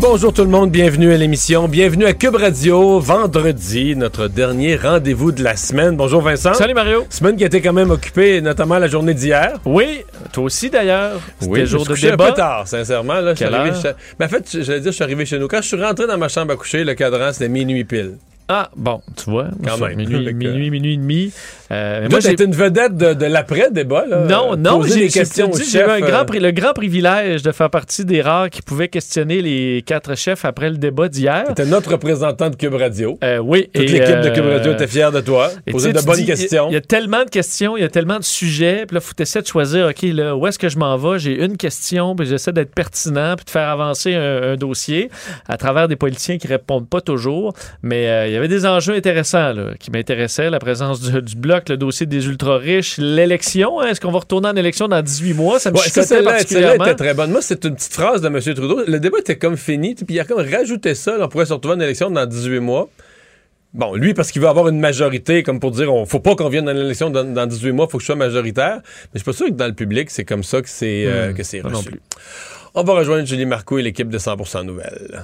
Bonjour tout le monde, bienvenue à l'émission, bienvenue à Cube Radio, vendredi, notre dernier rendez-vous de la semaine. Bonjour Vincent. Salut Mario. Semaine qui a été quand même occupée, notamment la journée d'hier. Oui, toi aussi d'ailleurs. C'était Oui, jour je de me suis couché débat. un peu tard, sincèrement. Là, Quelle arrivé heure? chez- Ben, en fait, j'allais dire, je suis arrivé chez nous. Quand je suis rentré dans ma chambre à coucher, le cadran, c'était minuit pile. Ah, bon, tu vois. Quand même. Minuit, minuit, minuit et demi. Euh, Moi, été une vedette de, de l'après-débat. là. Non, Euh, non, j'ai des questions j'ai eu un euh, grand, pri- le grand privilège de faire partie des rares qui pouvaient questionner les quatre chefs après le débat d'hier. T'es notre représentant de Cube Radio. Euh, oui. Toute l'équipe de euh, Cube Radio était fière de toi. tu de bonnes dis, questions. Il y, a tellement de questions, il y a tellement de sujets. Puis là, faut essayer de choisir, OK, là, où est-ce que je m'en vais? J'ai une question, puis j'essaie d'être pertinent, puis de faire avancer un, un dossier à travers des politiciens qui répondent pas toujours. Mais euh, il y avait des enjeux intéressants là, qui m'intéressaient. La présence du, du bloc, le dossier des ultra-riches, l'élection. hein, est-ce qu'on va retourner en élection dans 18 mois? Ça me Ouais, celle-là, était très bonne. Moi, c'est une petite phrase de M. Trudeau. Le débat était comme fini, puis il a comme rajouté ça. là, on pourrait se retrouver en élection dans 18 mois. Bon, lui, parce qu'il veut avoir une majorité, comme pour dire, on faut pas qu'on vienne dans l'élection dans, dans 18 mois, faut que je sois majoritaire. Mais je suis pas sûr que dans le public, c'est comme ça que c'est euh, Hmm, que c'est moi non plus. On va rejoindre Julie Marcoux et l'équipe de 100% Nouvelles.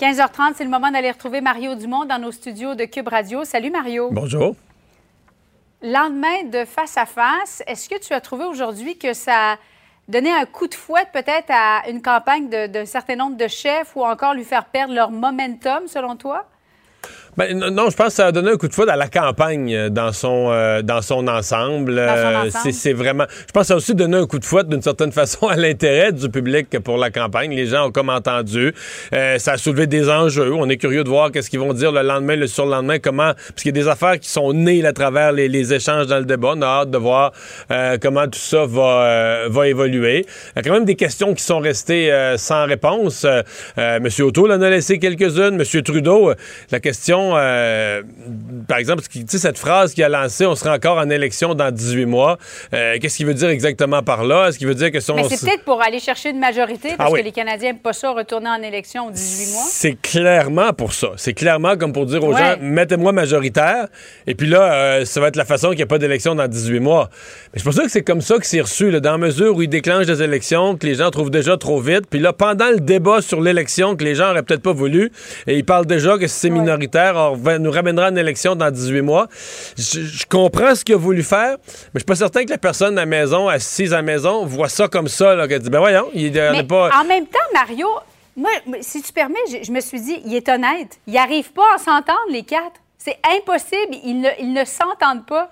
15h30, c'est le moment d'aller retrouver Mario Dumont dans nos studios de Cube Radio. Salut Mario. Bonjour. Lendemain de face à face, est-ce que tu as trouvé aujourd'hui que ça donné un coup de fouet peut-être à une campagne d'un certain nombre de chefs ou encore lui faire perdre leur momentum selon toi? Ben, non, je pense que ça a donné un coup de foudre à la campagne euh, dans son, euh, dans son ensemble. Euh, c'est- vraiment. Je pense que ça a aussi donné un coup de foudre d'une certaine façon à l'intérêt du public pour la campagne. Les gens ont comme entendu. Euh, ça a soulevé des enjeux. On est curieux de voir qu'est-ce qu'ils vont dire le lendemain, le surlendemain, comment. Parce qu'il y a des affaires qui sont nées à travers les, les échanges dans le débat. On a hâte de voir euh, comment tout ça va, euh, va évoluer. Il y a quand même des questions qui sont restées euh, sans réponse. M. Auto en a laissé quelques-unes. M. Trudeau, la question, euh, par exemple, cette phrase qu'il a lancée, on sera encore en élection dans 18 mois. Euh, Qu'est-ce qu'il veut dire exactement par là? Est-ce qu'il veut dire que son... Mais c'est peut-être pour aller chercher une majorité parce Ah oui. que les Canadiens n'aiment pas ça retourner en élection aux 18 mois. C'est clairement pour ça. C'est clairement comme pour dire aux Ouais. gens, mettez-moi majoritaire. Et puis là, euh, ça va être la façon qu'il n'y a pas d'élection dans 18 mois. Mais je suis pas sûr que c'est comme ça que c'est reçu, là, dans la mesure où il déclenche des élections, que les gens trouvent déjà trop vite. Puis là, pendant le débat sur l'élection, que les gens auraient peut-être pas voulu, et il parle déjà que si c'est Ouais. minoritaire, on nous ramènera en élection dans 18 mois. Je, je comprends ce qu'il a voulu faire, mais je suis pas certain que la personne à la maison, assise à la maison, voit ça comme ça, là, qu'elle dit, ben voyons, il n'y Mais a pas... en même temps, Mario, moi, si tu permets, je, je me suis dit, il est honnête. Ils n'arrivent pas à s'entendre, les quatre. C'est impossible. Ils ne, ils ne s'entendent pas.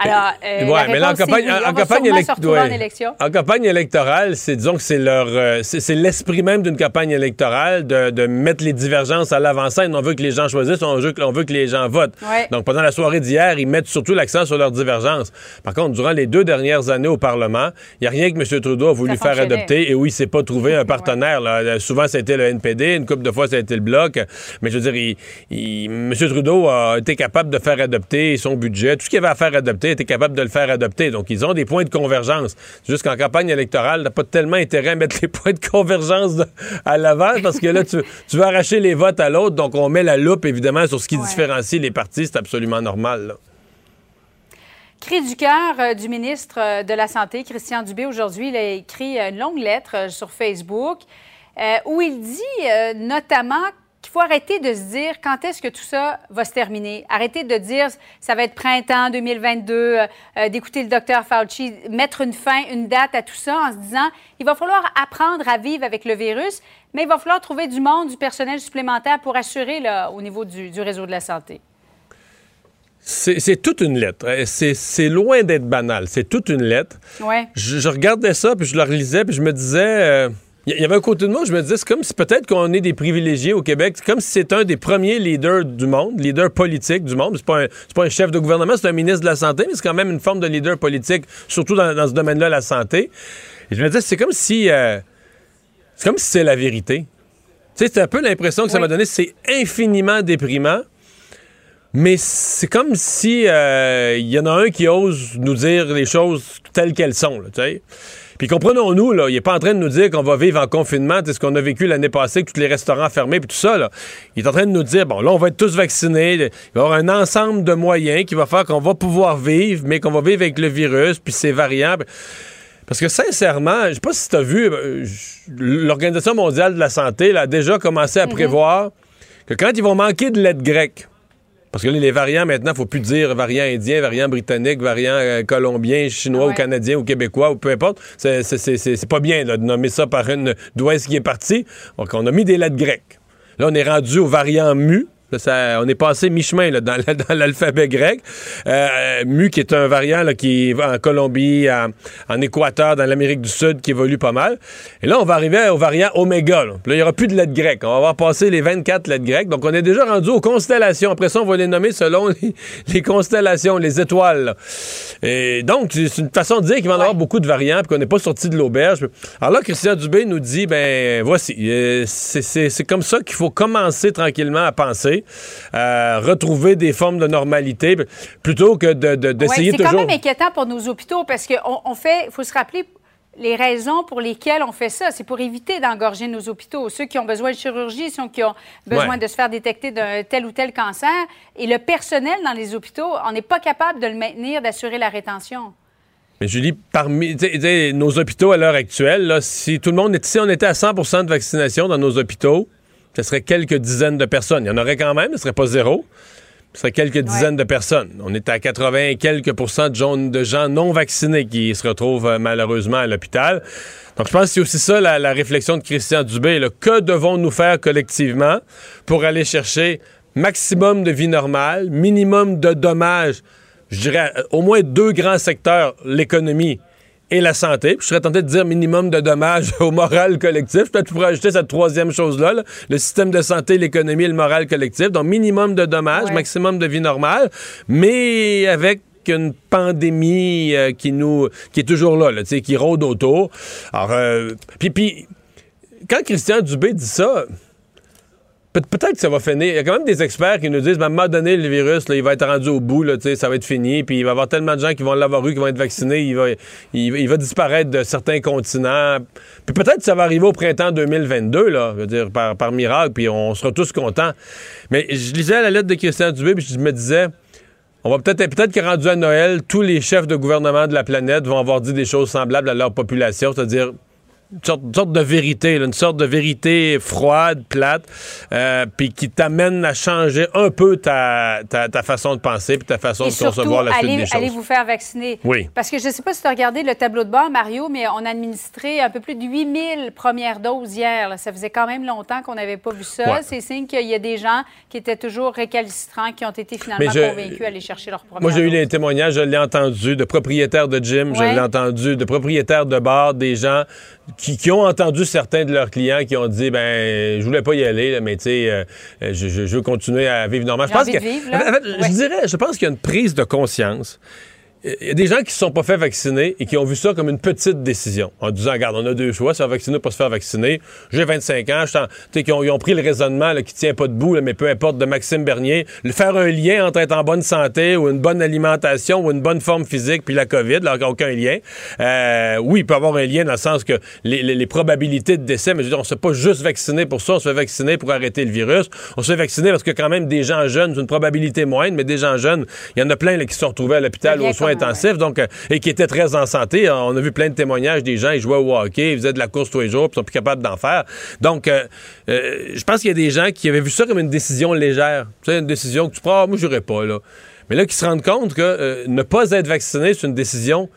Alors, euh, Ouais, la mais là, en campagne, oui. en- campagne ouais. en. En campagne électorale, c'est disons que c'est leur euh, c'est l'esprit même d'une campagne électorale de, de mettre les divergences à l'avant-scène. On veut que les gens choisissent, on veut que, on veut que les gens votent. Ouais. Donc pendant la soirée d'hier, ils mettent surtout l'accent sur leurs divergences. Par contre, durant les deux dernières années au Parlement, il n'y a rien que M. Trudeau a voulu Ça faire adopter et où il s'est pas trouvé un partenaire. là. Euh, Souvent, été le NPD, une couple de fois, ça a été le Bloc. Mais je veux dire, il, il- M. Trudeau a été capable de faire adopter son budget. Tout ce qu'il avait à faire adopter, était capable de le faire adopter. Donc, ils ont des points de convergence. Juste qu'en campagne électorale, t'as pas tellement intérêt à mettre les points de convergence de- à l'avant parce que là, tu, tu veux arracher les votes à l'autre. Donc, on met la loupe, évidemment, sur ce qui Ouais. différencie les partis. C'est absolument normal. là. Cri du cœur euh, du ministre euh, de la Santé, Christian Dubé, aujourd'hui, il a écrit une longue lettre euh, sur Facebook euh, où il dit euh, notamment qu'il faut arrêter de se dire quand est-ce que tout ça va se terminer. Arrêter de dire ça va être printemps 2022, euh, euh, d'écouter le docteur Fauci, mettre une fin, une date à tout ça en se disant il va falloir apprendre à vivre avec le virus, mais il va falloir trouver du monde, du personnel supplémentaire pour assurer là, au niveau du, du réseau de la santé. C'est toute une lettre. Euh, C'est loin d'être banal. C'est toute une lettre. Ouais. je, je regardais ça, puis je le relisais, puis je me disais... euh, il y avait un côté de moi, je me disais, c'est comme si peut-être qu'on est des privilégiés au Québec. C'est comme si c'est un des premiers leaders du monde, leader politique du monde. C'est pas, un- pas un chef de gouvernement, c'est un ministre de la Santé, mais c'est quand même une forme de leader politique, surtout dans, dans ce domaine-là, la santé. Et je me disais, c'est comme si... euh, c'est comme si c'est la vérité. Tu sais, c'est un peu l'impression que ça Oui. m'a donné. C'est infiniment déprimant. Mais c'est comme si euh, il y en a un qui ose nous dire les choses telles qu'elles sont, tu sais. Puis comprenons-nous, là, il n'est pas en train de nous dire qu'on va vivre en confinement, c'est ce qu'on a vécu l'année passée, que tous les restaurants fermés, puis tout ça. Là. Il est en train de nous dire, bon, là, on va être tous vaccinés, il va y avoir un ensemble de moyens qui va faire qu'on va pouvoir vivre, mais qu'on va vivre avec le virus, puis ses variants. Parce que sincèrement, je sais pas si tu as vu, euh, l'Organisation mondiale de la santé a déjà commencé à mhm. prévoir que quand ils vont manquer de l'aide grecque, parce que les variants, maintenant, il ne faut plus dire variant indien, variant britannique, variant euh, colombien, chinois ou canadien ou québécois ou peu importe. C'est pas bien de nommer ça par une d'où est-ce qui est parti. Donc, on a mis des lettres grecques. Là, on est rendu au variant mu on est passé mi-chemin dans, l'alphabet grec. Euh, mu, qui est un variant qui va en Colombie, en, Équateur, dans l'Amérique du Sud, qui évolue pas mal. Et là, on va arriver au variant oméga. Là, il n'y aura plus de lettres grecques. On va avoir passé les 24 lettres grecques. Donc, on est déjà rendu aux constellations. Après ça, on va les nommer selon les, constellations, les étoiles. Et donc, c'est une façon de dire qu'il va y en avoir beaucoup de variants et qu'on n'est pas sorti de l'auberge. Alors là, Christian Dubé nous dit, ben voici, euh, c'est comme ça qu'il faut commencer tranquillement à penser retrouver des formes de normalité, plutôt que d'essayer de, toujours... C'est quand même inquiétant pour nos hôpitaux parce qu'on on fait, il faut se rappeler les raisons pour lesquelles on fait ça, c'est pour éviter d'engorger nos hôpitaux. Ceux qui ont besoin de chirurgie, ceux qui ont besoin de se faire détecter d'un tel ou tel cancer. Et le personnel dans les hôpitaux, on n'est pas capable de le maintenir, d'assurer la rétention. Mais Julie, parmi nos hôpitaux à l'heure actuelle, si tout le monde, si on était à 100% de vaccination dans nos hôpitaux, ce serait quelques dizaines de personnes. Il y en aurait quand même, ce serait pas zéro. Ce serait quelques dizaines de personnes. On est à 80 et quelques pourcents de gens, non vaccinés qui se retrouvent euh, malheureusement à l'hôpital. Donc, je pense que c'est aussi ça la, réflexion de Christian Dubé. Que devons-nous faire collectivement pour aller chercher maximum de vie normale, minimum de dommages, je dirais au moins deux grands secteurs, l'économie et la santé. je serais tenté de dire minimum de dommages au moral collectif. Peut-être pourrais ajouter cette troisième chose-là, le système de santé, l'économie et le moral collectif. Donc, minimum de dommages, maximum de vie normale, mais avec une pandémie euh, qui nous qui est toujours là, là qui rôde autour. Alors, euh, puis, puis, quand Christian Dubé dit ça, peut-être que ça va finir. Il y a quand même des experts qui nous disent, ben, à un moment donné, le virus, il va être rendu au bout, ça va être fini, puis il va y avoir tellement de gens qui vont l'avoir eu, qui vont être vaccinés, il va, il, va disparaître de certains continents. Puis peut-être que ça va arriver au printemps 2022, là, je veux dire, par, miracle, puis on sera tous contents. Mais je lisais la lettre de Christian Dubé, puis je me disais, on va peut-être peut-être rendu à Noël, tous les chefs de gouvernement de la planète vont avoir dit des choses semblables à leur population, c'est-à-dire une sorte, de vérité, une sorte de vérité froide, plate, euh, puis qui t'amène à changer un peu ta, ta, façon de penser puis ta façon de concevoir la suite des choses. allez vous faire vacciner. Oui. Parce que je ne sais pas si tu as regardé le tableau de bord, Mario, mais on a administré un peu plus de 8000 premières doses hier. Ça faisait quand même longtemps qu'on n'avait pas vu ça. C'est signe qu'il y a des gens qui étaient toujours récalcitrants, qui ont été finalement convaincus à aller chercher leur première Moi, j'ai eu les témoignages, je l'ai entendu, de propriétaires de gym, je l'ai entendu, de propriétaires de bars, des gens qui, ont entendu certains de leurs clients qui ont dit ben je voulais pas y aller mais tu sais euh, je, je, veux continuer à vivre normalement. Je pense que je dirais je pense qu'il y a une prise de conscience il y a des gens qui ne se sont pas fait vacciner et qui ont vu ça comme une petite décision. En disant, regarde, on a deux choix, se faire vacciner ou pas se faire vacciner. J'ai 25 ans, je qui ont, ils ont pris le raisonnement là, qui tient pas debout, mais peu importe, de Maxime Bernier. Le faire un lien entre être en bonne santé ou une bonne alimentation ou une bonne forme physique puis la COVID, là, aucun lien. Euh, oui, il peut y avoir un lien dans le sens que les, probabilités de décès, mais je veux dire, on ne se fait pas juste vacciner pour ça, on se fait vacciner pour arrêter le virus. On se fait vacciner parce que quand même des gens jeunes, c'est une probabilité moindre, mais des gens jeunes, il y en a plein qui se sont retrouvés à l'hôpital ou intensifs, donc, euh, et qui étaient très en santé. On a vu plein de témoignages des gens, ils jouaient au hockey, ils faisaient de la course tous les jours, puis sont plus capables d'en faire. Donc, euh, euh, je pense qu'il y a des gens qui avaient vu ça comme une décision légère. Tu sais, une décision que tu prends, ah, moi, je pas, là. Mais là, qui se rendent compte que ne pas être vacciné, c'est une décision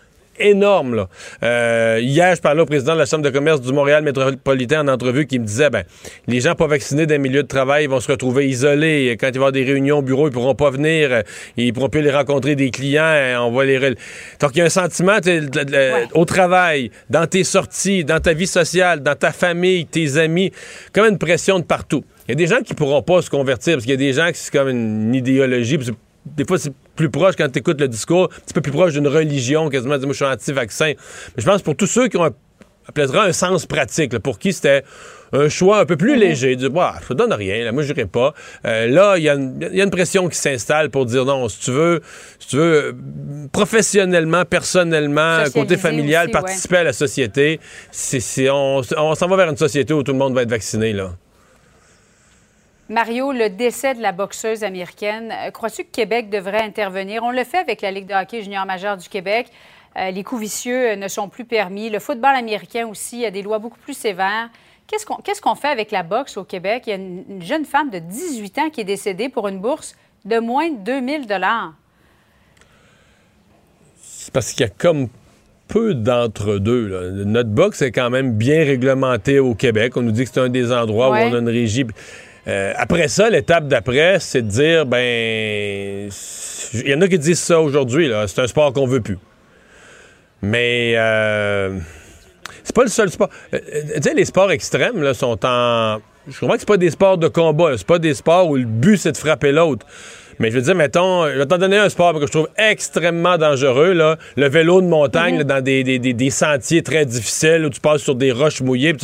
énorme. Là. Euh, hier, je parlais au président de la Chambre de commerce du Montréal métropolitain en entrevue qui me disait ben, les gens pas vaccinés d'un milieu de travail vont se retrouver isolés. Quand il va y avoir des réunions au bureau, ils pourront pas venir. Ils pourront plus les rencontrer des clients. On va les... Donc, il y a un sentiment au travail, dans tes sorties, dans ta vie sociale, dans ta famille, tes amis, comme une pression de partout. Il y a des gens qui pourront pas se convertir parce qu'il y a des gens qui c'est comme une idéologie des fois, c'est plus proche quand tu écoutes le discours, un petit peu plus proche d'une religion, quasiment, moi, je suis anti-vaccin. Mais je pense pour tous ceux qui ont appellera un sens pratique, pour qui c'était un choix un peu plus mhm. léger, de bah, ça donne rien, là, moi je pas. Euh, là, il y, a une pression qui s'installe pour dire non, si tu veux, si tu veux professionnellement, personnellement, côté familial, participer à la société, c'est, on, on s'en va vers une société où tout le monde va être vacciné, là. Mario, le décès de la boxeuse américaine, euh, crois-tu que Québec devrait intervenir? On le fait avec la Ligue de hockey junior majeur du Québec. Euh, les coups vicieux euh, ne sont plus permis. Le football américain aussi a des lois beaucoup plus sévères. Qu'est-ce qu'on fait avec la boxe au Québec? Il y a une, jeune femme de 18 ans qui est décédée pour une bourse de moins de 2000 C'est parce qu'il y a comme peu d'entre-deux. Notre boxe est quand même bien réglementée au Québec. On nous dit que c'est un des endroits où on a une régie. Euh, après ça, l'étape d'après, c'est de dire, ben, il y en a qui disent ça aujourd'hui, c'est un sport qu'on veut plus. Mais euh, c'est pas le seul sport. Euh, tu sais, les sports extrêmes là, sont en. Je comprends que c'est pas des sports de combat, c'est pas des sports où le but c'est de frapper l'autre. Mais je veux dire, mettons, je vais t'en donner un sport que je trouve extrêmement dangereux, là, le vélo de montagne dans des, sentiers très difficiles où tu passes sur des roches mouillées.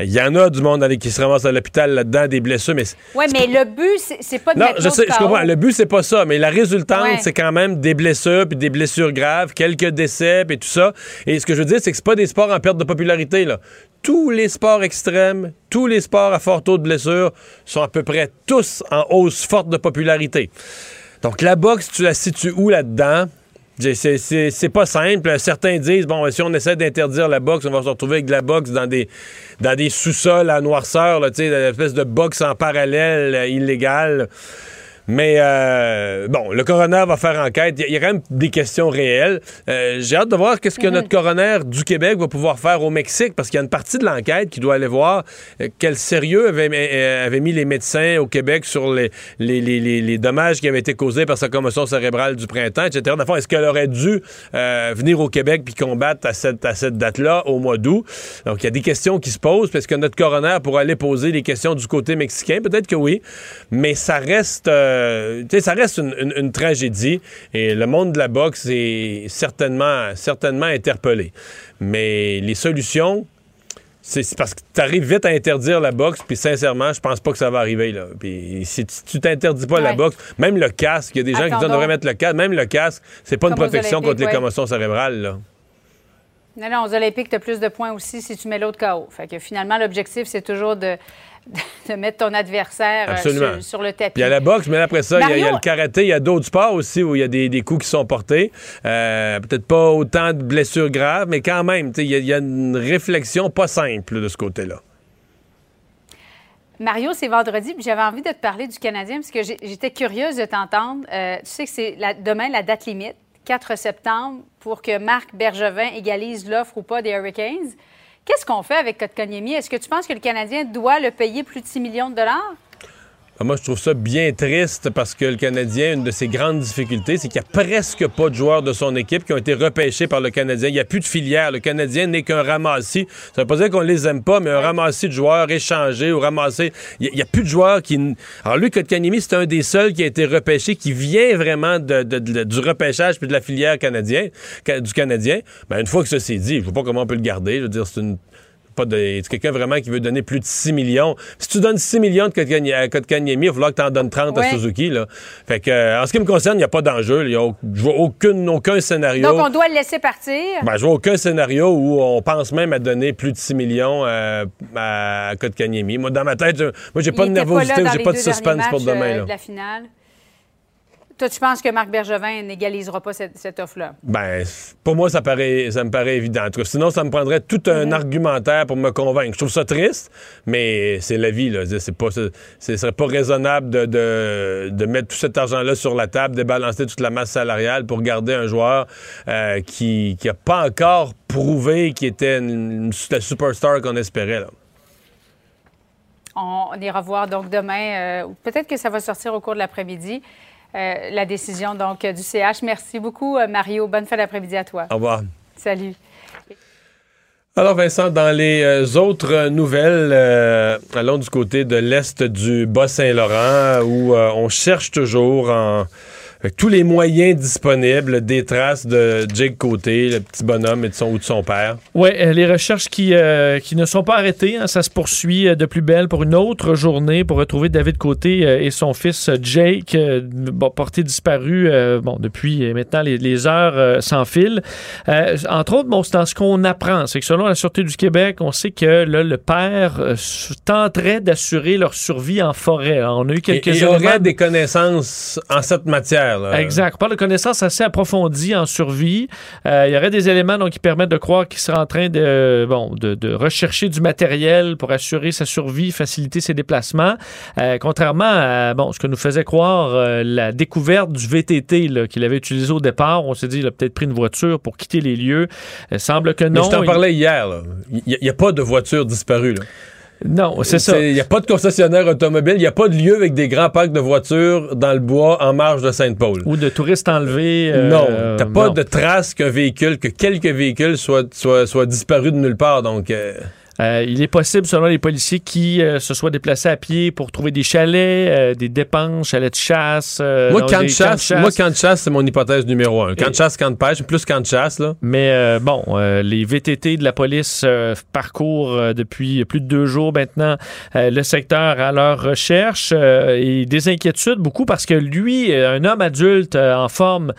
Il y en a du monde qui se ramasse à l'hôpital là-dedans, des blessures. Mais oui, mais le but, c'est pas de Non, je sais, je comprends. Le but, c'est pas ça. Mais la résultante, c'est quand même des blessures, puis des blessures graves, quelques décès, puis tout ça. Et ce que je veux dire, c'est que c'est pas des sports en perte de popularité. Là tous les sports extrêmes, tous les sports à fort taux de blessure sont à peu près tous en hausse forte de popularité. Donc la boxe, tu la situes où là-dedans? C'est pas simple. Certains disent, bon, si on essaie d'interdire la boxe, on va se retrouver avec de la boxe dans des, sous-sols à noirceur, là, une espèce de boxe en parallèle euh, illégale. Mais euh, bon, le coroner va faire enquête. Il y, a quand même des questions réelles. Euh, j'ai hâte de voir qu'est-ce que mhm. notre coroner du Québec va pouvoir faire au Mexique, parce qu'il y a une partie de l'enquête qui doit aller voir euh, quel sérieux avait, mis les médecins au Québec sur les, les, dommages qui avaient été causés par sa commotion cérébrale du printemps, etc. Est-ce qu'elle aurait dû venir au Québec puis combattre à cette, à cette date-là, au mois d'août? Donc, il y a des questions qui se posent. Est-ce que notre coroner pourra aller poser les questions du côté mexicain? Peut-être que oui, mais ça reste... Euh, ça reste une, tragédie et le monde de la boxe est certainement, certainement interpellé. Mais les solutions, c'est parce que tu arrives vite à interdire la boxe, puis sincèrement, je pense pas que ça va arriver. Là. Puis si tu t'interdis pas la boxe, même le casque, il y a des gens qui disent on devrait mettre le casque, même le casque, c'est pas une protection contre les commotions cérébrales. Là. Non, non, aux Olympiques, tu as plus de points aussi si tu mets l'autre KO. Fait que finalement, l'objectif, c'est toujours de, de mettre ton adversaire euh, sur, le tapis. Il y a la boxe, mais après ça, il, y a, le karaté, il y a d'autres sports aussi où il y a des, coups qui sont portés. Euh, peut-être pas autant de blessures graves, mais quand même, il y, a, une réflexion pas simple de ce côté-là. Mario, c'est vendredi, puis j'avais envie de te parler du Canadien parce que j'étais curieuse de t'entendre. Euh, tu sais que c'est demain la date limite, 4 septembre, pour que Marc Bergevin égalise l'offre ou pas des Hurricanes. Qu'est-ce qu'on fait avec Kotkaniemi? Est-ce que tu penses que le Canadien doit le payer plus de 6 millions de dollars? Ah, moi, je trouve ça bien triste parce que le Canadien, une de ses grandes difficultés, c'est qu'il n'y a presque pas de joueurs de son équipe qui ont été repêchés par le Canadien. Il n'y a plus de filière. Le Canadien n'est qu'un ramassis. Ça ne veut pas dire qu'on les aime pas, mais un ramassis de joueurs échangés ou ramassés. Il n'y a, plus de joueurs qui. Alors, lui, Kotkaniemi, c'est un des seuls qui a été repêché, qui vient vraiment du repêchage puis de la filière canadien, du Canadien. Ben, une fois que ça s'est dit, je ne vois pas comment on peut le garder. Je veux dire, c'est une pas de. quelqu'un vraiment qui veut donner plus de 6 millions? Si tu donnes 6 millions de Kotkaniemi, il va falloir que tu en donnes 30 à Suzuki. Là. Fait que, euh, en ce qui me concerne, il n'y a pas d'enjeu. Je vois aucune, aucun scénario. Donc, on doit le laisser partir? Ben, je vois aucun scénario où on pense même à donner plus de 6 millions euh, à Kotkaniemi. Moi, dans ma tête, moi, j'ai pas de nervosité j'ai pas de suspense pour demain. Euh, là. De la finale. Toi, tu penses que Marc Bergevin n'égalisera pas cette, offre-là? Ben, pour moi, ça, paraît, ça me paraît évident. Sinon, ça me prendrait tout un mhm. argumentaire pour me convaincre. Je trouve ça triste, mais c'est la vie. Là. C'est pas, ce serait pas raisonnable de, de, mettre tout cet argent-là sur la table, débalancer toute la masse salariale pour garder un joueur euh, qui n'a pas encore prouvé qu'il était une, la superstar qu'on espérait. Là. On ira voir donc demain. Euh, peut-être que ça va sortir au cours de l'après-midi. Euh, la décision donc du CH. Merci beaucoup, euh, Mario. Bonne fin d'après-midi à toi. Au revoir. Salut. Alors Vincent, dans les euh, autres nouvelles, allons du côté de l'est du Bas-Saint-Laurent où on cherche toujours en avec tous les moyens disponibles, des traces de Jake Côté, le petit bonhomme et de son ou de son père. Oui, les recherches qui, euh, qui ne sont pas arrêtées, hein, ça se poursuit euh, de plus belle pour une autre journée pour retrouver David Côté euh, et son fils Jake, bon, porté disparu bon, depuis maintenant les, les heures s'enfilent. entre autres, bon, c'est dans ce qu'on apprend, c'est que selon la Sûreté du Québec, on sait que là, le père tenterait d'assurer leur survie en forêt. On a eu quelques et, et aurait des connaissances en cette matière. Exact. On parle de connaissances assez approfondies en survie. Euh, il y aurait des éléments donc, qui permettent de croire qu'il serait en train de, bon, de, rechercher du matériel pour assurer sa survie, faciliter ses déplacements. Euh, contrairement à bon, ce que nous faisait croire euh, la découverte du VTT qu'il avait utilisé au départ. On s'est dit qu'il a peut-être pris une voiture pour quitter les lieux. Il semble que non. Mais je t'en parlais hier. Il n'y a, pas de voiture disparue. Là. Non, c'est ça. Il n'y a pas de concessionnaire automobile, il n'y a pas de lieu avec des grands parcs de voitures dans le bois en marge de Sainte-Paul. Ou de touristes enlevés. Euh, non, t'as pas de trace qu'un véhicule, que quelques véhicules soient, soient, disparus de nulle part. Donc. Euh, euh, il est possible, selon les policiers, qui euh, se soient déplacés à pied pour trouver des chalets, euh, des dépenses, chalets de chasse. moi, camp de chasse, moi, camp de chasse, c'est mon hypothèse numéro un. Camp de chasse, camp de pêche, plus camp de chasse. Là. Mais bon, les VTT de la police parcourent depuis plus de deux jours maintenant le secteur à leur recherche et des inquiétudes beaucoup parce que lui, un homme adulte en forme,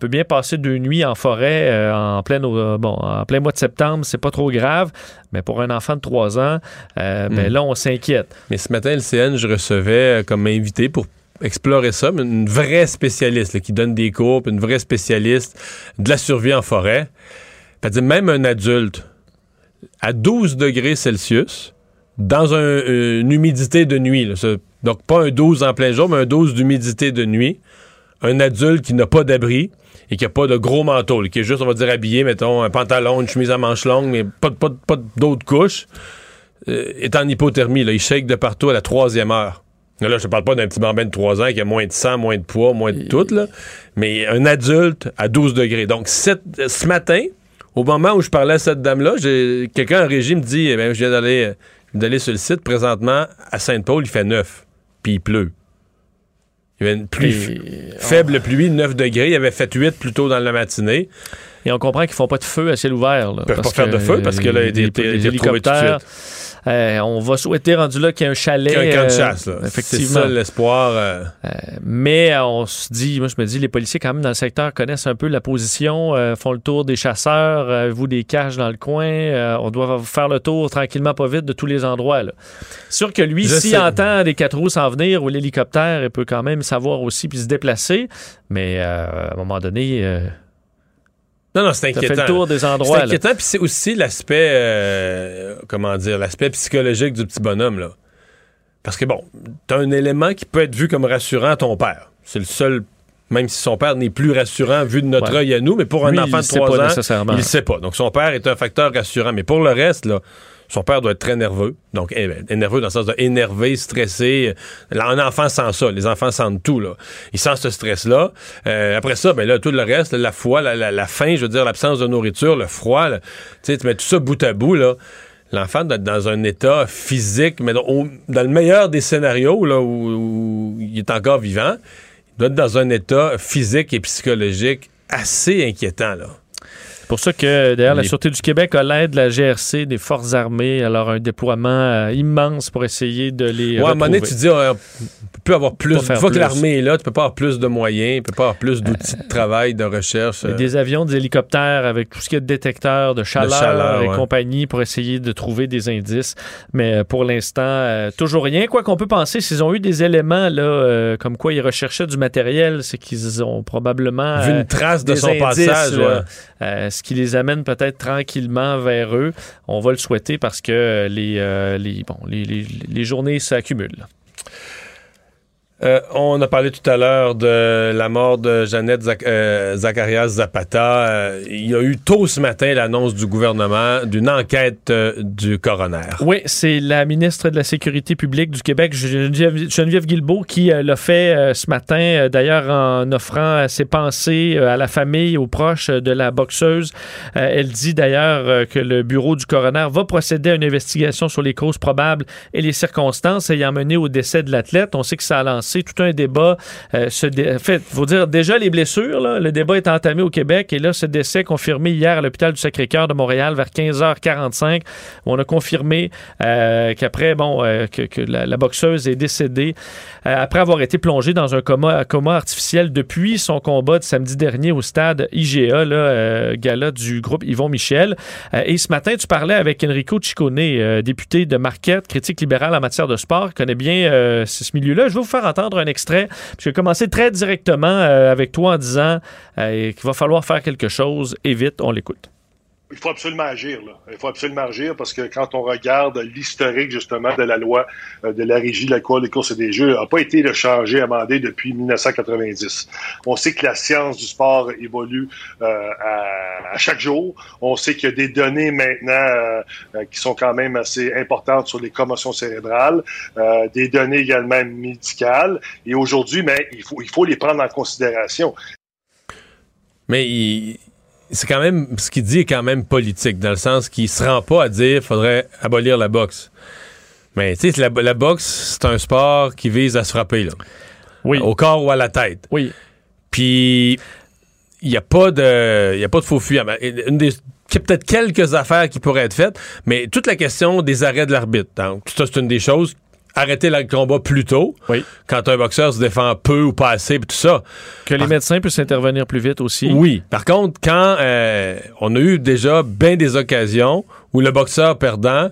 peut bien passer deux nuits en forêt en, plein, bon, en plein mois de septembre, c'est pas trop grave. Mais pour un enfant de 3 ans, euh, ben hmm. là, on s'inquiète. Mais ce matin, le CN, je recevais euh, comme invité pour explorer ça, une vraie spécialiste qui donne des cours, une vraie spécialiste de la survie en forêt. Dit même un adulte à 12 degrés Celsius, dans une humidité de nuit, donc pas un 12 en plein jour, mais un 12 d'humidité de nuit, un adulte qui n'a pas d'abri, et qui a pas de gros manteau, qui est juste, on va dire, habillé, mettons, un pantalon, une chemise à manches longues, mais pas, pas, pas d'autres couches, euh, est en hypothermie. Là. Il shake de partout à la troisième heure. Là, je parle pas d'un petit bambin de 3 ans qui a moins de sang, moins de poids, moins de tout, là, mais un adulte à 12 degrés. Donc, ce matin, au moment où je parlais à cette dame-là, quelqu'un en régie me dit eh je viens d'aller d'aller sur le site présentement à Sainte-Paul, il fait 9, puis il pleut. Il y avait une pluie faible pluie, 9 degrés. Il avait fait 8 plus tôt dans la matinée. Et on comprend qu'ils font pas de feu à ciel ouvert. Là, Ils peuvent pas faire de feu parce que là, il y a des hélicoptères. Euh, on va souhaiter, rendu là, qu'il y ait un chalet. Qu'il y ait un camp de chasse, là. Effectivement. C'est ça l'espoir. Euh. Euh, mais on se dit, moi, je me dis, les policiers, quand même, dans le secteur, connaissent un peu la position, font le tour des chasseurs, vous des caches dans le coin. on doit faire le tour tranquillement, pas vite, de tous les endroits. Là. Sûr que lui, s'il entend des quatre roues s'en venir ou l'hélicoptère, il peut quand même savoir aussi puis se déplacer. Mais à un moment donné non, non, c'est inquiétant. fait le tour des endroits. C'est inquiétant, puis c'est aussi l'aspect, euh, comment dire, l'aspect psychologique du petit bonhomme, là. Parce que, bon, t'as un élément qui peut être vu comme rassurant à ton père. C'est le seul, même si son père n'est plus rassurant vu de notre œil à nous, mais pour un enfant de 3 ans, il ne sait pas. Donc, son père est un facteur rassurant. Mais pour le reste, là, son père doit être très nerveux. Donc, eh ben, nerveux dans le sens de énervé, stressé. Un enfant sent ça. Les enfants sentent tout, là. Ils sentent ce stress-là. Euh, après ça, ben là, tout le reste, la foi, la, faim, je veux dire, l'absence de nourriture, le froid, tu sais, mets tout ça bout à bout, là. L'enfant doit être dans un état physique, mais dans, le meilleur des scénarios, là, où, il est encore vivant, il doit être dans un état physique et psychologique assez inquiétant, là. C'est pour ça que, d'ailleurs, la Sûreté du Québec a l'aide de la GRC, des Forces armées, alors un déploiement euh, immense pour essayer de les. Ouais, à un moment donné, tu dis, on peut avoir plus. Une fois que l'armée est là, tu peux pas avoir plus de moyens, tu peux pas avoir plus d'outils de travail, de recherche. Euh. Des avions, des hélicoptères avec tout ce qui est de détecteurs, de chaleur, et compagnie pour essayer de trouver des indices. Mais euh, pour l'instant, toujours rien. Quoi qu'on peut penser, s'ils ont eu des éléments, là, comme quoi ils recherchaient du matériel, c'est qu'ils ont probablement. Vu une trace de son passage, ce qui les amène peut-être tranquillement vers eux. On va le souhaiter parce que les, euh, journées s'accumulent. Euh, on a parlé tout à l'heure de la mort de Jeannette euh, Zacharias Zapata. Euh, il y a eu tôt ce matin l'annonce du gouvernement d'une enquête du coroner. Oui, c'est la ministre de la Sécurité publique du Québec, Geneviève, Geneviève Guilbeault, qui l'a fait ce matin, d'ailleurs en offrant ses pensées à la famille, aux proches de la boxeuse. elle dit d'ailleurs que le bureau du coroner va procéder à une investigation sur les causes probables et les circonstances ayant mené au décès de l'athlète. On sait que ça a lancé tout un débat. Euh, fait, faut dire déjà les blessures. Le débat est entamé au Québec et là, ce décès confirmé hier à l'hôpital du Sacré-Cœur de Montréal vers 15h45. On a confirmé euh, qu'après, bon, euh, que, la, boxeuse est décédée après avoir été plongée dans un coma, artificiel depuis son combat de samedi dernier au stade IGA, là, gala du groupe Yvon Michel. et ce matin, tu parlais avec Enrico Ciccone, député de Marquette, critique libéral en matière de sport, connaît bien ce milieu-là. Je vais vous faire un extrait. Je vais commencer très directement euh, avec toi en disant euh, qu'il va falloir faire quelque chose et vite. On l'écoute il faut absolument agir. Là. Il faut absolument agir parce que quand on regarde l'historique justement de la loi euh, de la régie de la Cour des courses et des jeux, n'a pas été changé, amendé depuis 1990. On sait que la science du sport évolue euh, à, chaque jour. On sait qu'il y a des données maintenant euh, qui sont quand même assez importantes sur les commotions cérébrales, des données également médicales. Et aujourd'hui, mais il faut, il faut les prendre en considération. Mais il c'est quand même ce qu'il dit est quand même politique dans le sens qu'il se rend pas à dire qu'il faudrait abolir la boxe. Mais tu sais la, la, boxe c'est un sport qui vise à se frapper là. Oui. Au corps ou à la tête. Oui. Puis il n'y a pas de il y a pas de faux fuyant. Une des il y a peut-être quelques affaires qui pourraient être faites, mais toute la question des arrêts de l'arbitre. Donc, ça, c'est une des choses arrêter le combat plus tôt. Oui. Quand un boxeur se défend peu ou pas assez, tout ça. Que les Par... médecins puissent intervenir plus vite aussi. Oui. Par contre, quand euh, on a eu déjà bien des occasions où le boxeur perdant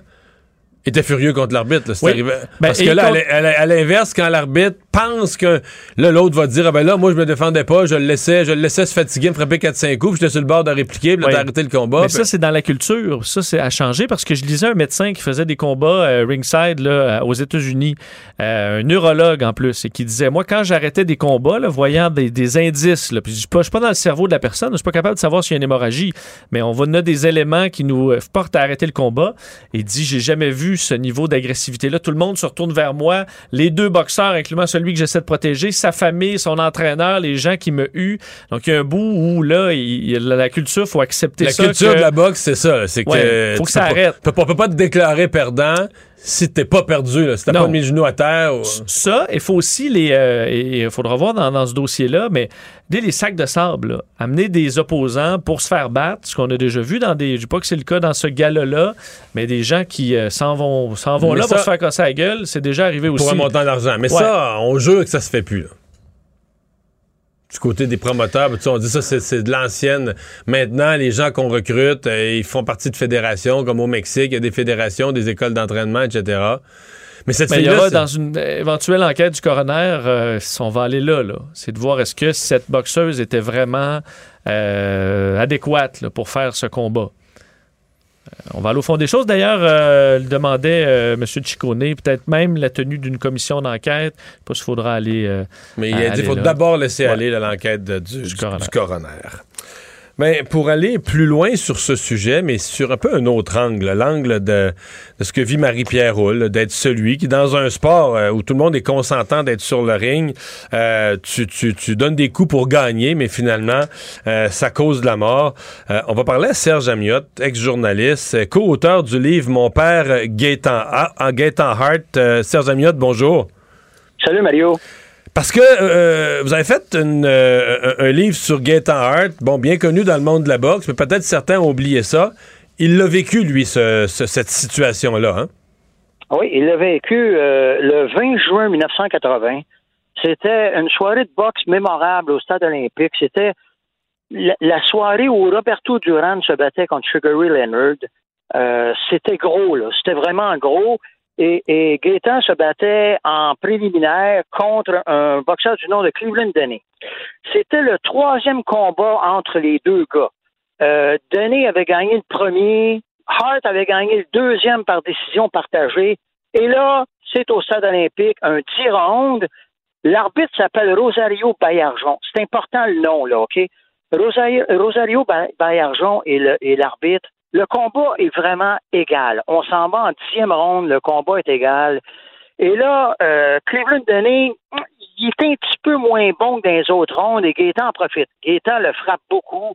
était furieux contre l'arbitre. Oui. Arrivé... Ben, Parce que là, contre... à l'inverse, quand l'arbitre pense que là, l'autre va dire, ah ben là, moi, je me défendais pas, je le laissais, je le laissais se fatiguer, me frapper 4-5 coups, j'étais sur le bord de répliquer, puis oui. d'arrêter le combat. Mais ça, c'est dans la culture. Ça, c'est à changer parce que je lisais un médecin qui faisait des combats euh, ringside là, aux États-Unis, euh, un neurologue en plus, et qui disait, moi, quand j'arrêtais des combats, là, voyant des, des indices, là, puis je suis pas, pas dans le cerveau de la personne, je suis pas capable de savoir s'il y a une hémorragie, mais on va donner des éléments qui nous portent à arrêter le combat. Et dit, j'ai jamais vu ce niveau d'agressivité-là. Tout le monde se retourne vers moi. Les deux boxeurs, incluant celui que j'essaie de protéger, sa famille, son entraîneur, les gens qui me huent. Donc, il y a un bout où, là, il, la culture, faut accepter la ça. La culture que... de la boxe, c'est ça. C'est ouais, que faut que ça arrête. Pas, on peut pas te déclarer perdant si t'es pas perdu, là, si t'as pas mis le genou à terre. Ou... Ça, il faut aussi les. Euh, il faudra voir dans, dans ce dossier-là, mais dès les sacs de sable, là, amener des opposants pour se faire battre, ce qu'on a déjà vu dans des. Je dis pas que c'est le cas dans ce gala-là, mais des gens qui euh, s'en vont, s'en vont là ça, pour se faire casser la gueule, c'est déjà arrivé aussi. Pour un montant d'argent. Mais ouais. ça, on jure que ça se fait plus, là du côté des promoteurs, tu sais, on dit ça, c'est de l'ancienne. Maintenant, les gens qu'on recrute, euh, ils font partie de fédérations, comme au Mexique, il y a des fédérations, des écoles d'entraînement, etc. Mais cette Mais il y aura dans une éventuelle enquête du coroner, euh, on va aller là, là. c'est de voir est-ce que cette boxeuse était vraiment euh, adéquate là, pour faire ce combat. On va aller au fond des choses. D'ailleurs, euh, demandait euh, M. Ciccone, peut-être même la tenue d'une commission d'enquête. Je sais pas s'il faudra aller. Euh, Mais il a dit qu'il faut d'abord laisser ouais. aller l'enquête du, du, du, coroner. Du coroner. Mais pour aller plus loin sur ce sujet, mais sur un peu un autre angle, l'angle de, de, ce que vit Marie-Pierre Roule, d'être celui qui, dans un sport euh, où tout le monde est consentant d'être sur le ring, euh, tu, tu, tu, donnes des coups pour gagner, mais finalement, euh, ça cause de la mort. On va parler à Serge Amiotte, ex-journaliste, co-auteur du livre Mon père Gaétan, Gaétan Hart. Serge Amiotte, bonjour. Salut Mario. Parce que euh, vous avez fait euh, un livre sur Gaétan Hart, bon, bien connu dans le monde de la boxe, mais peut-être certains ont oublié ça. Il l'a vécu, lui, ce, ce, cette situation-là. Hein? Oui, il l'a vécu euh, le 20 juin 1980. C'était une soirée de boxe mémorable au stade olympique. C'était la, soirée où Roberto Duran se battait contre Sugar Ray Leonard. C'était gros, là. C'était vraiment gros. Et, et se battait en préliminaire contre un boxeur du nom de Cleveland Denny. C'était le troisième combat entre les deux gars. Euh, Denny avait gagné le premier, Hart avait gagné le deuxième par décision partagée. Et là, c'est au stade olympique, un 10 rounds. L'arbitre s'appelle Rosario Bayarjon. C'est important le nom, là, OK? Rosario Bayarjon est l'arbitre. Le combat est vraiment égal. On s'en va en dixième ronde, le combat est égal. Et là, euh, Cleveland Denny, il est un petit peu moins bon que dans les autres rondes et Gaétan en profite. Gaétan le frappe beaucoup.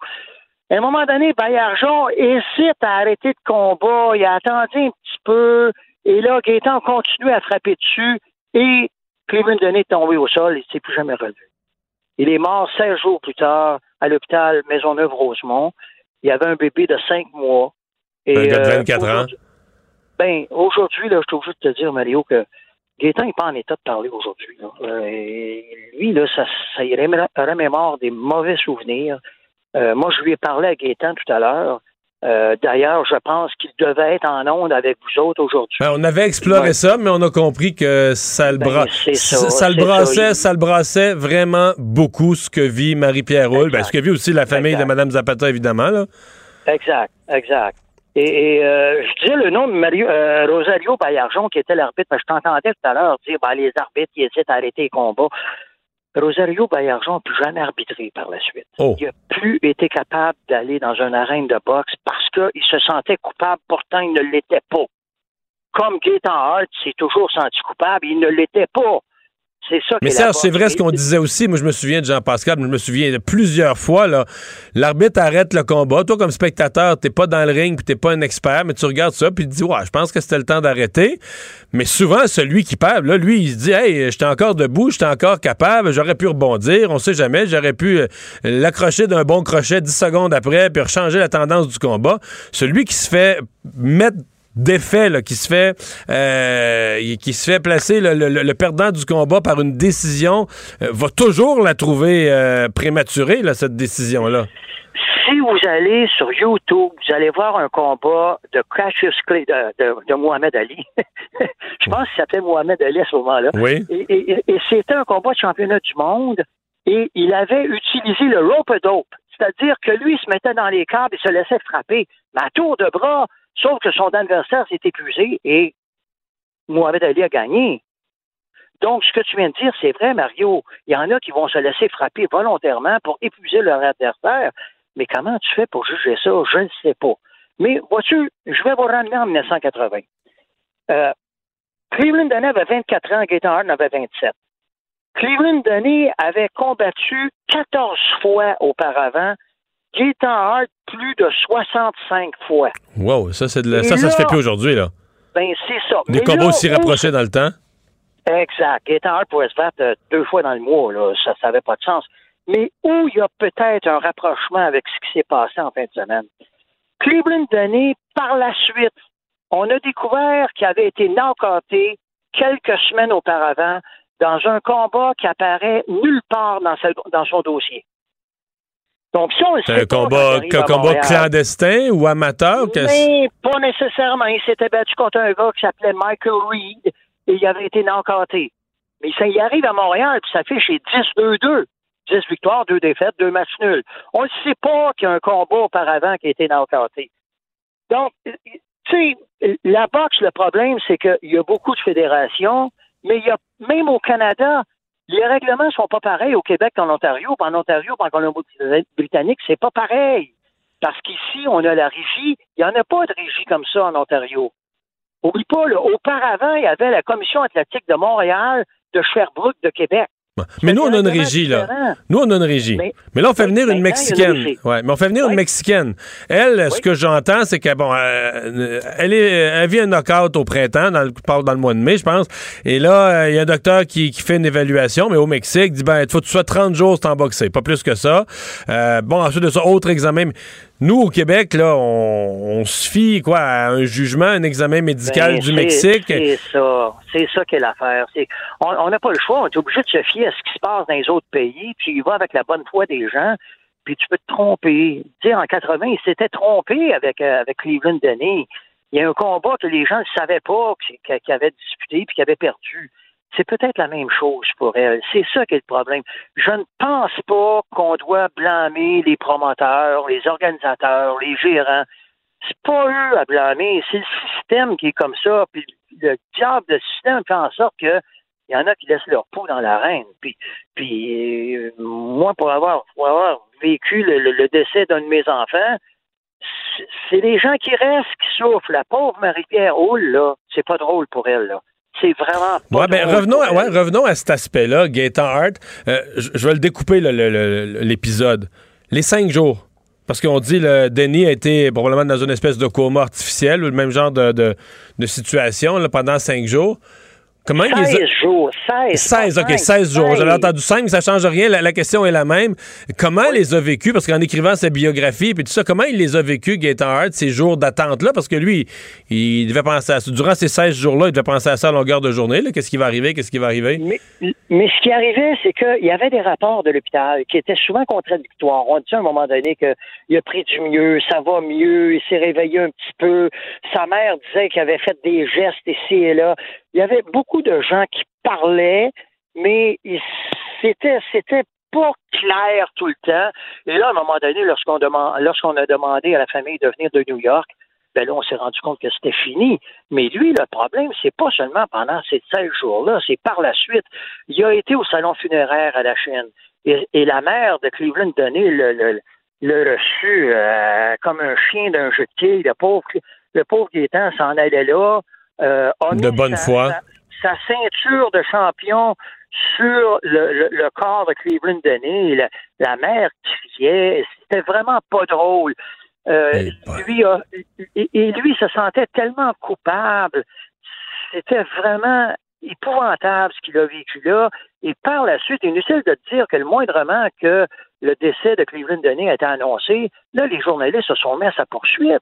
À un moment donné, Bayarjon hésite à arrêter le combat. Il a attendu un petit peu. Et là, Gaétan continue à frapper dessus. Et Cleveland Denis est tombé au sol, il ne s'est plus jamais relevé. Il est mort 16 jours plus tard à l'hôpital Maisonneuve-Rosemont. Il avait un bébé de 5 mois. Et, un gars de 24 euh, ans. Ben, aujourd'hui, là, je suis obligé de te dire, Mario, que Gaétan n'est pas en état de parler aujourd'hui. Euh, lui, là, ça, ça y remémore des mauvais souvenirs. Euh, moi, je lui ai parlé à Gaétan tout à l'heure. Euh, d'ailleurs, je pense qu'il devait être en onde avec vous autres aujourd'hui. Ben, on avait exploré ça, mais on a compris que ça le, ben, ça, le brassait, ça. le brassait vraiment beaucoup ce que vit Marie-Pierre Roule, ben, ce que vit aussi la famille de Mme Zapata, évidemment. Là. Exact, exact. Et, euh, je disais le nom de Mario, euh, Rosario Bayarjon, qui était l'arbitre, parce que je t'entendais tout à l'heure dire ben, les arbitres, ils essaient d'arrêter les combats. Rosario Bayarjon n'a plus jamais arbitré par la suite. Oh. Il n'a plus été capable d'aller dans une arène de boxe parce qu'il se sentait coupable, pourtant il ne l'était pas. Comme Gaétan Hart s'est toujours senti coupable, il ne l'était pas. Ça Mais Serge, c'est vrai ce qu'on disait aussi. Moi, je me souviens de Jean-Pascal, je me souviens de plusieurs fois, là, l'arbitre arrête le combat. Toi, comme spectateur, t'es pas dans le ring, puis t'es pas un expert, mais tu regardes ça, puis tu dis, ouais, je pense que c'était le temps d'arrêter. Mais souvent, celui qui perd, là, lui, il se dit, hey, j'étais encore debout, j'étais encore capable, j'aurais pu rebondir, on sait jamais, j'aurais pu euh, l'accrocher d'un bon crochet 10 secondes après, puis changer la tendance du combat. Celui qui se fait mettre défait là, qui se fait euh, qui se fait placer le, perdant du combat par une décision euh, va toujours la trouver euh, prématurée là, cette décision là. Si vous allez sur YouTube, vous allez voir un combat de Cassius Clay de, de, Mohamed Ali. Je pense qu'il s'appelait Mohamed Ali à ce moment-là. Oui. Et, et c'était un combat de championnat du monde et il avait utilisé le rope dope. C'est-à-dire que lui, il se mettait dans les câbles et se laissait frapper. Mais à tour de bras, Sauf que son adversaire s'est épuisé et Mohamed Ali a gagné. Donc, ce que tu viens de dire, c'est vrai, Mario. Il y en a qui vont se laisser frapper volontairement pour épuiser leur adversaire. Mais comment tu fais pour juger ça? Je ne sais pas. Mais vois-tu, je vais vous ramener en 1980. Euh, Cleveland Denny avait 24 ans, Gaetan Hart avait 27. Cleveland Denny avait combattu 14 fois auparavant Gaétan Hart plus de 65 fois. Wow, ça, c'est de ça, ça se fait plus aujourd'hui, là. Ben, c'est ça. Des combats aussi rapprochés dans le temps. Exact. Gaétan Hart pourrait se battre euh, deux fois dans le mois, là. Ça n'avait pas de sens. Mais où il y a peut-être un rapprochement avec ce qui s'est passé en fin de semaine? Cleveland Denny, par la suite, on a découvert qu'il avait été knockouté quelques semaines auparavant dans un combat qui apparaît nulle part dans son dossier. Donc, c'est un combat, combat clandestin ou amateur? Mais pas nécessairement. Il s'était battu contre un gars qui s'appelait Michael Reed et il avait été encanté. Mais ça y arrive à Montréal, puis ça fait chez 10-2-2. 10 victoires, 2 défaites, 2 matchs nuls. On ne sait pas qu'il y a un combat auparavant qui a été encanté. Donc, tu sais, la boxe, le problème, c'est qu'il y a beaucoup de fédérations, mais il y a, même au Canada, les règlements sont pas pareils au Québec qu'en Ontario. En Ontario, en Colombie-Britannique, c'est pas pareil. Parce qu'ici, on a la régie. Il n'y en a pas de régie comme ça en Ontario. Oublie pas, auparavant, il y avait la Commission athlétique de Montréal, de Sherbrooke, de Québec. Mais nous, on a une régie, là. Nous, on a une régie. Mais, là, on fait venir une Mexicaine. Ouais, mais on fait venir une Mexicaine. Elle, ce que j'entends, c'est que, bon, euh, elle, est, elle vit un knockout au printemps, dans le, dans le mois de mai, je pense. Et là, euh, il y a un docteur qui, qui, fait une évaluation, mais au Mexique, dit, ben, il faut que tu sois 30 jours sans boxer, pas plus que ça. Euh, bon, ensuite de ça, autre examen. Nous, au Québec, là, on, se fie quoi, à un jugement, un examen médical ben, du Mexique. C'est ça. C'est ça qu'est l'affaire. On n'a pas le choix. On est obligé de se fier à ce qui se passe dans les autres pays, puis il va avec la bonne foi des gens, puis tu peux te tromper. Tu sais, en 80, il s'était trompé avec, euh, avec Cleveland Denny. Il y a un combat que les gens ne savaient pas qu'il avait disputé puis qu'il avait perdu c'est peut-être la même chose pour elle. C'est ça qui est le problème. Je ne pense pas qu'on doit blâmer les promoteurs, les organisateurs, les gérants. C'est pas eux à blâmer, c'est le système qui est comme ça. Puis le diable de système fait en sorte que il y en a qui laissent leur peau dans l'arène. Puis, puis euh, moi, pour avoir, pour avoir vécu le, décès d'un de mes enfants, c'est les gens qui restent qui souffrent. La pauvre Marie-Pierre Houle, là, c'est pas drôle pour elle, là c'est vraiment. ouais, ben, revenons, à, ouais, revenons à cet aspect-là, Gaëtan Hart. Euh, je vais le découper, l'épisode. Les cinq jours. Parce qu'on dit que Denis a été probablement dans une espèce de coma artificiel ou le même genre de, situation pendant cinq jours. Comment 16 jours. 16. 16, OK, 16 jours. J'avais entendu 5, ça change rien. La, question est la même. Comment il les a vécus? Parce qu'en écrivant sa biographie et tout ça, comment il les a vécus, Gaëtan Hart, ces jours d'attente-là? Parce que lui, il devait penser à ça. Durant ces 16 jours-là, il devait penser à ça à longueur de journée. Qu'est-ce qui va arriver? Qu'est-ce qui va arriver? Mais, mais ce qui arrivait, c'est qu'il y avait des rapports de l'hôpital qui étaient souvent contradictoires. On dit à un moment donné qu'il a pris du mieux, ça va mieux, il s'est réveillé un petit peu. Sa mère disait qu'il avait fait des gestes ici et là il y avait beaucoup de gens qui parlaient, mais c'était c'était pas clair tout le temps. Et là, à un moment donné, lorsqu'on lorsqu'on a demandé à la famille de venir de New York, ben là, on s'est rendu compte que c'était fini. Mais lui, le problème, c'est pas seulement pendant ces 16 jours-là, c'est par la suite. Il a été au salon funéraire à la Chine. Et, la mère de Cleveland Donné le, le, le reçu euh, comme un chien d'un jeu de quilles. Le pauvre, le pauvre Gaétan s'en allait là. Euh, de bonne sa, foi. Sa, ceinture de champion sur le, corps de Cleveland Denis, la, la mère criait, c'était vraiment pas drôle. Euh, lui et, lui se sentait tellement coupable. C'était vraiment épouvantable ce qu'il a vécu là. Et par la suite, inutile de dire que le moindrement que le décès de Cleveland Denis a été annoncé, là, les journalistes se sont mis à sa poursuite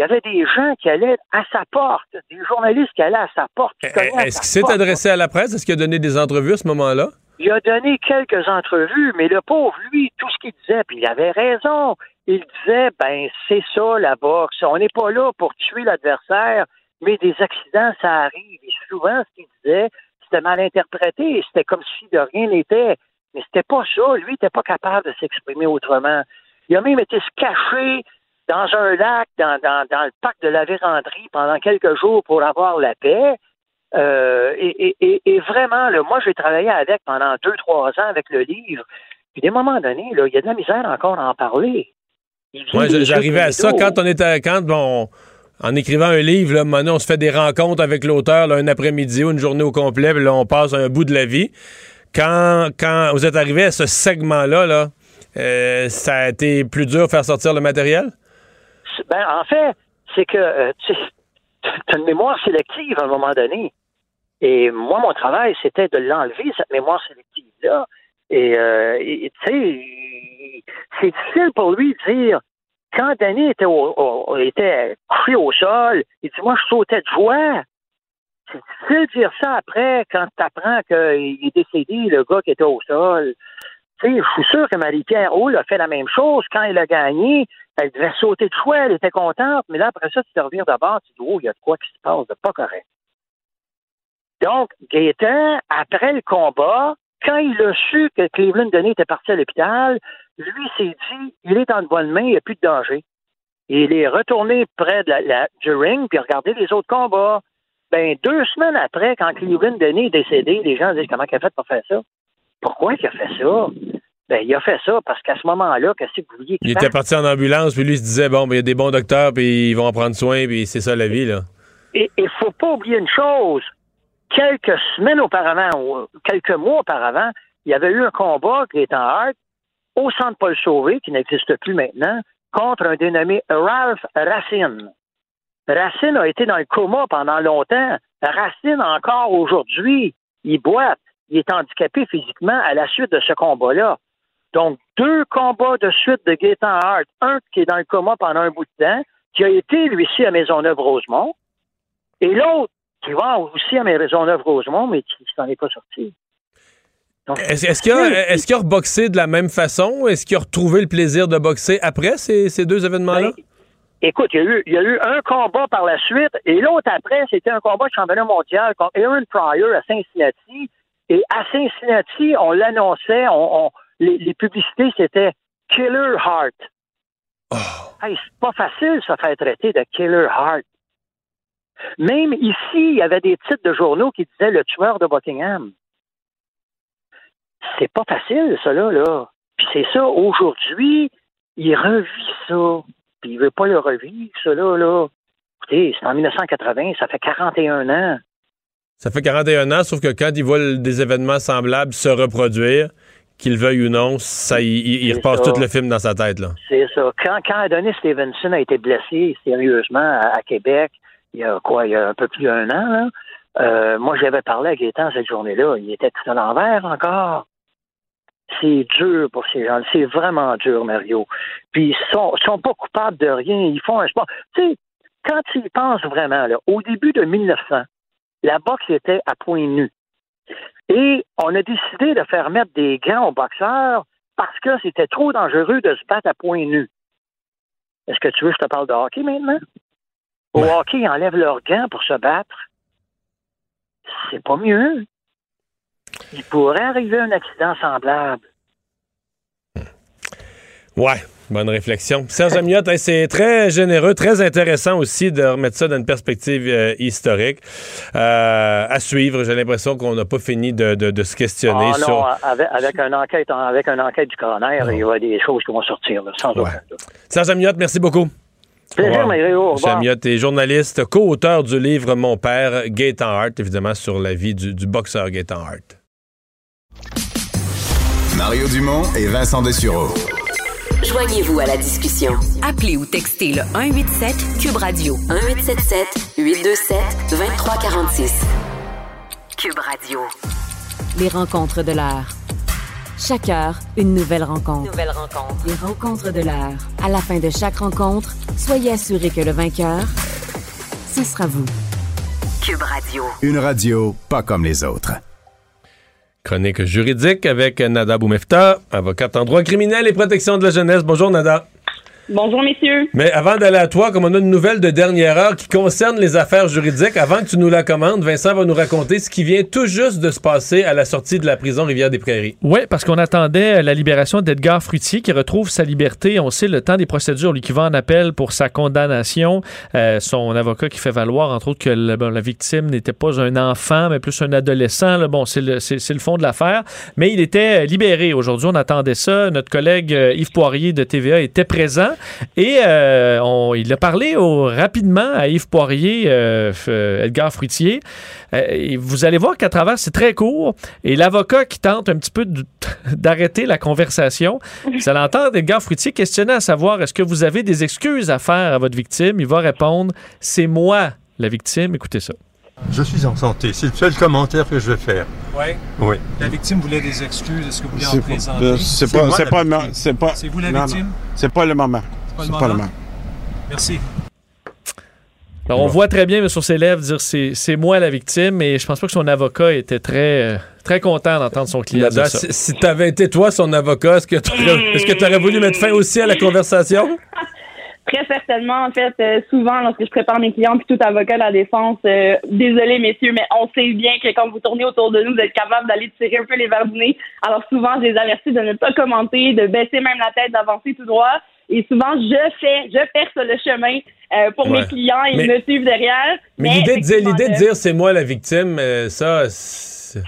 il y avait des gens qui allaient à sa porte, des journalistes qui allaient à sa porte. Eh, eh, est-ce qu'il s'est adressé à la presse? Est-ce qu'il a donné des entrevues à ce moment-là? Il a donné quelques entrevues, mais le pauvre, lui, tout ce qu'il disait, puis il avait raison. Il disait, ben, c'est ça la boxe. On n'est pas là pour tuer l'adversaire, mais des accidents, ça arrive. Et souvent, ce qu'il disait, c'était mal interprété. C'était comme si de rien n'était. Mais c'était pas ça. Lui, il n'était pas capable de s'exprimer autrement. Il a même été se cacher dans un lac, dans, le parc de la Vérandrie pendant quelques jours pour avoir la paix. Euh, et, vraiment, moi, j'ai travaillé avec pendant deux, trois ans avec le livre. Puis, à un moment donné, il y a de la misère encore à en parler. Moi, j'arrivais à ça quand on était, quand bon, en écrivant un livre, là, on se fait des rencontres avec l'auteur un après-midi ou une journée au complet, puis là, on passe un bout de la vie. Quand, quand vous êtes arrivé à ce segment-là, là, euh, ça a été plus dur de faire sortir le matériel? Ben, en fait, c'est que euh, tu as une mémoire sélective à un moment donné. Et moi, mon travail, c'était de l'enlever, cette mémoire sélective-là. Et, euh, tu sais, c'est difficile pour lui de dire, quand Danny était, était couché au sol, il dit, moi, je sautais de joie. C'est difficile de dire ça après, quand tu apprends qu'il est décédé, le gars qui était au sol. Tu sais, je suis sûr que Marie-Pierre Hull a fait la même chose quand il a gagné. Elle devait sauter de choix, elle était contente, mais là, après ça, tu te reviens d'abord, tu dis, oh, il y a de quoi qui se passe de pas correct. Donc, Gaétan, après le combat, quand il a su que Cleveland Denis était parti à l'hôpital, lui s'est dit, il est en bonne main, il n'y a plus de danger. Il est retourné près de la, du ring, puis regardé les autres combats. Ben, deux semaines après, quand Cleveland Denis est décédé, les gens disent, comment il a fait pour faire ça? Pourquoi il a fait ça? Ben, il a fait ça parce qu'à ce moment-là, qu'est-ce que vous vouliez Il était parti en ambulance, puis lui se disait, bon, ben, il y a des bons docteurs, puis ils vont en prendre soin, puis c'est ça la vie, là. Et il faut pas oublier une chose. Quelques semaines auparavant, ou quelques mois auparavant, il y avait eu un combat qui est en Hart au centre Paul Sauvé, qui n'existe plus maintenant, contre un dénommé Ralph Racine. Racine a été dans le coma pendant longtemps. Racine, encore aujourd'hui, il boite. Il est handicapé physiquement à la suite de ce combat-là. Donc, deux combats de suite de Gaétan Hart. Un qui est dans le coma pendant un bout de temps, qui a été, lui aussi, à Maisonneuve-Rosemont. Et l'autre qui va aussi à Maisonneuve-Rosemont, mais qui s'en est pas sorti. Est-ce qu'il a, est reboxé de la même façon? Est-ce qu'il a retrouvé le plaisir de boxer après ces, deux événements-là? Ben, écoute, il y, a eu, il y, a eu, un combat par la suite, et l'autre après, c'était un combat de championnat mondial contre Aaron Pryor à Cincinnati. Et à Cincinnati, on l'annonçait, on, les, publicités, c'était Killer Heart. Oh. c'est pas facile se faire traiter de Killer Heart. Même ici, il y avait des titres de journaux qui disaient le tueur de Buckingham. C'est pas facile, ça, là. Puis c'est ça, aujourd'hui, il revit ça. Puis il veut pas le revivre, ça, là. là. Écoutez, c'est en 1980, ça fait 41 ans. Ça fait 41 ans, sauf que quand il voit des événements semblables se reproduire, qu'il veuille ou non, ça, il, repasse tout le film dans sa tête. là. C'est ça. Quand, quand Adonis Stevenson a été blessé sérieusement à, Québec, il y a quoi, il y a un peu plus d'un an, Euh, moi, j'avais parlé à Gaétan cette journée-là. Il était tout à l'envers encore. C'est dur pour ces gens. C'est vraiment dur, Mario. Puis ils sont, sont pas coupables de rien. Ils font un sport. Tu sais, quand ils pensent vraiment, là, au début de 1900, la boxe était à point nu. Et on a décidé de faire mettre des gants aux boxeurs parce que c'était trop dangereux de se battre à point nu. Est-ce que tu veux que je te parle de hockey maintenant? Au hockey, ils enlèvent leurs gants pour se battre. C'est pas mieux. Il pourrait arriver un accident semblable. Ouais, bonne réflexion. Serge Amiot, c'est très généreux, très intéressant aussi de remettre ça dans une perspective euh, historique. Euh, à suivre, j'ai l'impression qu'on n'a pas fini de, de- de se questionner Ah non, sur... avec, avec une enquête, avec une enquête du coroner, il y a des choses qui vont sortir, là, sans Ouais. aucun doute. Serge Amiot, merci beaucoup. Plaisir, Au revoir. Mario. Au revoir. Serge Amiot est journaliste, co-auteur du livre Mon père, Gaétan Hart, évidemment sur la vie du, du boxeur Gaétan Hart. Mario Dumont et Vincent Dessureau. Joignez-vous à la discussion. Appelez ou textez le 187 Cube Radio 1877 827 2346. Cube Radio. Les rencontres de l'heure. Chaque heure, une nouvelle rencontre. Nouvelle rencontre. Les rencontres de l'heure. À la fin de chaque rencontre, soyez assurés que le vainqueur, ce sera vous. Cube Radio. Une radio pas comme les autres. Chronique juridique avec Nada Boumefta, avocate en droit criminel et protection de la jeunesse. Bonjour Nada. Bonjour, messieurs. Mais avant d'aller à toi, comme on a une nouvelle de dernière heure qui concerne les affaires juridiques, avant que tu nous la commandes, Vincent va nous raconter ce qui vient tout juste de se passer à la sortie de la prison Rivière-des-Prairies. Oui, parce qu'on attendait la libération d'Edgar Fruitier qui retrouve sa liberté. On sait le temps des procédures, lui qui va en appel pour sa condamnation. Euh, son avocat qui fait valoir, entre autres, que le- bon, la victime n'était pas un enfant, mais plus un adolescent. Là. Bon, c'est le, c'est- c'est le fond de l'affaire. Mais il était libéré. Aujourd'hui, on attendait ça. Notre collègue euh, Yves Poirier de TVA était présent et euh, on- il a parlé au- rapidement à Yves Poirier, euh, euh, Edgar Fruitier. Et vous allez voir qu'à travers, c'est très court. Et l'avocat qui tente un petit peu d'arrêter la conversation, allez entendre Edgar Fruitier questionner à savoir est-ce que vous avez des excuses à faire à votre victime? Il va répondre c'est moi la victime. Écoutez ça. Je suis en santé. C'est le seul commentaire que je vais faire. Oui. Oui. La victime voulait des excuses. Est-ce que vous voulez en C'est présenter? pas, c'est pas, c'est c'est C'est vous la non, victime? C'est pas le moment. C'est pas le moment. Merci. Alors, on voit très bien sur ses lèvres dire c'est c'est moi la victime. Et je pense pas que son avocat était très, euh, très content d'entendre son client dire ça. si, si t'avais été toi son avocat, est-ce que est-ce que t'aurais voulu mettre fin aussi à la conversation? Très certainement, en fait, euh, souvent, lorsque je prépare mes clients, puis tout avocat de la défense, euh, désolé, messieurs, mais on sait bien que quand vous tournez autour de nous, vous êtes capable d'aller tirer un peu les verres du nez. Alors souvent, je les avertis de ne pas commenter, de baisser même la tête, d'avancer tout droit. Et souvent, je fais, je perce le chemin euh, pour Ouais. mes clients, ils Mais- me suivent derrière. Mais l'idée de dire, l'idée de dire c'est moi la victime, ça, c'est-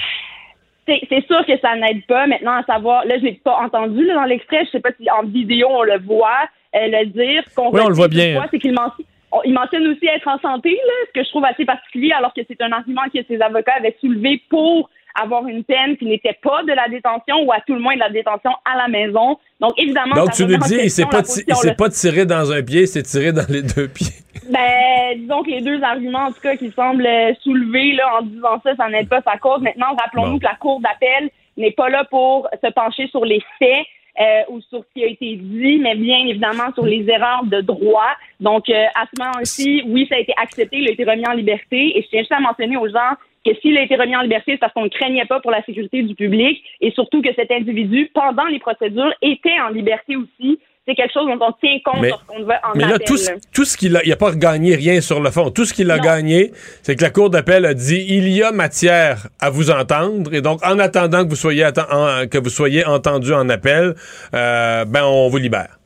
sûr que ça n'aide pas. Maintenant, à savoir, là, je l'ai pas entendu là, dans l'extrait. Je sais pas si en vidéo on le voit le dire. Qu'on Oui, on le voit bien. C'est qu'il mentionne, on- il mentionne aussi être en santé, là, ce que je trouve assez particulier, alors que c'est un argument que ses avocats avaient soulevé pour avoir une peine qui n'était pas de la détention ou à tout le moins de la détention à la maison. Donc, évidemment, Donc, tu nous dis, il s'est pas, tiré dans un pied, il s'est tiré dans les deux pieds. Ben, disons que les deux arguments, en tout cas, qui semblent euh, soulever là, en disant ça, ça n'aide pas sa cause. Maintenant, rappelons-nous Bon. que la Cour d'appel n'est pas là pour se pencher sur les faits euh, ou sur ce qui a été dit, mais bien évidemment sur les erreurs de droit. Donc, euh, à ce moment-ci, oui, ça a été accepté, il a été remis en liberté. Et je tiens juste à mentionner aux gens que s'il a été remis en liberté, c'est parce qu'on ne craignait pas pour la sécurité du public et surtout que cet individu, pendant les procédures, était en liberté aussi. C'est quelque chose dont on tient compte Mais- lorsqu'on va en Mais là, appel. tout, ce- tout ce qu'il a, il n'a pas gagné rien sur le fond. Tout ce qu'il a Non. gagné, c'est que la Cour d'appel a dit il y a matière à vous entendre. Et donc, en attendant que vous soyez, atten- en- que vous soyez entendu en appel, euh, ben, on vous libère.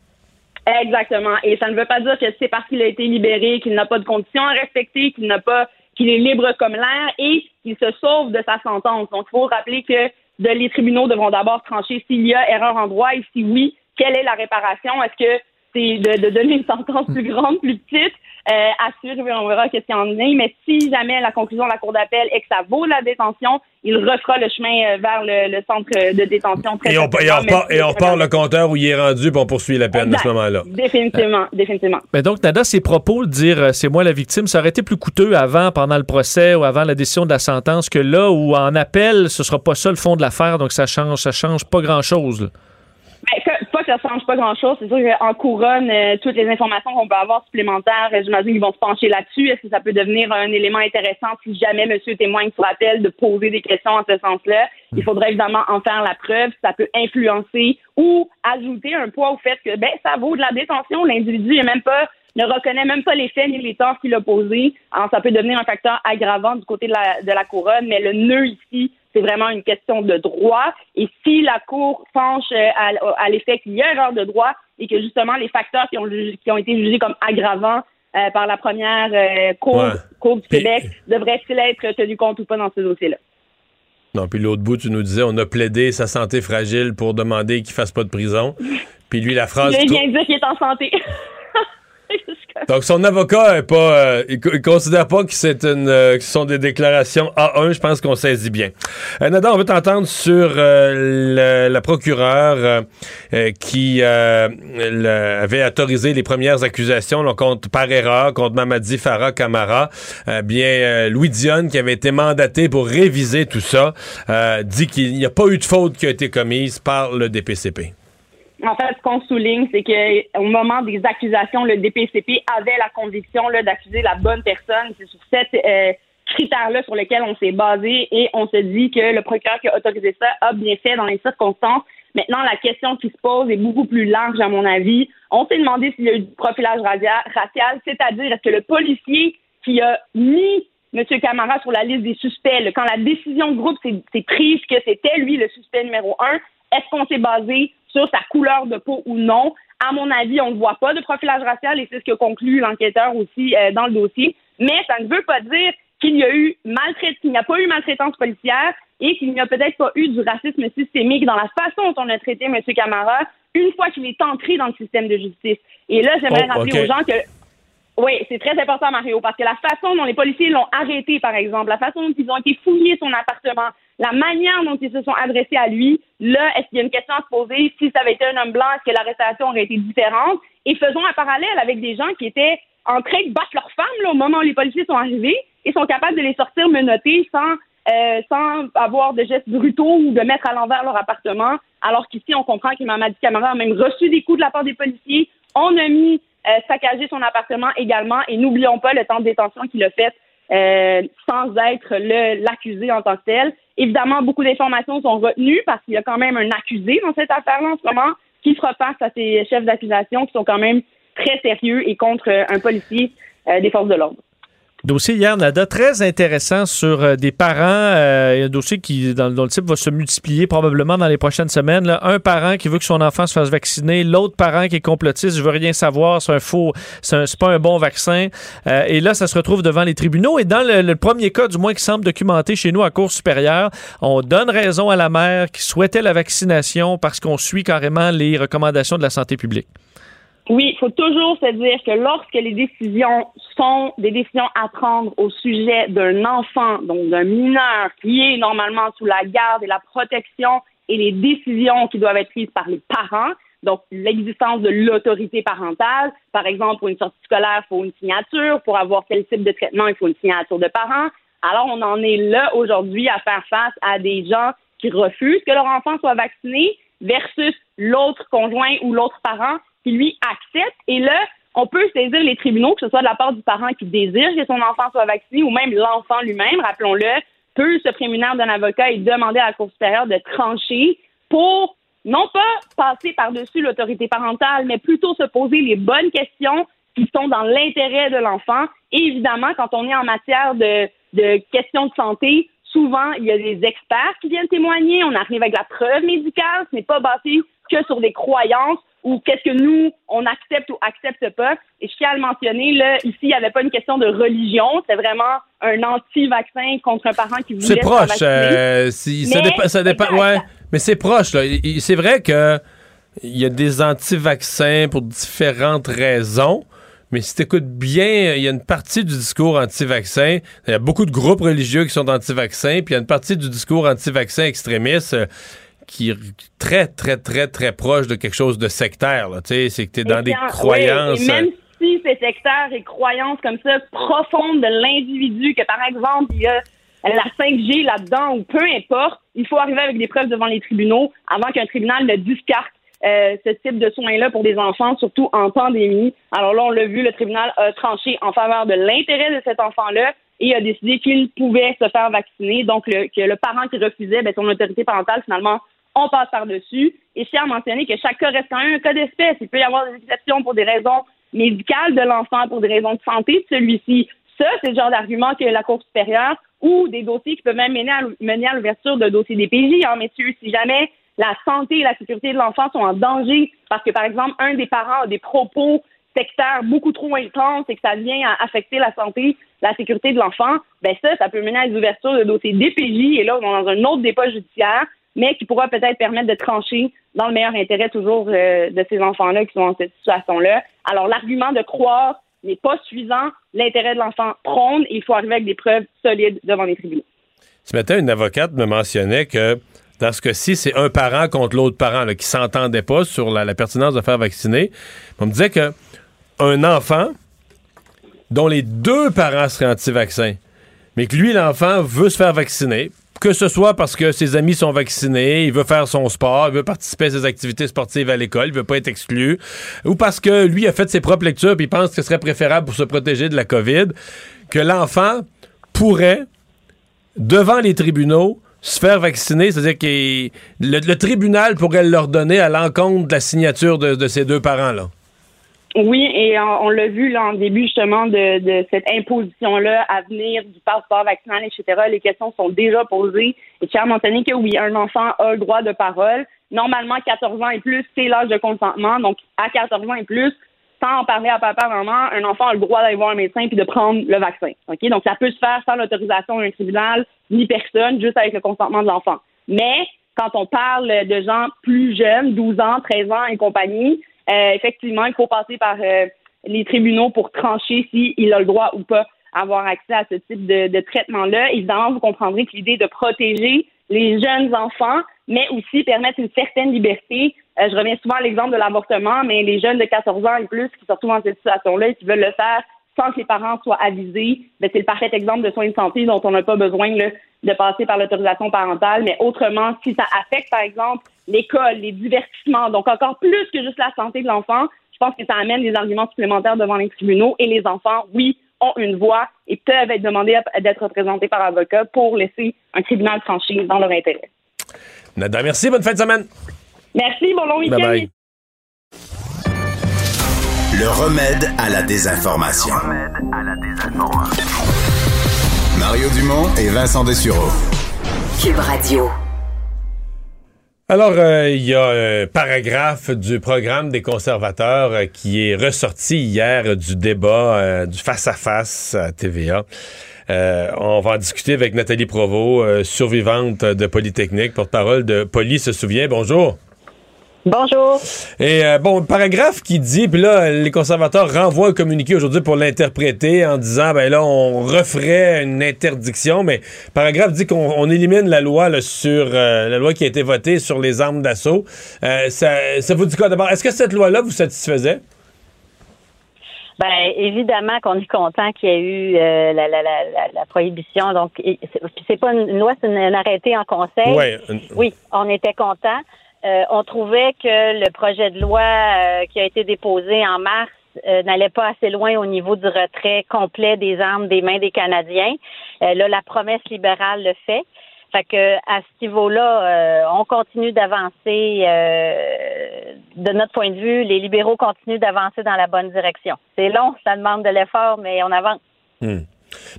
Exactement. Et ça ne veut pas dire que c'est parce qu'il a été libéré qu'il n'a pas de conditions à respecter, qu'il n'a pas, qu'il est libre comme l'air et qu'il se sauve de sa sentence. Donc, il faut rappeler que de- les tribunaux devront d'abord trancher s'il y a erreur en droit et si oui, quelle est la réparation? Est-ce que c'est de, de donner une sentence plus grande, plus petite? Euh, assure, on verra qu'est-ce qu'il y en est. Mais si jamais la conclusion de la Cour d'appel est que ça vaut la détention, il refera le chemin euh, vers le, le centre de détention. Très Et on, et on repart, et on repart le compteur où il est rendu, puis on poursuit la peine à ce Exact. moment-là. Définitivement, définitivement. Mais donc, Nada, ses propos de dire euh, c'est moi la victime, ça aurait été plus coûteux avant, pendant le procès ou avant la décision de la sentence que là où en appel, ce sera pas ça le fond de l'affaire, donc ça change, ça change pas grand-chose. Ben, que- pas que ça change pas grand-chose. C'est sûr qu'en couronne, euh, toutes les informations qu'on peut avoir supplémentaires, euh, j'imagine qu'ils vont se pencher là-dessus. Est-ce que ça peut devenir un élément intéressant si jamais monsieur témoigne sur appel de poser des questions en ce sens-là? Il faudrait évidemment en faire la preuve. Ça peut influencer ou ajouter un poids au fait que ben ça vaut de la détention. L'individu même pas ne reconnaît même pas les faits ni les torts qu'il a posés. Alors, ça peut devenir un facteur aggravant du côté de la, de la couronne, mais le nœud ici, c'est vraiment une question de droit. Et si la Cour penche euh, à, à l'effet qu'il y a erreur de droit et que justement les facteurs qui ont, jugé- qui ont été jugés comme aggravants euh, par la première euh, Cour, Ouais. Cour du Québec devraient-ils être tenus compte ou pas dans ce dossier-là? Non, puis l'autre bout, tu nous disais, on a plaidé sa santé fragile pour demander qu'il fasse pas de prison. Puis lui, la phrase... Il vient dire qu'il est en santé. Donc, son avocat est pas, euh, il, co- il considère pas que c'est une, euh, que ce sont des déclarations A1. Je pense qu'on saisit bien. Euh, on veut t'entendre sur euh, le- la procureure euh, euh, qui le- avait autorisé les premières accusations là, contre par erreur contre Mamadi Farah Camara. Euh, bien, Louis Dionne, qui avait été mandaté pour réviser tout ça, dit qu'il n'y a pas eu de faute qui a été commise par le DPCP. En fait, ce qu'on souligne, c'est que au moment des accusations, le DPCP avait la conviction d'accuser la bonne personne. C'est sur cet euh, critère-là sur lequel on s'est basé et on se dit que le procureur qui a autorisé ça a bien fait dans les circonstances. Maintenant, la question qui se pose est beaucoup plus large, à mon avis. On s'est demandé s'il y a eu du profilage racial, c'est-à-dire est-ce que le policier qui a mis M. Camara sur la liste des suspects, quand la décision de groupe s'est prise que c'était lui le suspect numéro un, est-ce qu'on s'est basé sur sa couleur de peau ou non? À mon avis, on ne voit pas de profilage racial et c'est ce que conclut l'enquêteur aussi euh, dans le dossier. Mais ça ne veut pas dire qu'il y a eu maltraitance, qu'il n'y a pas eu maltraitance policière et qu'il n'y a peut-être pas eu du racisme systémique dans la façon dont on a traité M. Camara une fois qu'il est entré dans le système de justice. Et là, j'aimerais Oh, rappeler aux gens que oui, c'est très important, Mario, parce que la façon dont les policiers l'ont arrêté, par exemple, la façon dont ils ont été fouillés son appartement, la manière dont ils se sont adressés à lui, là, est-ce qu'il y a une question à se poser? Si ça avait été un homme blanc, est-ce que l'arrestation aurait été différente? Et faisons un parallèle avec des gens qui étaient en train de battre leurs femmes là, au moment où les policiers sont arrivés et sont capables de les sortir menottés sans, euh, sans avoir de gestes brutaux ou de mettre à l'envers leur appartement, alors qu'ici, on comprend que Mamadi Camara a même reçu des coups de la part des policiers. On a mis euh, saccager son appartement également et n'oublions pas le temps de détention qu'il a fait euh, sans être l'accusé en tant que tel. Évidemment, beaucoup d'informations sont retenues parce qu'il y a quand même un accusé dans cette affaire-là en ce moment qui fera face à ces chefs d'accusation qui sont quand même très sérieux et contre euh, un policier euh, des forces de l'ordre. Dossier hier, Nada, très intéressant sur euh, des parents. euh, un dossier qui, dans, dont le type va se multiplier probablement dans les prochaines semaines. là. Un parent qui veut que son enfant se fasse vacciner, l'autre parent qui est complotiste, je veux rien savoir, c'est un faux, c'est pas un bon vaccin. Euh, et là, ça se retrouve devant les tribunaux. Et dans le, le premier cas, du moins qui semble documenté chez nous à Cour supérieure, on donne raison à la mère qui souhaitait la vaccination parce qu'on suit carrément les recommandations de la santé publique. Oui, il faut toujours se dire que lorsque les décisions sont des décisions à prendre au sujet d'un enfant, donc d'un mineur qui est normalement sous la garde et la protection et les décisions qui doivent être prises par les parents, donc l'existence de l'autorité parentale, par exemple pour une sortie scolaire, il faut une signature, pour avoir quel type de traitement, il faut une signature de parents. Alors on en est là aujourd'hui à faire face à des gens qui refusent que leur enfant soit vacciné versus l'autre conjoint ou l'autre parent qui lui accepte. Et là, on peut saisir les tribunaux, que ce soit de la part du parent qui désire que son enfant soit vacciné ou même l'enfant lui-même, rappelons-le, peut se prémunir d'un avocat et demander à la Cour supérieure de trancher pour non pas passer par-dessus l'autorité parentale, mais plutôt se poser les bonnes questions qui sont dans l'intérêt de l'enfant. Et évidemment, quand on est en matière de, de questions de santé, souvent, il y a des experts qui viennent témoigner. On arrive avec la preuve médicale. Ce n'est pas basé que sur des croyances ou qu'est-ce que nous, on accepte ou accepte pas. Et je tiens à le mentionner, là, ici, il n'y avait pas une question de religion. C'était vraiment un anti-vaccin contre un parent qui voulait C'est proche. euh, si- ça Mais- dépend. Ça dépend ouais. Mais c'est proche. là. C'est vrai que il y a des anti-vaccins pour différentes raisons. Mais si tu écoutes bien, il y a une partie du discours anti-vaccin. Il y a beaucoup de groupes religieux qui sont anti-vaccins, puis il y a une partie du discours anti-vaccin extrémiste euh, qui est très, très, très, très proche de quelque chose de sectaire. C'est que tu es dans des croyances. Et même si c'est sectaire et croyances comme ça profondes de l'individu, que par exemple, il y a la 5G là-dedans, ou peu importe, il faut arriver avec des preuves devant les tribunaux avant qu'un tribunal ne discarte euh, ce type de soins-là pour des enfants, surtout en pandémie. Alors là, on l'a vu, le tribunal a tranché en faveur de l'intérêt de cet enfant-là et a décidé qu'il pouvait se faire vacciner. Donc, le, que le parent qui refusait, ben, son autorité parentale, finalement, on passe par-dessus. Et je tiens à mentionner que chaque cas reste quand même un cas d'espèce. Il peut y avoir des exceptions pour des raisons médicales de l'enfant, pour des raisons de santé de celui-ci. Ça, c'est le genre d'argument que la Cour supérieure ou des dossiers qui peuvent même mener à, mener à l'ouverture de dossiers DPJ, hein, messieurs, si jamais la santé et la sécurité de l'enfant sont en danger parce que, par exemple, un des parents a des propos sectaires beaucoup trop intenses et que ça vient à affecter la santé, la sécurité de l'enfant, ben ça, ça peut mener à des ouvertures de dossiers DPJ et là, on est dans un autre débat judiciaire, mais qui pourra peut-être permettre de trancher dans le meilleur intérêt toujours euh, de ces enfants-là qui sont dans cette situation-là. Alors, l'argument de croire n'est pas suffisant. L'intérêt de l'enfant prône et il faut arriver avec des preuves solides devant les tribunaux. Ce matin, une avocate me mentionnait que dans ce cas-ci, c'est un parent contre l'autre parent là, qui s'entendait pas sur la, pertinence de faire vacciner. On me disait que un enfant dont les deux parents seraient anti-vaccins, mais que lui, l'enfant, veut se faire vacciner, que ce soit parce que ses amis sont vaccinés, il veut faire son sport, il veut participer à ses activités sportives à l'école, il veut pas être exclu, ou parce que lui a fait ses propres lectures et il pense que ce serait préférable pour se protéger de la COVID, que l'enfant pourrait, devant les tribunaux, se faire vacciner, c'est-à-dire que le, tribunal pourrait l'ordonner à l'encontre de la signature de, de ses deux parents-là. Oui, et on, l'a vu là, en début justement de, cette imposition-là à venir du passeport vaccinal, etc. Les questions sont déjà posées. Et tiens à mentionner que oui, un enfant a le droit de parole. Normalement, 14 ans et plus, c'est l'âge de consentement. Donc, à 14 ans et plus, sans en parler à papa, maman, un enfant a le droit d'aller voir un médecin puis de prendre le vaccin. Ok, Donc, ça peut se faire sans l'autorisation d'un tribunal ni personne, juste avec le consentement de l'enfant. Mais quand on parle de gens plus jeunes, 12 ans, 13 ans et compagnie, euh, effectivement, il faut passer par euh, les tribunaux pour trancher s'il a le droit ou pas avoir accès à ce type de, traitement-là. Évidemment, vous comprendrez que l'idée de protéger les jeunes enfants, mais aussi permettre une certaine liberté. Euh, je reviens souvent à l'exemple de l'avortement, mais les jeunes de 14 ans et plus qui se retrouvent dans cette situation-là et qui veulent le faire sans que les parents soient avisés, ben, c'est le parfait exemple de soins de santé dont on n'a pas besoin de passer par l'autorisation parentale. Mais autrement, si ça affecte, par exemple, l'école, les divertissements, donc encore plus que juste la santé de l'enfant, je pense que ça amène des arguments supplémentaires devant les tribunaux et les enfants, oui, ont une voix et peuvent être demandés d'être représentés par avocat pour laisser un tribunal trancher dans leur intérêt. Nada, merci, bonne fin de semaine. Merci, bon long week-end. Le remède à la désinformation. Le remède à la désinformation. Mario Dumont et Vincent Dessureau. Cube Radio. Alors, euh, il y a un paragraphe du programme des conservateurs euh, qui est ressorti hier du débat euh, du face-à-face -à, TVA. on va en discuter avec Nathalie Provost, survivante de Polytechnique, porte-parole de Poly se souvient. Bonjour. Bonjour. Et euh, bon, paragraphe qui dit, puis là, les conservateurs renvoient un communiqué aujourd'hui pour l'interpréter en disant, ben là, on referait une interdiction, mais paragraphe dit qu'on élimine la loi sur euh, la loi qui a été votée sur les armes d'assaut. Euh, ça, ça, vous dit quoi d'abord? Est-ce que cette loi-là vous satisfaisait? Ben évidemment qu'on est content qu'il y ait eu la, la, la, la, prohibition. Donc c'est pas une loi, c'est un arrêté en conseil. Oui, on était content. Euh, on trouvait que le projet de loi euh, qui a été déposé en mars euh, n'allait pas assez loin au niveau du retrait complet des armes des mains des Canadiens. là, la promesse libérale le fait. Fait que à ce niveau-là, on continue d'avancer. de notre point de vue, les libéraux continuent d'avancer dans la bonne direction. C'est long, ça demande de l'effort, mais on avance. Hmm.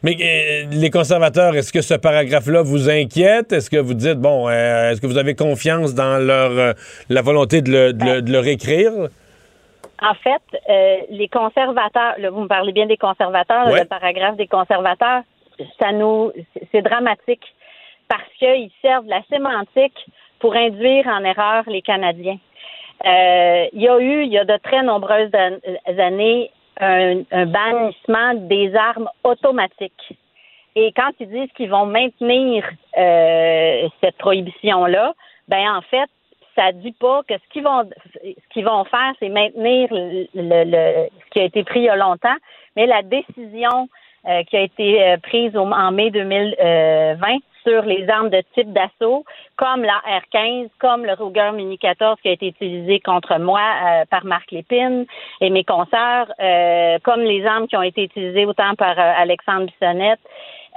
Mais euh, les conservateurs, est-ce que ce paragraphe-là vous inquiète? Est-ce que vous dites, bon, euh, est-ce que vous avez confiance dans leur euh, la volonté de le, de, réécrire? En fait, les conservateurs, vous me parlez bien des conservateurs, le paragraphe des conservateurs, ça nous, c'est dramatique parce qu'ils servent la sémantique pour induire en erreur les Canadiens. il y a eu, il y a de très nombreuses années, un, bannissement des armes automatiques. Et quand ils disent qu'ils vont maintenir cette prohibition-là, ben en fait, ça dit pas que ce qu'ils vont ce qu'ils vont faire, c'est maintenir le, ce qui a été pris il y a longtemps, mais la décision euh, qui a été euh, prise en mai 2020 sur les armes de type d'assaut, comme la R-15, comme le Ruger Mini 14 qui a été utilisé contre moi euh, par Marc Lépine et mes consoeurs, comme les armes qui ont été utilisées autant par Alexandre Bissonnette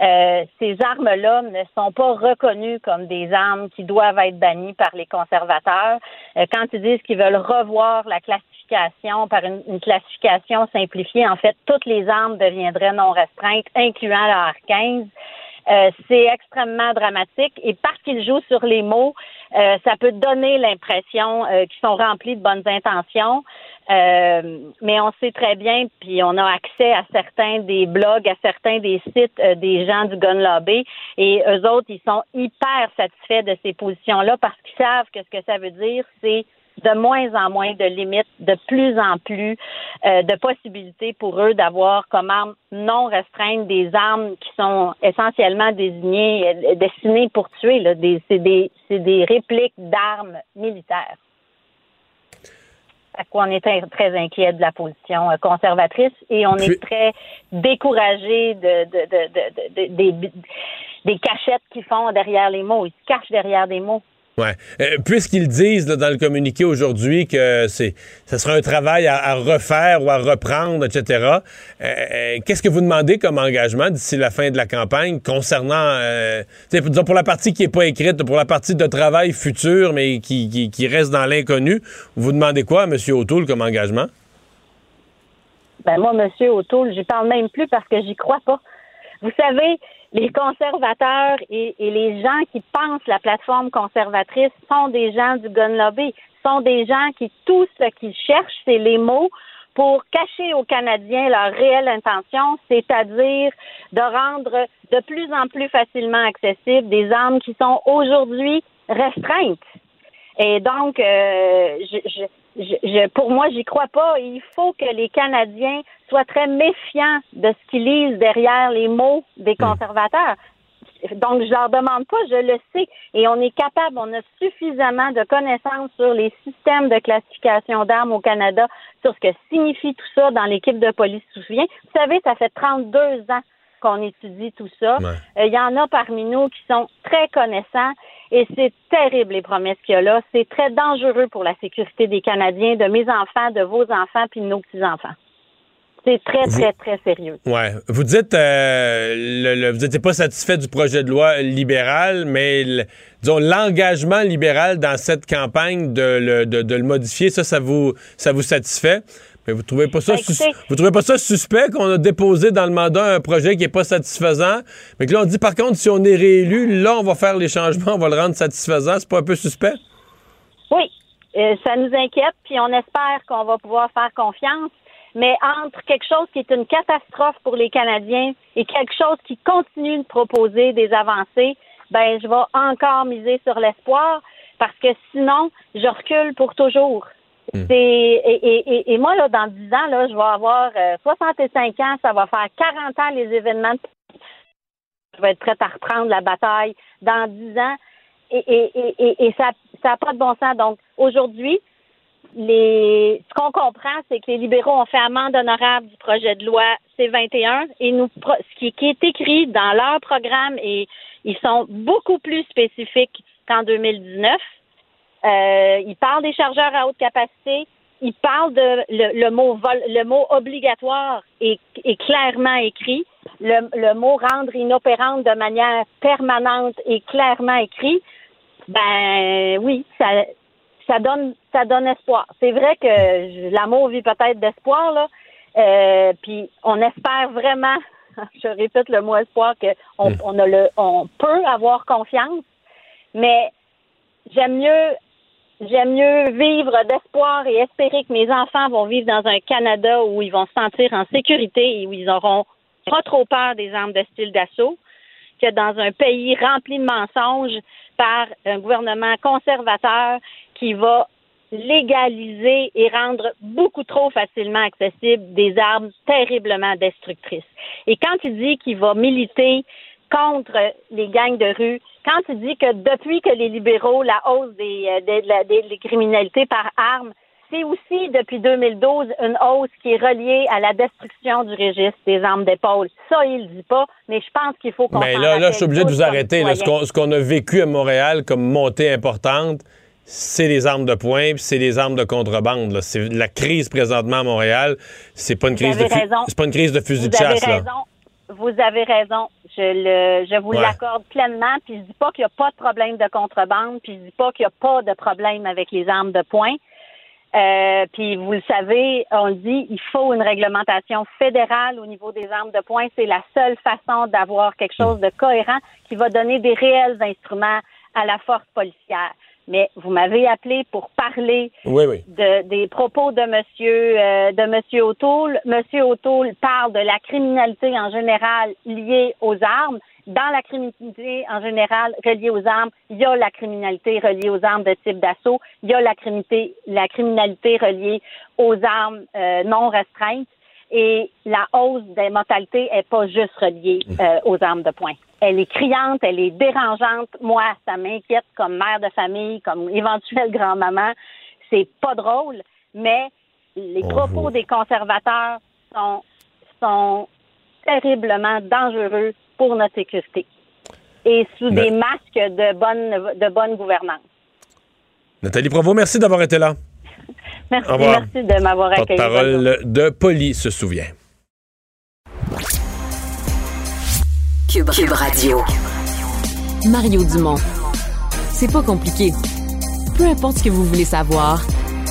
euh, ces armes-là ne sont pas reconnues comme des armes qui doivent être bannies par les conservateurs. Euh, quand ils disent qu'ils veulent revoir la classification par une, classification simplifiée, en fait, toutes les armes deviendraient non restreintes, incluant la R15. Euh, c'est extrêmement dramatique et parce qu'ils jouent sur les mots, euh, ça peut donner l'impression euh, qu'ils sont remplis de bonnes intentions. mais on sait très bien, puis on a accès à certains des blogs, à certains des sites des gens du gun lobby, et eux autres, ils sont hyper satisfaits de ces positions-là parce qu'ils savent que ce que ça veut dire, c'est de moins en moins de limites, de plus en plus euh, de possibilités pour eux d'avoir comme arme non restreinte des armes qui sont essentiellement désignées, euh, destinées pour tuer. Là, des, c'est, des, c'est des répliques d'armes militaires. À quoi on est très, inquiet de la position euh, conservatrice et on est très découragé de, de, de, des cachettes qu'ils font derrière les mots. Ils se cachent derrière des mots. Euh, puisqu'ils disent dans le communiqué aujourd'hui que c'est, ce sera un travail à, refaire ou à reprendre, etc. Euh, euh, qu'est-ce que vous demandez comme engagement d'ici la fin de la campagne concernant, disons pour la partie qui n'est pas écrite, pour la partie de travail futur, mais qui, qui, reste dans l'inconnu, vous demandez quoi à M. O'Toole comme engagement? Ben moi, M. O'Toole, j'y parle même plus parce que j'y crois pas. Vous savez, les conservateurs et, les gens qui pensent la plateforme conservatrice sont des gens du gun lobby, sont des gens qui tout ce qu'ils cherchent, c'est les mots pour cacher aux Canadiens leur réelle intention, c'est-à-dire de rendre de plus en plus facilement accessibles des armes qui sont aujourd'hui restreintes. Et donc, euh, je, je, pour moi, j'y crois pas. Il faut que les Canadiens soient très méfiants de ce qu'ils lisent derrière les mots des hmm. conservateurs. Donc, je leur demande pas, je le sais. Et on est capable, on a suffisamment de connaissances sur les systèmes de classification d'armes au Canada, sur ce que signifie tout ça dans l'équipe de police souvient. Vous savez, ça fait 32 ans qu'on étudie tout ça. Euh, il y en a parmi nous qui sont très connaissants et c'est terrible les promesses qu'il y a là. C'est très dangereux pour la sécurité des Canadiens, de mes enfants, de vos enfants, puis de nos petits-enfants. C'est très, très, très sérieux. Ouais. Vous dites, euh, le, vous n'étiez pas satisfait du projet de loi libéral, mais disons l'engagement libéral dans cette campagne de le, de, le modifier, ça, ça vous, ça vous satisfait? Mais vous trouvez pas ça ben, vous trouvez pas ça suspect qu'on a déposé dans le mandat un projet qui est pas satisfaisant, mais que là on dit par contre si on est réélu, là on va faire les changements, on va le rendre satisfaisant, c'est pas un peu suspect? Oui, euh, ça nous inquiète puis on espère qu'on va pouvoir faire confiance. Mais entre quelque chose qui est une catastrophe pour les Canadiens et quelque chose qui continue de proposer des avancées, ben je vais encore miser sur l'espoir parce que sinon je recule pour toujours. C'est et, moi là dans 10 ans là, je vais avoir 65 euh, ans, ça va faire 40 ans les événements. Je vais être prête à reprendre la bataille dans 10 ans et, et, ça ça n'a pas de bon sens. Donc aujourd'hui, les ce qu'on comprend, c'est que les libéraux ont fait amende honorable du projet de loi C21 et nous ce qui, qui est écrit dans leur programme et ils sont beaucoup plus spécifiques qu'en 2019. Euh, il parle des chargeurs à haute capacité. Il parle de le, mot le mot obligatoire est, clairement écrit. Le, le, mot rendre inopérante de manière permanente est clairement écrit. Ben oui, ça, ça donne ça donne espoir. C'est vrai que l'amour vit peut-être d'espoir là. Euh, puis on espère vraiment, je répète le mot espoir, qu'on on a le on peut avoir confiance, mais j'aime mieux J'aime mieux vivre d'espoir et espérer que mes enfants vont vivre dans un Canada où ils vont se sentir en sécurité et où ils auront pas trop peur des armes de style d'assaut que dans un pays rempli de mensonges par un gouvernement conservateur qui va légaliser et rendre beaucoup trop facilement accessibles des armes terriblement destructrices. Et quand il dit qu'il va militer contre les gangs de rue, quand il dit que depuis que les libéraux, la hausse des, euh, des, criminalités par armes, c'est aussi depuis 2012 une hausse qui est reliée à la destruction du registre des armes d'épaule. Ça, il le dit pas, mais je pense qu'il faut qu'on. Mais là, là, je suis obligé de vous arrêter. ce qu'on a vécu à Montréal comme montée importante, c'est les armes de poing, c'est les armes de contrebande. La crise présentement à Montréal. C'est pas une crise de c'est pas une crise de fusil de chasse. Avez raison. Vous avez raison. Je le, je vous l'accorde pleinement. Puis je dis pas qu'il n'y a pas de problème de contrebande. Puis je dis pas qu'il n'y a pas de problème avec les armes de poing. Euh, puis vous le savez, on dit il faut une réglementation fédérale au niveau des armes de poing. C'est la seule façon d'avoir quelque chose de cohérent qui va donner des réels instruments à la force policière mais vous m'avez appelé pour parler De, des propos de Monsieur euh, de Monsieur O'Toole. Monsieur O'Toole parle de la criminalité en général liée aux armes. Dans la criminalité en général reliée aux armes, il y a la criminalité reliée aux armes de type d'assaut, il y a la criminalité, la criminalité reliée aux armes euh, non restreintes et la hausse des mortalités est pas juste reliée mmh. euh, aux armes de poing elle est criante, elle est dérangeante. Moi, ça m'inquiète comme mère de famille, comme éventuelle grand-maman. C'est pas drôle, mais les propos des conservateurs sont, sont terriblement dangereux pour notre sécurité et sous des masques de bonne, de bonne gouvernance. Nathalie Provo, merci d'avoir été là. merci, merci de m'avoir accueilli. parole de Poli se souvient. Cube, Radio. Mario Dumont. C'est pas compliqué. Peu importe ce que vous voulez savoir,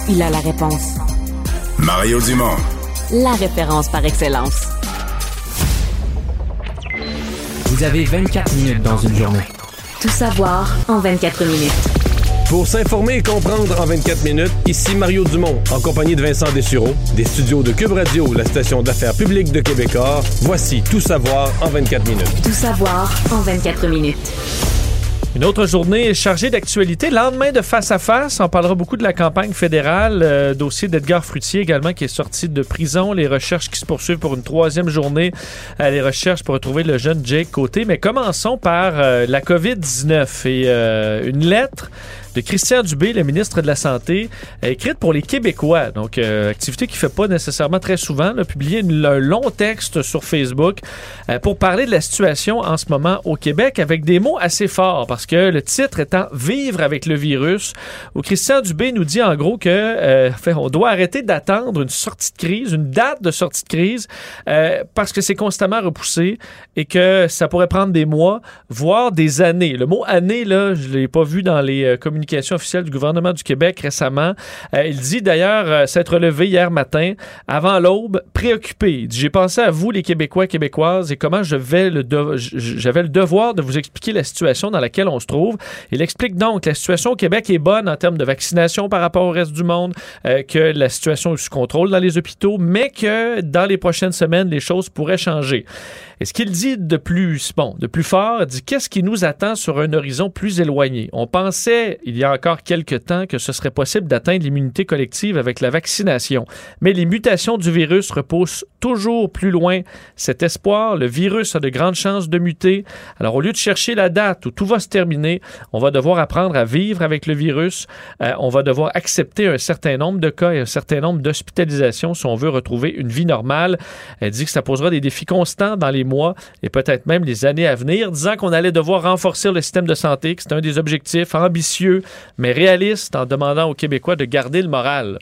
il a la réponse. Mario Dumont. La référence par excellence. Vous avez 24 minutes dans une journée. Tout savoir en 24 minutes. Pour s'informer et comprendre en 24 minutes, ici Mario Dumont, en compagnie de Vincent Dessureau, des studios de Cube Radio, la station d'affaires publique de Québecor. Voici Tout savoir en 24 minutes. Tout savoir en 24 minutes. Une autre journée chargée d'actualité. Lendemain de face à face, on parlera beaucoup de la campagne fédérale. Euh, dossier d'Edgar Fruitier également qui est sorti de prison. Les recherches qui se poursuivent pour une troisième journée. Euh, les recherches pour retrouver le jeune Jake Côté. Mais commençons par euh, la COVID-19 et une lettre de Christian Dubé, le ministre de la Santé, écrite pour les Québécois. Donc, euh, activité qui fait pas nécessairement très souvent. a publié un long texte sur Facebook euh, pour parler de la situation en ce moment au Québec avec des mots assez forts parce que le titre étant Vivre avec le virus, où Christian Dubé nous dit en gros que euh, on doit arrêter d'attendre une sortie de crise, une date de sortie de crise, parce que c'est constamment repoussé et que ça pourrait prendre des mois, voire des années. Le mot année, là, je l'ai pas vu dans les communications officielle du gouvernement du Québec récemment. Euh, il dit d'ailleurs euh, s'être levé hier matin avant l'aube, préoccupé. J'ai pensé à vous, les Québécois, Québécoises, et comment je vais le j'avais le devoir de vous expliquer la situation dans laquelle on se trouve. Il explique donc que la situation au Québec est bonne en termes de vaccination par rapport au reste du monde, euh, que la situation est sous contrôle dans les hôpitaux, mais que dans les prochaines semaines, les choses pourraient changer. Et ce qu'il dit de plus, bon, de plus fort, il dit qu'est-ce qui nous attend sur un horizon plus éloigné? On pensait, il y a encore quelques temps, que ce serait possible d'atteindre l'immunité collective avec la vaccination. Mais les mutations du virus repoussent toujours plus loin cet espoir. Le virus a de grandes chances de muter. Alors, au lieu de chercher la date où tout va se terminer, on va devoir apprendre à vivre avec le virus. Euh, on va devoir accepter un certain nombre de cas et un certain nombre d'hospitalisations si on veut retrouver une vie normale. Elle dit que ça posera des défis constants dans les mois et peut-être même les années à venir, disant qu'on allait devoir renforcer le système de santé, que c'est un des objectifs ambitieux mais réalistes en demandant aux Québécois de garder le moral.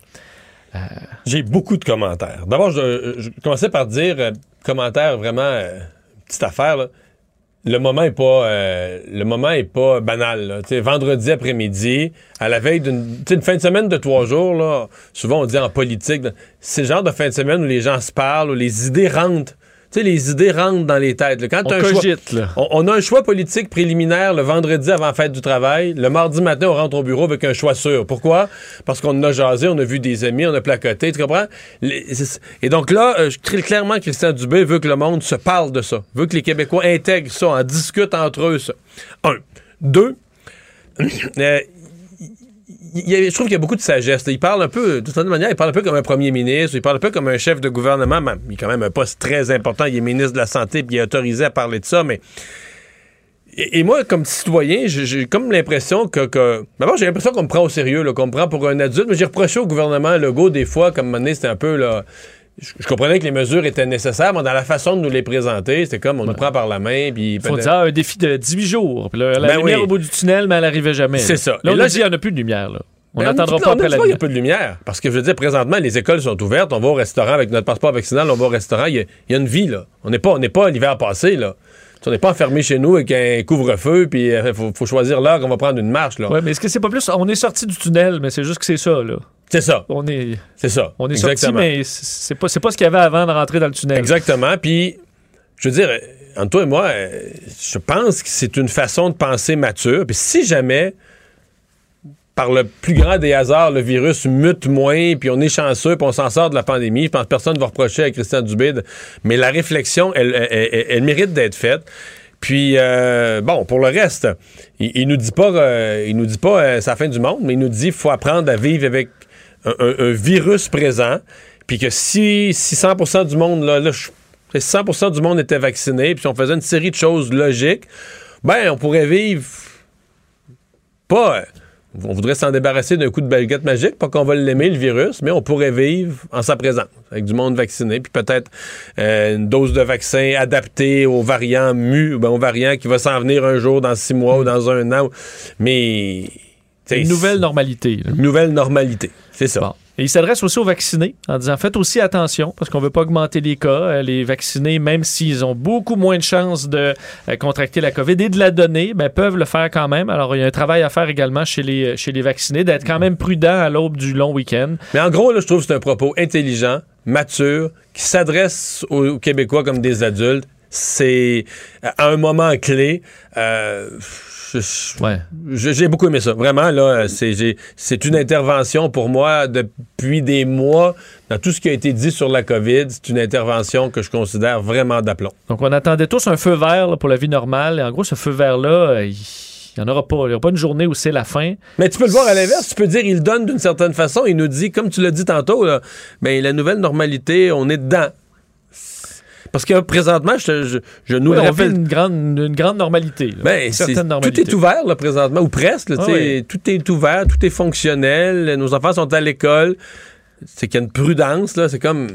Euh, J'ai beaucoup de commentaires. D'abord, je, commençais par dire, euh, commentaire vraiment, euh, petite affaire, le moment est pas le moment est pas banal. Vendredi après-midi, à la veille d'une fin de semaine de trois jours, souvent on dit en politique, c'est le genre de fin de semaine où les gens se parlent, où les idées rentrent sais, les idées rentrent dans les têtes. Quand on, un On, a un choix politique préliminaire le vendredi avant la fête du travail. Le mardi matin, on rentre au bureau avec un choix sûr. Pourquoi? Parce qu'on a jasé, on a vu des amis, on a placoté, tu comprends? et donc là, euh, clairement, Christian Dubé veut que le monde se parle de ça. Veut que les Québécois intègrent ça, en discutent entre eux ça. Un. Deux, euh, je trouve qu'il y a beaucoup de sagesse. Il parle un peu, de toute manière, il parle un peu comme un premier ministre, il parle un peu comme un chef de gouvernement. il est quand même un poste très important. Il est ministre de la Santé, puis il est autorisé à parler de ça, mais. Et, moi, comme citoyen, j'ai comme l'impression que. D'abord, j'ai l'impression qu'on me prend au sérieux, qu'on me prend pour un adulte, mais j'ai reproché au gouvernement Legault des fois, comme donné, c'était un peu là je, comprenais que les mesures étaient nécessaires, mais dans la façon de nous les présenter, c'était comme on nous prend par la main. Puis faut dire un défi de 18 jours. la ben lumière au bout du tunnel, mais elle n'arrivait jamais. C'est ça. Là, on dit il n'y en a plus de lumière. Là. On n'attendra pas après la Il n'y a pas de lumière. Parce que je veux dire, présentement, les écoles sont ouvertes. On va au restaurant avec notre passeport vaccinal. On va au restaurant. Il y, a une vie, là. On n'est pas, pas l'hiver passé, là. On n'est pas enfermé chez nous avec un couvre-feu, puis il euh, faut, choisir l'heure qu'on va prendre une marche. Là. Ouais, mais est-ce que c'est pas plus. On est sorti du tunnel, mais c'est juste que c'est ça, là. C'est ça. On est. C'est ça. On est sorti, mais c'est pas, pas ce qu'il y avait avant de rentrer dans le tunnel. Exactement. Puis, je veux dire, entre toi et moi, euh, je pense que c'est une façon de penser mature. Puis si jamais, par le plus grand des hasards, le virus mute moins, puis on est chanceux, puis on s'en sort de la pandémie, je pense que personne ne va reprocher à Christian Dubé, mais la réflexion, elle, mérite d'être faite. Puis euh, bon, pour le reste, il, nous dit pas, euh, il nous dit pas c'est la fin du monde, mais il nous dit faut apprendre à vivre avec un, virus présent, puis que si, si 100 du monde, là, 100% du monde était vacciné, puis si on faisait une série de choses logiques, ben, on pourrait vivre pas. On voudrait s'en débarrasser d'un coup de baguette magique, pas qu'on va l'aimer, le virus, mais on pourrait vivre en sa présence, avec du monde vacciné, puis peut-être euh, une dose de vaccin adaptée aux variants mu, ben, aux variants qui va s'en venir un jour, dans six mois ou dans un an. Mais une nouvelle normalité. Une nouvelle normalité, c'est ça. Et il s'adresse aussi aux vaccinés en disant faites aussi attention parce qu'on ne veut pas augmenter les cas. Euh, les vaccinés, même s'ils ont beaucoup moins de chances de euh, contracter la COVID et de la donner, ben, peuvent le faire quand même. Alors, il y a un travail à faire également chez les, chez les vaccinés, d'être quand même prudent à l'aube du long week-end. Mais en gros, là, je trouve que c'est un propos intelligent, mature, qui s'adresse aux Québécois comme des adultes. C'est à un moment clé. Euh, j'ai beaucoup aimé ça. Vraiment, là, c'est une intervention pour moi depuis des mois. Dans tout ce qui a été dit sur la COVID, c'est une intervention que je considère vraiment d'aplomb. Donc, on attendait tous un feu vert pour la vie normale. Et en gros, ce feu vert-là, il n'y en aura pas. Il n'y aura pas une journée où c'est la fin. Mais tu peux le voir à l'inverse. Tu peux dire il donne d'une certaine façon. Il nous dit, comme tu l'as dit tantôt, là, ben, la nouvelle normalité, on est dedans. Parce que présentement, je, je, nous oui, une grande, une grande normalité. Ben, tout est ouvert là, présentement, ou presque. Ah tout est ouvert, tout est fonctionnel. Nos enfants sont à l'école. C'est qu'il y a une prudence. C'est comme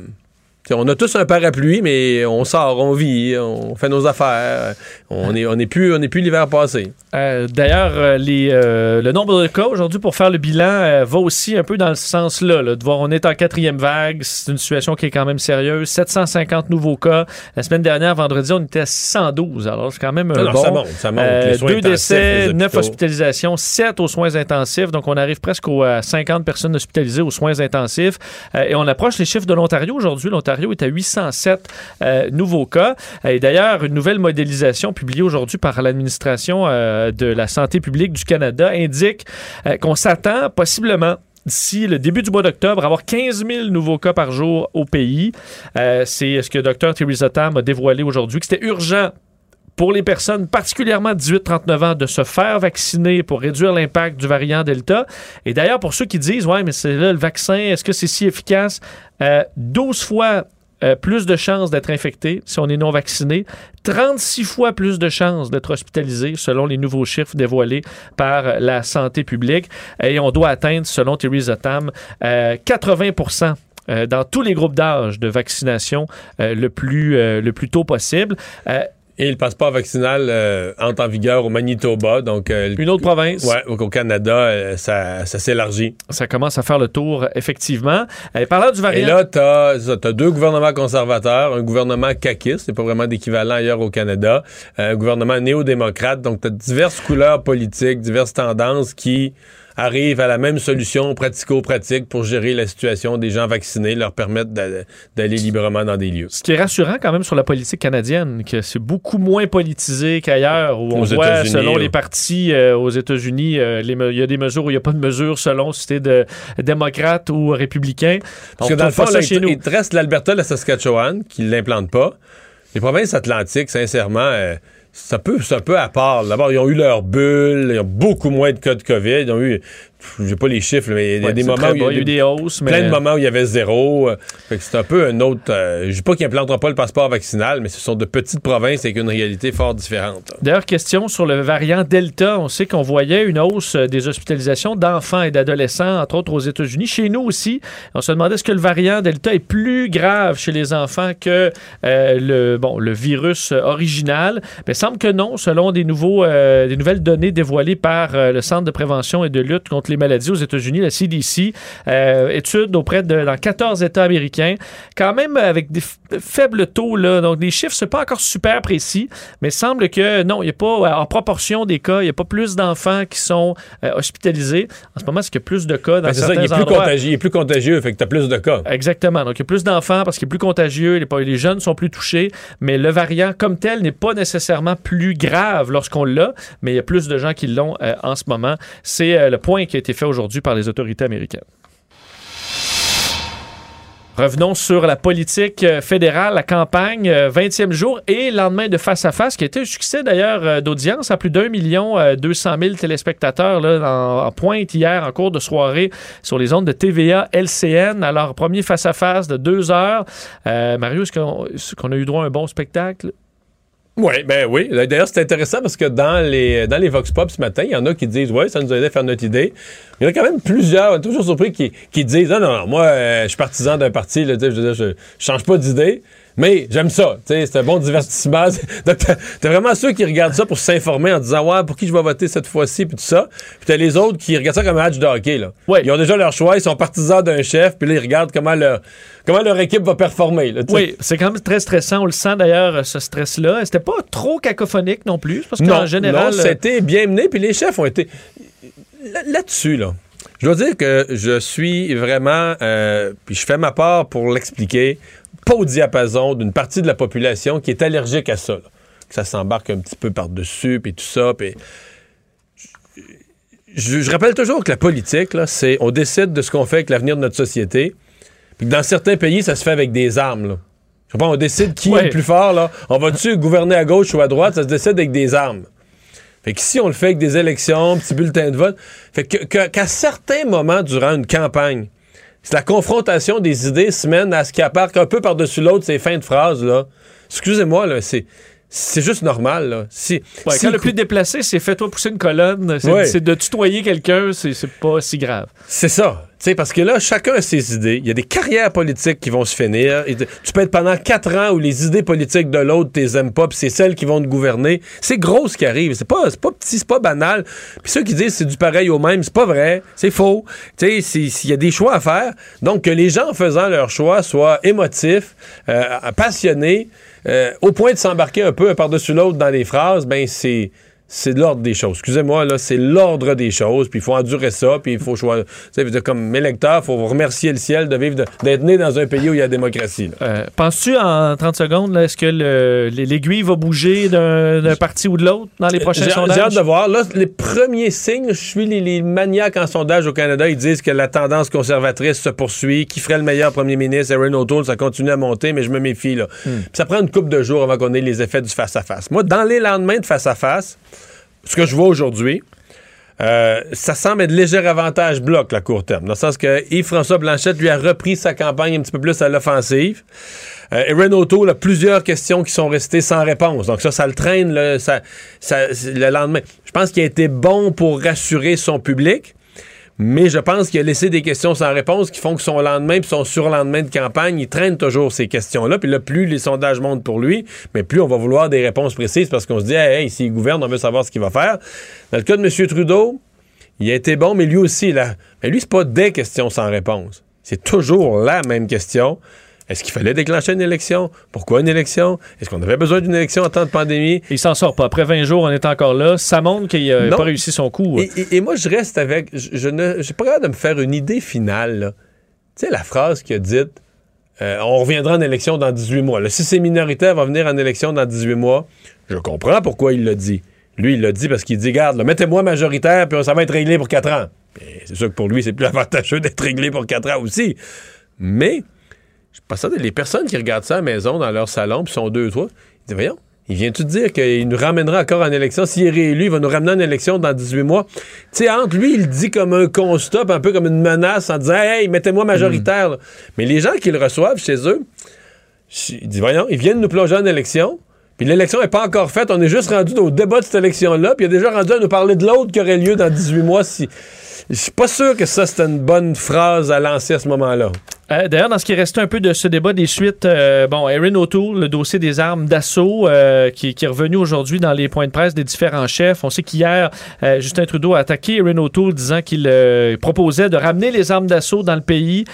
on a tous un parapluie, mais on sort, on vit, on fait nos affaires. On n'est on est plus, on plus l'hiver passé. Euh, d'ailleurs, euh, euh, le nombre de cas aujourd'hui pour faire le bilan va aussi un peu dans ce sens-là. de voir, on est en quatrième vague, c'est une situation qui est quand même sérieuse. 750 nouveaux cas. La semaine dernière, vendredi, on était à 612. Alors, c'est quand même un bon. Ça monte, ça monte. deux décès, neuf hospitalisations, sept aux soins intensifs. Donc, on arrive presque à 50 personnes hospitalisées aux soins intensifs. et on approche les chiffres de l'Ontario aujourd'hui. L'Ontario est à 807 euh, nouveaux cas. Et d'ailleurs, une nouvelle modélisation publiée aujourd'hui par l'administration euh, de la santé publique du Canada indique euh, qu'on s'attend possiblement d'ici le début du mois d'octobre, avoir 15 000 nouveaux cas par jour au pays. c'est ce que Dr. Theresa Tam a dévoilé aujourd'hui, que c'était urgent pour les personnes particulièrement 18-39 ans de se faire vacciner pour réduire l'impact du variant Delta. Et d'ailleurs, pour ceux qui disent, ouais, mais c'est là le vaccin, est-ce que c'est si efficace? 12 fois euh, plus de chances d'être infecté si on est non vacciné, 36 fois plus de chances d'être hospitalisé selon les nouveaux chiffres dévoilés par la santé publique. Et on doit atteindre, selon Theresa Tam, 80% euh, euh, dans tous les groupes d'âge de vaccination le, plus, le plus tôt possible. Et le passeport vaccinal euh, entre en vigueur au Manitoba. Donc, euh, Une autre province. Oui, au Canada, euh, ça, s'élargit. Ça commence à faire le tour, effectivement. Et parlant du variant. Et là, tu as, deux gouvernements conservateurs, un gouvernement caquiste, c'est pas vraiment d'équivalent ailleurs au Canada, un gouvernement néo-démocrate. Donc, tu as diverses couleurs politiques, diverses tendances qui arrivent à la même solution pratico-pratique pour gérer la situation des gens vaccinés, leur permettre d'aller librement dans des lieux. Ce qui est rassurant quand même sur la politique canadienne, que c'est beaucoup moins politisé qu'ailleurs, où on voit, selon les partis euh, aux États-Unis, euh, il y a des mesures où il n'y a pas de mesures selon si c'était de démocrate ou républicain. Parce que dans le fond, là, il, il, reste l'Alberta, la Saskatchewan, qui ne l'implantent pas. Les provinces atlantiques, sincèrement... Euh, c'est un peu, à part. D'abord, ils ont eu leur bulle, ils ont beaucoup moins de cas de COVID. Ils ont eu j'ai pas les chiffres, mais il y a des moments où il y a eu des hausses. Plein de moments où il y avait zéro. Euh, c'est un peu un autre. Euh, je dis pas qu'il n'implantera pas le passeport vaccinal, mais ce sont de petites provinces avec une réalité fort différente. D'ailleurs, question sur le variant Delta. On sait qu'on voyait une hausse euh, des hospitalisations d'enfants et d'adolescents, entre autres aux États-Unis. Chez nous aussi, on se demandait est-ce que le variant Delta est plus grave chez les enfants que le, bon, le virus original. Mais il semble que non, selon des, nouveaux, des nouvelles données dévoilées par le Centre de prévention et de lutte contre les maladies aux États-Unis, la CDC, euh, étude auprès de dans 14 États américains, quand même avec des faibles taux là. Donc les chiffres c'est pas encore super précis, mais il semble que non, il n'y a pas en proportion des cas, il n'y a pas plus d'enfants qui sont euh, hospitalisés. En ce moment, c'est qu'il y a plus de cas dans ben, certains ça, il est plus contagieux, il est plus contagieux, fait que tu as plus de cas. Exactement. Donc il y a plus d'enfants parce qu'il est plus contagieux, les, les jeunes sont plus touchés, mais le variant comme tel n'est pas nécessairement plus grave lorsqu'on l'a, mais il y a plus de gens qui l'ont euh, en ce moment. C'est le point qui a été fait aujourd'hui par les autorités américaines. Revenons sur la politique euh, fédérale, la campagne, 20e euh, jour et lendemain de face à face, qui a été un succès d'ailleurs euh, d'audience à plus d'un million deux cent mille téléspectateurs là, en, pointe hier en cours de soirée sur les ondes de TVA LCN. Alors, premier face à face de deux heures. Mario, est-ce qu'on a eu droit à un bon spectacle? Oui, ben oui. D'ailleurs, c'est intéressant parce que dans les, dans les Vox Pop ce matin, il y en a qui disent Ouais, ça nous a aidé à faire notre idée. Il y en a quand même plusieurs, toujours surpris, qui, qui disent Non, non, non, moi, euh, je suis partisan d'un parti, là, je, je, je change pas d'idée. Mais j'aime ça. C'est un bon divertissement. Donc, t'as vraiment ceux qui regardent ça pour s'informer en disant Ouais, pour qui je vais voter cette fois-ci, puis tout ça. Puis t'as les autres qui regardent ça comme un match de hockey. Là. Ils ont déjà leur choix, ils sont partisans d'un chef, puis là, ils regardent comment leur, comment leur équipe va performer. Là, oui, c'est quand même très stressant. On le sent d'ailleurs, ce stress-là. C'était pas trop cacophonique non plus. Parce qu'en général. Non, c'était bien mené, puis les chefs ont été. Là-dessus, là. Je dois dire que je suis vraiment, euh, puis je fais ma part pour l'expliquer pas au diapason d'une partie de la population qui est allergique à ça. Que ça s'embarque un petit peu par-dessus, puis tout ça. Puis... Je, rappelle toujours que la politique, c'est on décide de ce qu'on fait avec l'avenir de notre société. Puis que dans certains pays, ça se fait avec des armes. Là. Je sais pas, on décide qui est le plus fort. Là. On va-tu gouverner à gauche ou à droite? Ça se décide avec des armes. Fait que si on le fait avec des élections, petits bulletins de vote, fait que, qu'à certains moments durant une campagne, c'est la confrontation des idées se mène à ce qui apparaît un peu par-dessus l'autre, ces fins de phrases, là. Excusez-moi, là, c'est. C'est juste normal. Là. Si, quand le plus déplacé, c'est fais-toi pousser une colonne, c'est de tutoyer quelqu'un, c'est pas si grave. C'est ça sais, parce que là, chacun a ses idées. Il y a des carrières politiques qui vont se finir. tu peux être pendant quatre ans où les idées politiques de l'autre, t'es aimes pas, puis c'est celles qui vont te gouverner. C'est gros ce qui arrive. C'est pas, pas petit, c'est pas banal. Puis ceux qui disent c'est du pareil au même, c'est pas vrai. C'est faux. Tu sais, il y a des choix à faire. Donc, que les gens, en faisant leur choix, soient émotifs, euh, passionnés, euh, au point de s'embarquer un peu par-dessus l'autre dans les phrases, ben c'est c'est l'ordre des choses. Excusez-moi, là, c'est l'ordre des choses, puis il faut endurer ça, puis il faut choisir. Comme électeur, il faut remercier le ciel de vivre, d'être né dans un pays où il y a la démocratie. Euh, penses-tu, en 30 secondes, est-ce que l'aiguille va bouger d'un parti ou de l'autre dans les prochains sondages? J'ai hâte de voir. Là, les premiers signes, je suis les, maniaques en sondage au Canada, ils disent que la tendance conservatrice se poursuit, qui ferait le meilleur premier ministre, Aaron O'Toole, ça continue à monter, mais je me méfie. Là. Hmm. ça prend une couple de jours avant qu'on ait les effets du face-à-face. Moi, dans les lendemains de face-à-face, ce que je vois aujourd'hui, euh, ça semble être léger avantage bloc, la court terme. Dans le sens que Yves-François Blanchette lui a repris sa campagne un petit peu plus à l'offensive. Euh, et Renault a plusieurs questions qui sont restées sans réponse. Donc ça, ça le traîne le, le lendemain. Je pense qu'il a été bon pour rassurer son public. Mais je pense qu'il a laissé des questions sans réponse qui font que son lendemain puis son surlendemain de campagne, il traîne toujours ces questions-là. Puis là, plus les sondages montent pour lui, mais plus on va vouloir des réponses précises parce qu'on se dit, hey, s'il gouverne, on veut savoir ce qu'il va faire. Dans le cas de M. Trudeau, il a été bon, mais lui aussi, là. Mais lui, c'est pas des questions sans réponse. C'est toujours la même question. Est-ce qu'il fallait déclencher une élection? Pourquoi une élection? Est-ce qu'on avait besoin d'une élection en temps de pandémie? Il s'en sort pas. Après 20 jours, on est encore là. Ça montre qu'il n'a pas réussi son coup. Et, moi, je reste avec. Je, ne suis pas capable de me faire une idée finale. Tu sais, la phrase qu'il a dite euh, on reviendra en élection dans 18 mois. si c'est minoritaire, va venir en élection dans 18 mois. Je comprends pourquoi il l'a dit. Lui, il l'a dit parce qu'il dit garde, mettez-moi majoritaire, puis ça va être réglé pour 4 ans. C'est sûr que pour lui, c'est plus avantageux d'être réglé pour 4 ans aussi. Mais je pense ça, les personnes qui regardent ça à la maison, dans leur salon, puis sont deux, trois, ils disent, voyons, Il vient tout dire qu'il nous ramènera encore en élection? S'il est réélu, il va nous ramener en élection dans 18 mois. Tu sais, entre lui, il dit comme un constat, un peu comme une menace en disant Hey, mettez-moi majoritaire. Mm. Mais les gens qui le reçoivent chez eux, ils disent Voyons, ils viennent nous plonger en élection. Puis l'élection n'est pas encore faite. On est juste rendu au débat de cette élection-là. Puis il a déjà rendu à nous parler de l'autre qui aurait lieu dans 18 mois. Si... Je suis pas sûr que ça, c'était une bonne phrase à lancer à ce moment-là. Euh, d'ailleurs, dans ce qui restait un peu de ce débat des suites, euh, bon, Erin O'Toole, le dossier des armes d'assaut, euh, qui, est revenu aujourd'hui dans les points de presse des différents chefs. On sait qu'hier, Justin Trudeau a attaqué Erin O'Toole disant qu'il proposait de ramener les armes d'assaut dans le pays,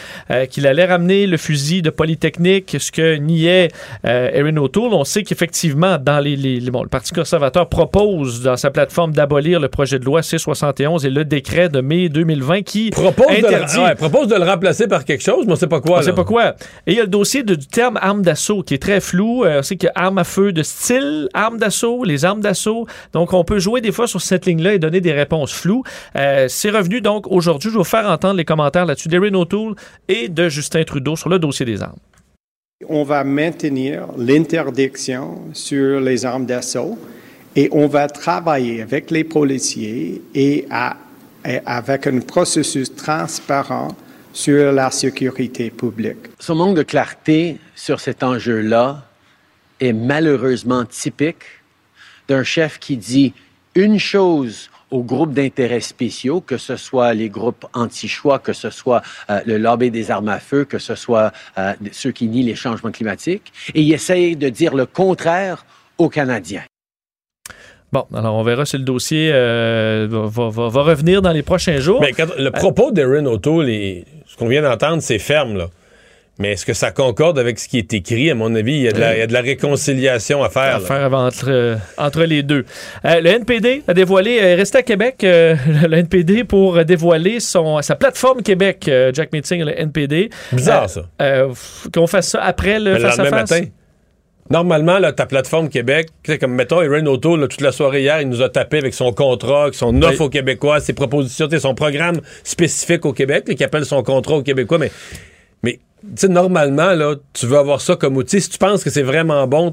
qu'il allait ramener le fusil de Polytechnique, ce que niait Erin O'Toole. On sait qu'effectivement, dans les, bon, le Parti conservateur propose dans sa plateforme d'abolir le projet de loi C-71 et le décret de mai 2020 qui propose, De, propose de le remplacer par quelque chose, mais pas quoi. On sait pas quoi. Et il y a le dossier du terme arme d'assaut qui est très flou. Euh, on sait qu'il y a arme à feu de style, arme d'assaut, les armes d'assaut. Donc, on peut jouer des fois sur cette ligne-là et donner des réponses floues. Euh, c'est revenu donc aujourd'hui. Je vais vous faire entendre les commentaires là-dessus d'Erin O'Toole et de Justin Trudeau sur le dossier des armes. On va maintenir l'interdiction sur les armes d'assaut et on va travailler avec les policiers et, et avec un processus transparent sur la sécurité publique. Ce manque de clarté sur cet enjeu-là est malheureusement typique d'un chef qui dit une chose aux groupes d'intérêts spéciaux, que ce soit les groupes anti-choix, que ce soit euh, le lobby des armes à feu, que ce soit euh, ceux qui nient les changements climatiques, et il essaye de dire le contraire aux Canadiens. Bon, alors on verra si le dossier euh, va, revenir dans les prochains jours. Mais le propos d'Erin O'Toole, ce qu'on vient d'entendre, c'est ferme, là. Mais est-ce que ça concorde avec ce qui est écrit? À mon avis, il y a de la, réconciliation à faire. À faire entre, entre les deux. Euh, le NPD a dévoilé, euh, resté à Québec, le NPD pour dévoiler son, sa plateforme Québec, Jack Meeting, le NPD. Bizarre, ça. Qu'on fasse ça après le face-à-face. matin. Normalement, là, ta plateforme Québec, comme mettons, Erin O'Toole, toute la soirée hier, il nous a tapé avec son contrat, avec son offre aux Québécois, ses propositions, son programme spécifique au Québec, qui appelle son contrat aux Québécois. Mais, mais normalement, là, tu veux avoir ça comme outil. Si tu penses que c'est vraiment bon,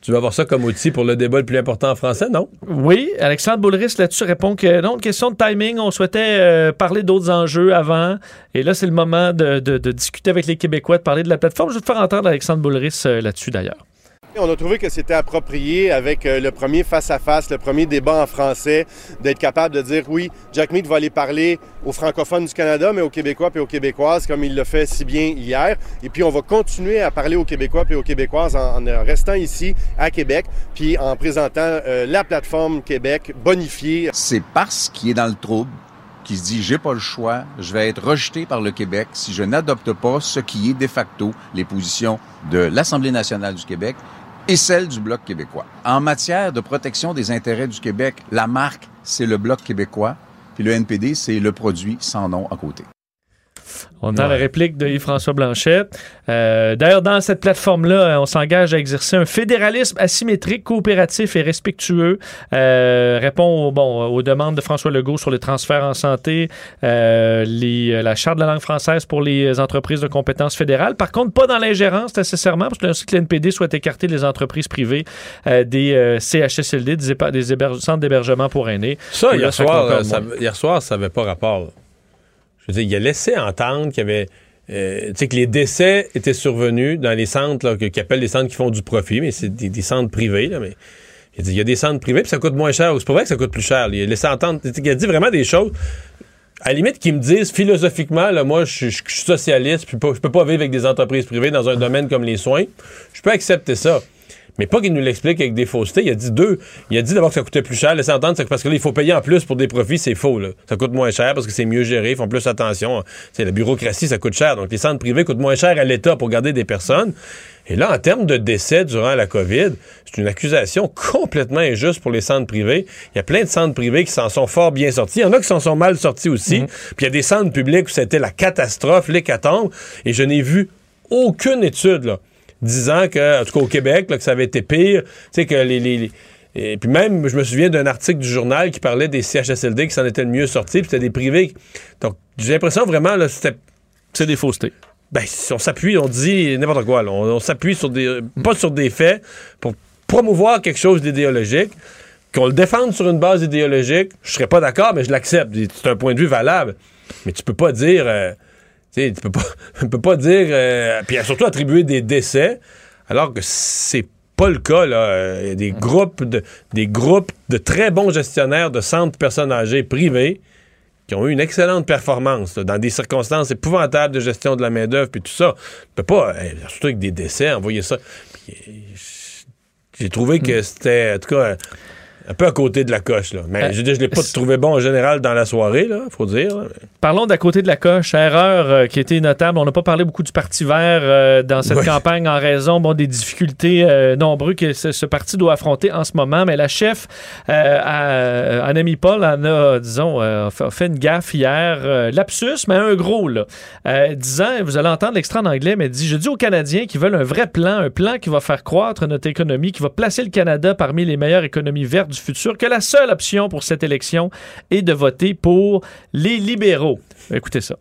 tu veux avoir ça comme outil pour le débat le plus important en français, non? Oui. Alexandre Boulris là-dessus répond que non, question de timing. On souhaitait euh, parler d'autres enjeux avant. Et là, c'est le moment de, discuter avec les Québécois, de parler de la plateforme. Je vais te faire entendre Alexandre Boulris euh, là-dessus d'ailleurs. On a trouvé que c'était approprié avec euh, le premier face-à-face, le premier débat en français, d'être capable de dire oui, Jack Mead va aller parler aux francophones du Canada, mais aux Québécois et aux Québécoises, comme il le fait si bien hier. Et puis on va continuer à parler aux Québécois et aux Québécoises en, restant ici à Québec, puis en présentant euh, la plateforme Québec bonifiée. C'est parce qu'il est dans le trouble qui se dit j'ai pas le choix, je vais être rejeté par le Québec si je n'adopte pas ce qui est de facto les positions de l'Assemblée nationale du Québec et celle du Bloc québécois. En matière de protection des intérêts du Québec, la marque, c'est le Bloc québécois, puis le NPD, c'est le produit sans nom à côté. On a la réplique de Yves-François Blanchet. Euh, d'ailleurs, dans cette plateforme-là, on s'engage à exercer un fédéralisme asymétrique, coopératif et respectueux. Euh, répond bon, aux demandes de François Legault sur les transferts en santé, euh, la charte de la langue française pour les entreprises de compétences fédérales. Par contre, pas dans l'ingérence nécessairement, parce que, que l'NPD souhaite écarter les entreprises privées des CHSLD, des, des centres d'hébergement pour aînés. Ça, hier, soir, ça, hier soir, ça n'avait pas rapport il a laissé entendre qu'il y avait. Euh, que les décès étaient survenus dans les centres qu'ils appellent les centres qui font du profit, mais c'est des, centres privés. mais il, dit, il y a des centres privés, puis ça coûte moins cher. C'est pas vrai que ça coûte plus cher. Il a laissé entendre. Il a dit vraiment des choses. À la limite, qu'ils me disent philosophiquement, là, moi, je, suis socialiste, je peux, je peux pas vivre avec des entreprises privées dans un domaine comme les soins. Je peux accepter ça. Mais pas qu'il nous l'explique avec des faussetés. Il a dit deux. Il a dit d'abord que ça coûtait plus cher. Laissez entendre, c'est parce que là, il faut payer en plus pour des profits. C'est faux. Là. Ça coûte moins cher parce que c'est mieux géré. Ils font plus attention. C'est la bureaucratie, ça coûte cher. Donc, les centres privés coûtent moins cher à l'État pour garder des personnes. Et là, en termes de décès durant la COVID, c'est une accusation complètement injuste pour les centres privés. Il y a plein de centres privés qui s'en sont fort bien sortis. Il y en a qui s'en sont mal sortis aussi. Mhm. Puis il y a des centres publics où c'était la catastrophe, l'hécatombe. Et je n'ai vu aucune étude, là, disant que, en tout cas au Québec, que ça avait été pire. Tu sais, que les, et puis même, je me souviens d'un article du journal qui parlait des CHSLD qui s'en étaient le mieux sortis, puis c'était des privés. Donc, j'ai l'impression vraiment, là, c'était... C'est des faussetés. Ben, on s'appuie, on dit n'importe quoi. On, s'appuie sur des... pas sur des faits pour promouvoir quelque chose d'idéologique, qu'on le défende sur une base idéologique, je serais pas d'accord, mais je l'accepte. C'est un point de vue valable. Mais tu peux pas dire... Euh, tu peux pas, peux pas dire... Euh, puis surtout attribuer des décès, alors que c'est pas le cas. Là. Il y a des groupes, de, des groupes de très bons gestionnaires de centres personnes âgées privés qui ont eu une excellente performance dans des circonstances épouvantables de gestion de la main-d'œuvre puis tout ça. Tu peux pas, surtout avec des décès, envoyer ça. J'ai trouvé que c'était, en tout cas, un peu à côté de la coche. Là. Mais euh, je ne l'ai pas trouvé bon en général dans la soirée, il faut dire. Parlons d'à côté de la coche. Erreur euh, qui était notable. On n'a pas parlé beaucoup du Parti vert euh, dans cette campagne en raison bon, des difficultés nombreuses que ce, parti doit affronter en ce moment. Mais la chef, Annemie Paul, en a, disons, fait, une gaffe hier. lapsus, mais un gros, là. disant, vous allez entendre l'extrait en anglais, mais dit Je dis aux Canadiens qui veulent un vrai plan, un plan qui va faire croître notre économie, qui va placer le Canada parmi les meilleures économies vertes du futur que la seule option pour cette élection est de voter pour les libéraux. Écoutez ça.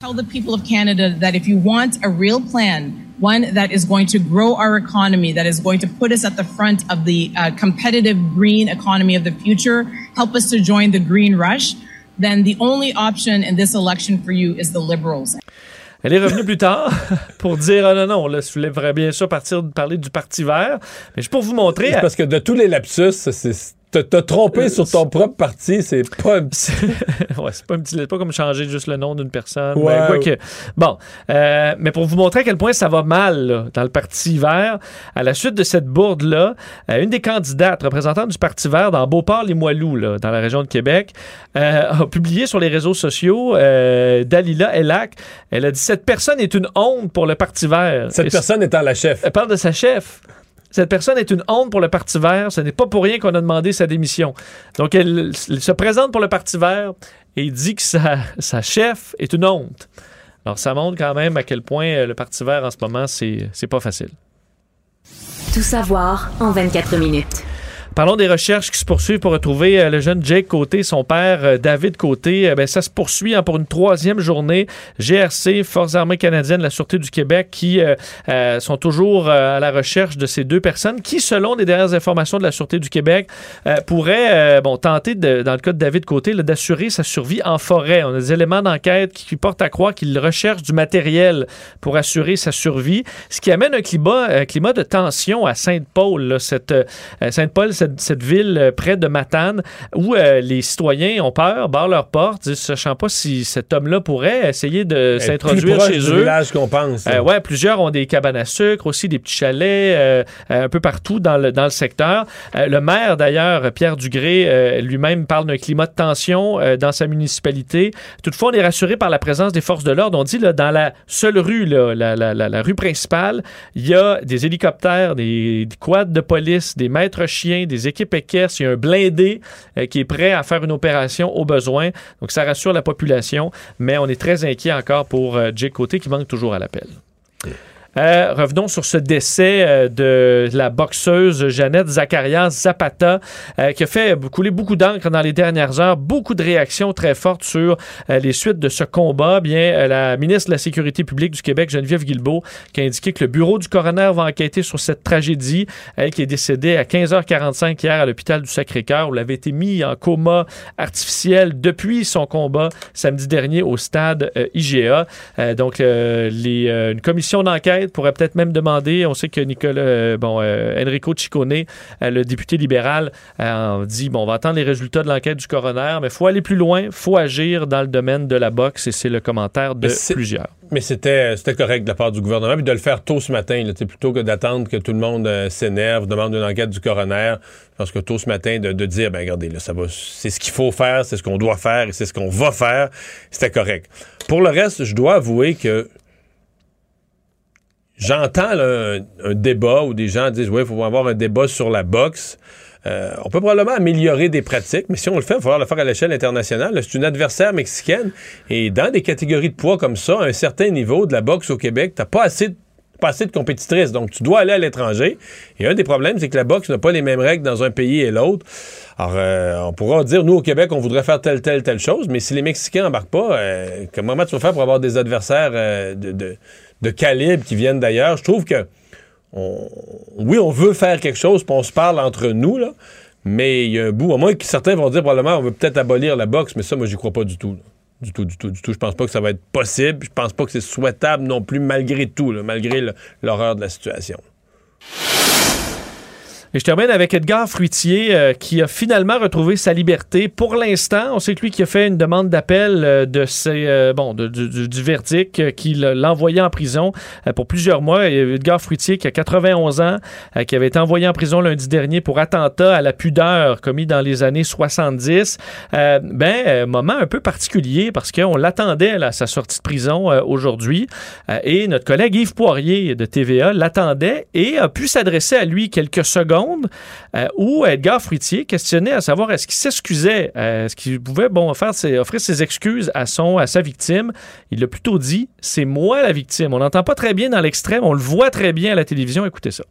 Tell the people of Canada that if you want a real plan, one that is going to grow our economy, that is going to put us at the front of the uh, competitive green economy of the future, help us to join the green rush, then the only option in this election for you is the Liberals. Elle est revenue plus tard pour dire ah non, non, là, je voulais bien sûr partir de parler du Parti vert. Mais juste pour vous montrer. Parce que de tous les lapsus, c'est te, tromper sur ton propre parti, c'est pas un petit... ouais, c'est pas un petit... pas comme changer juste le nom d'une personne. Ouais, que... Bon, euh, mais pour vous montrer à quel point ça va mal dans le Parti vert, à la suite de cette bourde-là, euh, une des candidates représentantes du Parti vert dans Beauport-les-Moilous, dans la région de Québec, euh, a publié sur les réseaux sociaux, Dalila Elak, elle a dit « Cette personne est une honte pour le Parti vert. » Cette personne étant la chef. Elle parle de sa chef. Cette personne est une honte pour le Parti vert. Ce n'est pas pour rien qu'on a demandé sa démission. Donc, elle, se présente pour le Parti vert et dit que sa, sa, chef est une honte. Alors, ça montre quand même à quel point euh, le Parti vert en ce moment, c'est pas facile. Tout savoir en 24 minutes. Parlons des recherches qui se poursuivent pour retrouver euh, le jeune Jake Côté, son père euh, David Côté. Euh, ben, ça se poursuit hein, pour une troisième journée. GRC, Forces armées canadiennes, la Sûreté du Québec, qui sont toujours à la recherche de ces deux personnes qui, selon les dernières informations de la Sûreté du Québec, pourraient bon, tenter, dans le cas de David Côté, d'assurer sa survie en forêt. On a des éléments d'enquête qui, portent à croire qu'il recherche du matériel pour assurer sa survie, ce qui amène un climat, un climat de tension à Sainte-Paul. Sainte-Paul, cette, ville euh, près de Matane où euh, les citoyens ont peur, barrent leurs portes, ne sachant pas si cet homme-là pourrait essayer de s'introduire chez eux. village qu'on pense. Euh, ouais, plusieurs ont des cabanes à sucre, aussi des petits chalets un peu partout dans le, dans le secteur. le maire, d'ailleurs, Pierre Dugré, lui-même parle d'un climat de tension dans sa municipalité. Toutefois, on est rassuré par la présence des forces de l'ordre. On dit là, dans la seule rue, là, la, la, la, rue principale, il y a des hélicoptères, des, des quads de police, des maîtres chiens, des équipes équestres, il y a un blindé euh, qui est prêt à faire une opération au besoin. Donc, ça rassure la population, mais on est très inquiet encore pour euh, Jake Côté qui manque toujours à l'appel. Euh, revenons sur ce décès euh, de la boxeuse Jeannette Zacharias Zapata, euh, qui a fait couler beaucoup d'encre dans les dernières heures, beaucoup de réactions très fortes sur les suites de ce combat. Bien, la ministre de la Sécurité publique du Québec, Geneviève Guilbeault, qui a indiqué que le bureau du coroner va enquêter sur cette tragédie. Elle qui est décédée à 15h45 hier à l'hôpital du Sacré-Cœur, où elle avait été mise en coma artificiel depuis son combat samedi dernier au stade IGA. donc, une commission d'enquête pourrait peut-être même demander, on sait que Nicolas, euh, bon, euh, Enrico Ciccone, euh, le député libéral, dit, bon, on va attendre les résultats de l'enquête du coroner, mais il faut aller plus loin, il faut agir dans le domaine de la boxe, et c'est le commentaire de plusieurs. Mais c'était correct de la part du gouvernement, puis de le faire tôt ce matin, là, plutôt que d'attendre que tout le monde s'énerve, demande une enquête du coroner. parce que tôt ce matin, de, dire, ben regardez, là, ça va, c'est ce qu'il faut faire, c'est ce qu'on doit faire, et c'est ce qu'on va faire, c'était correct. Pour le reste, je dois avouer que J'entends un, débat où des gens disent oui, il faut avoir un débat sur la boxe. Euh, on peut probablement améliorer des pratiques, mais si on le fait, il va falloir le faire à l'échelle internationale. C'est une adversaire mexicaine. Et dans des catégories de poids comme ça, à un certain niveau de la boxe au Québec, t'as pas assez de pas assez de compétitrices. Donc, tu dois aller à l'étranger. Et un des problèmes, c'est que la boxe n'a pas les mêmes règles dans un pays et l'autre. Alors, euh, on pourra dire, nous, au Québec, on voudrait faire telle, telle, telle chose, mais si les Mexicains n'embarquent pas, euh, comment tu vas faire pour avoir des adversaires de, de calibre qui viennent d'ailleurs. Je trouve que oui, on veut faire quelque chose, puis on se parle entre nous, là, mais il y a un bout, au moins que certains vont dire probablement on veut peut-être abolir la boxe, mais ça, moi, j'y crois pas du tout. Du tout, du tout, du tout. Je pense pas que ça va être possible. Je pense pas que c'est souhaitable non plus, malgré tout, malgré l'horreur de la situation. Et je termine avec Edgar Fruitier euh, qui a finalement retrouvé sa liberté. Pour l'instant, on sait que lui qui a fait une demande d'appel euh, de euh, bon, du, verdict qui l'a envoyé en prison pour plusieurs mois. Edgar Fruitier qui a 91 ans, qui avait été envoyé en prison lundi dernier pour attentat à la pudeur commis dans les années 70. ben, moment un peu particulier parce qu'on l'attendait à sa sortie de prison aujourd'hui. et notre collègue Yves Poirier de TVA l'attendait et a pu s'adresser à lui quelques secondes euh, où Edgar Fruitier questionnait à savoir est-ce qu'il s'excusait, euh, est-ce qu'il pouvait bon, faire offrir ses excuses à, son, à sa victime. Il a plutôt dit c'est moi la victime. On n'entend pas très bien dans l'extrême, on le voit très bien à la télévision. Écoutez ça.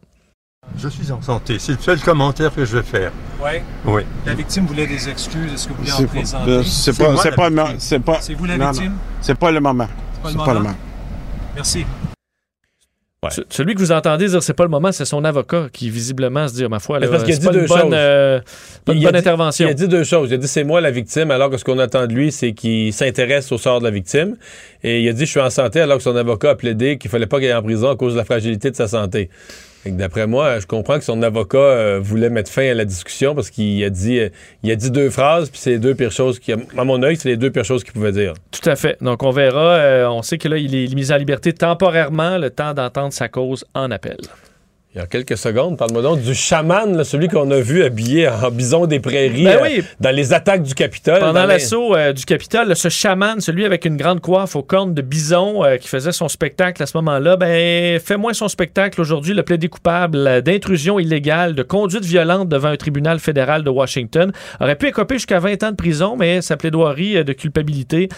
Je suis en santé. C'est le seul commentaire que je vais faire. Oui. Oui. La victime voulait des excuses. Est-ce que vous voulez en présenter? C'est pas, c'est pas, c'est pas, c'est vous la victime? C'est pas le moment. C'est pas, le moment. Merci. Celui que vous entendez dire c'est pas le moment, c'est son avocat qui visiblement se dit, ma foi, dit deux bonne, euh, bonne intervention. il a dit deux choses. Il a dit c'est moi la victime, alors que ce qu'on attend de lui, c'est qu'il s'intéresse au sort de la victime. Et il a dit je suis en santé, alors que son avocat a plaidé qu'il fallait pas qu'il aille en prison à cause de la fragilité de sa santé. D'après moi, je comprends que son avocat euh, voulait mettre fin à la discussion parce qu'il a dit euh, a dit deux phrases, puis c'est les deux pires choses qui, à mon œil, c'est les deux pires choses qu'il pouvait dire. Tout à fait. Donc on verra. Euh, on sait que là, il est mis en liberté temporairement, le temps d'entendre sa cause en appel. Il y a quelques secondes, parle-moi donc du chaman, celui qu'on a vu habillé en bison des prairies ben euh, dans les attaques du Capitole. Pendant l'assaut euh, du Capitole, ce chaman, celui avec une grande coiffe aux cornes de bison euh, qui faisait son spectacle à ce moment-là, ben fais-moi son spectacle aujourd'hui, le plaidé coupable d'intrusion illégale, de conduite violente devant un tribunal fédéral de Washington. Aurait pu écoper jusqu'à 20 ans de prison, mais sa plaidoirie de culpabilité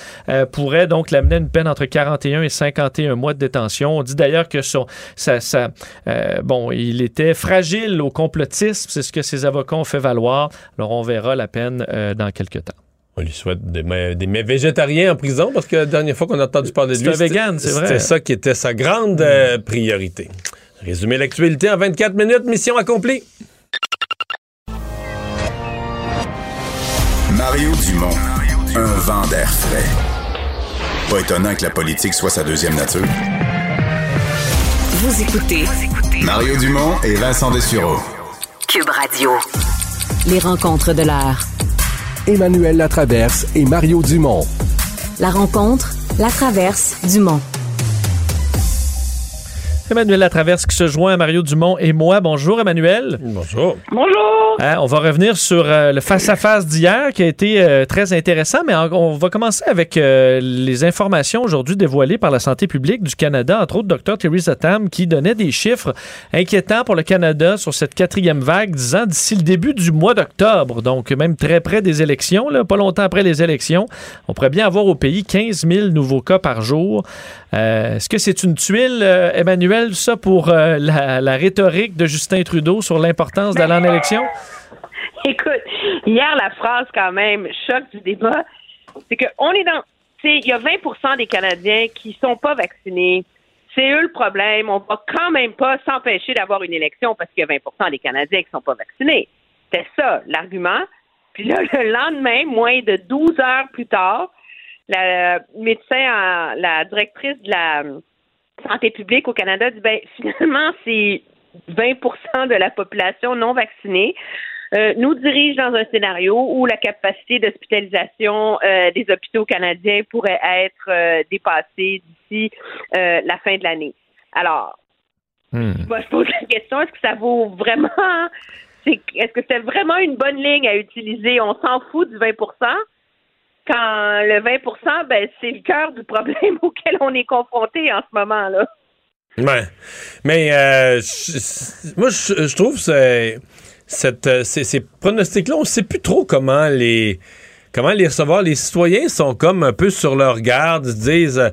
pourrait donc l'amener à une peine entre 41 et 51 mois de détention. On dit d'ailleurs que son, bon, il était fragile au complotisme, c'est ce que ses avocats ont fait valoir. Alors, on verra la peine euh, dans quelques temps. On lui souhaite des, des végétariens en prison parce que la dernière fois qu'on a entendu parler de lui, c'était ça qui était sa grande euh, priorité. Résumer l'actualité en 24 minutes, mission accomplie. Mario Dumont, un vent d'air frais. Pas étonnant que la politique soit sa deuxième nature. Vous écoutez Mario Dumont et Vincent Dessureau. Cube Radio. Les rencontres de l'art. Emmanuel Latraverse et Mario Dumont. La rencontre, la traverse, Dumont. Emmanuel Latraverse qui se joint à Mario Dumont et moi. Bonjour Emmanuel. Bonjour. Bonjour. Hein, on va revenir sur euh, le face-à-face d'hier qui a été euh, très intéressant, mais on va commencer avec euh, les informations aujourd'hui dévoilées par la santé publique du Canada, entre autres Dr. Theresa Tam, qui donnait des chiffres inquiétants pour le Canada sur cette quatrième vague, disant d'ici le début du mois d'octobre, donc même très près des élections, là, pas longtemps après les élections, on pourrait bien avoir au pays 15 000 nouveaux cas par jour. Est-ce que c'est une tuile, Emmanuel? Ça, pour euh, la, rhétorique de Justin Trudeau sur l'importance d'aller en élection? Écoute, hier, la phrase, quand même, choc du débat, c'est qu'on est dans. Il y a 20% des Canadiens qui sont pas vaccinés. C'est eux le problème. On va quand même pas s'empêcher d'avoir une élection parce qu'il y a 20% des Canadiens qui sont pas vaccinés. C'est ça, l'argument. Puis là, le lendemain, moins de 12 heures plus tard, la médecin, la directrice de la santé publique au Canada dit ben finalement c'est 20% de la population non vaccinée. Euh, nous dirige dans un scénario où la capacité d'hospitalisation euh, des hôpitaux canadiens pourrait être euh, dépassée d'ici la fin de l'année. Alors, hmm. moi, je pose la question est-ce que ça vaut vraiment est-ce que c'est vraiment une bonne ligne à utiliser? On s'en fout du 20 quand le 20% ben, c'est le cœur du problème auquel on est confronté en ce moment-là. Ouais. Mais euh, moi, je, trouve euh, ces, pronostics-là, on ne sait plus trop comment les comment les recevoir. Les citoyens sont comme un peu sur leur garde, ils se disent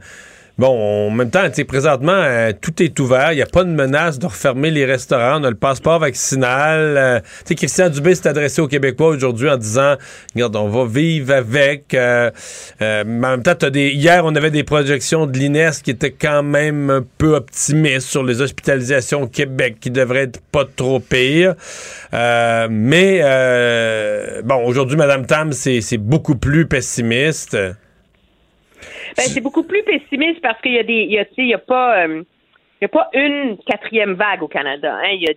bon, en même temps, présentement, euh, tout est ouvert. Il n'y a pas de menace de refermer les restaurants. On a le passeport vaccinal. Euh, sais, Christian Dubé s'est adressé aux Québécois aujourd'hui en disant, regarde, on va vivre avec. Euh, mais en même temps, des, hier, on avait des projections de l'INES qui étaient quand même un peu optimistes sur les hospitalisations au Québec, qui devraient être pas trop pires. mais, bon, aujourd'hui, Mme Tam, c'est beaucoup plus pessimiste. Ben, c'est beaucoup plus pessimiste parce qu'il y a des, il y a, il y a pas, euh, a pas une quatrième vague au Canada. Hein. Il y a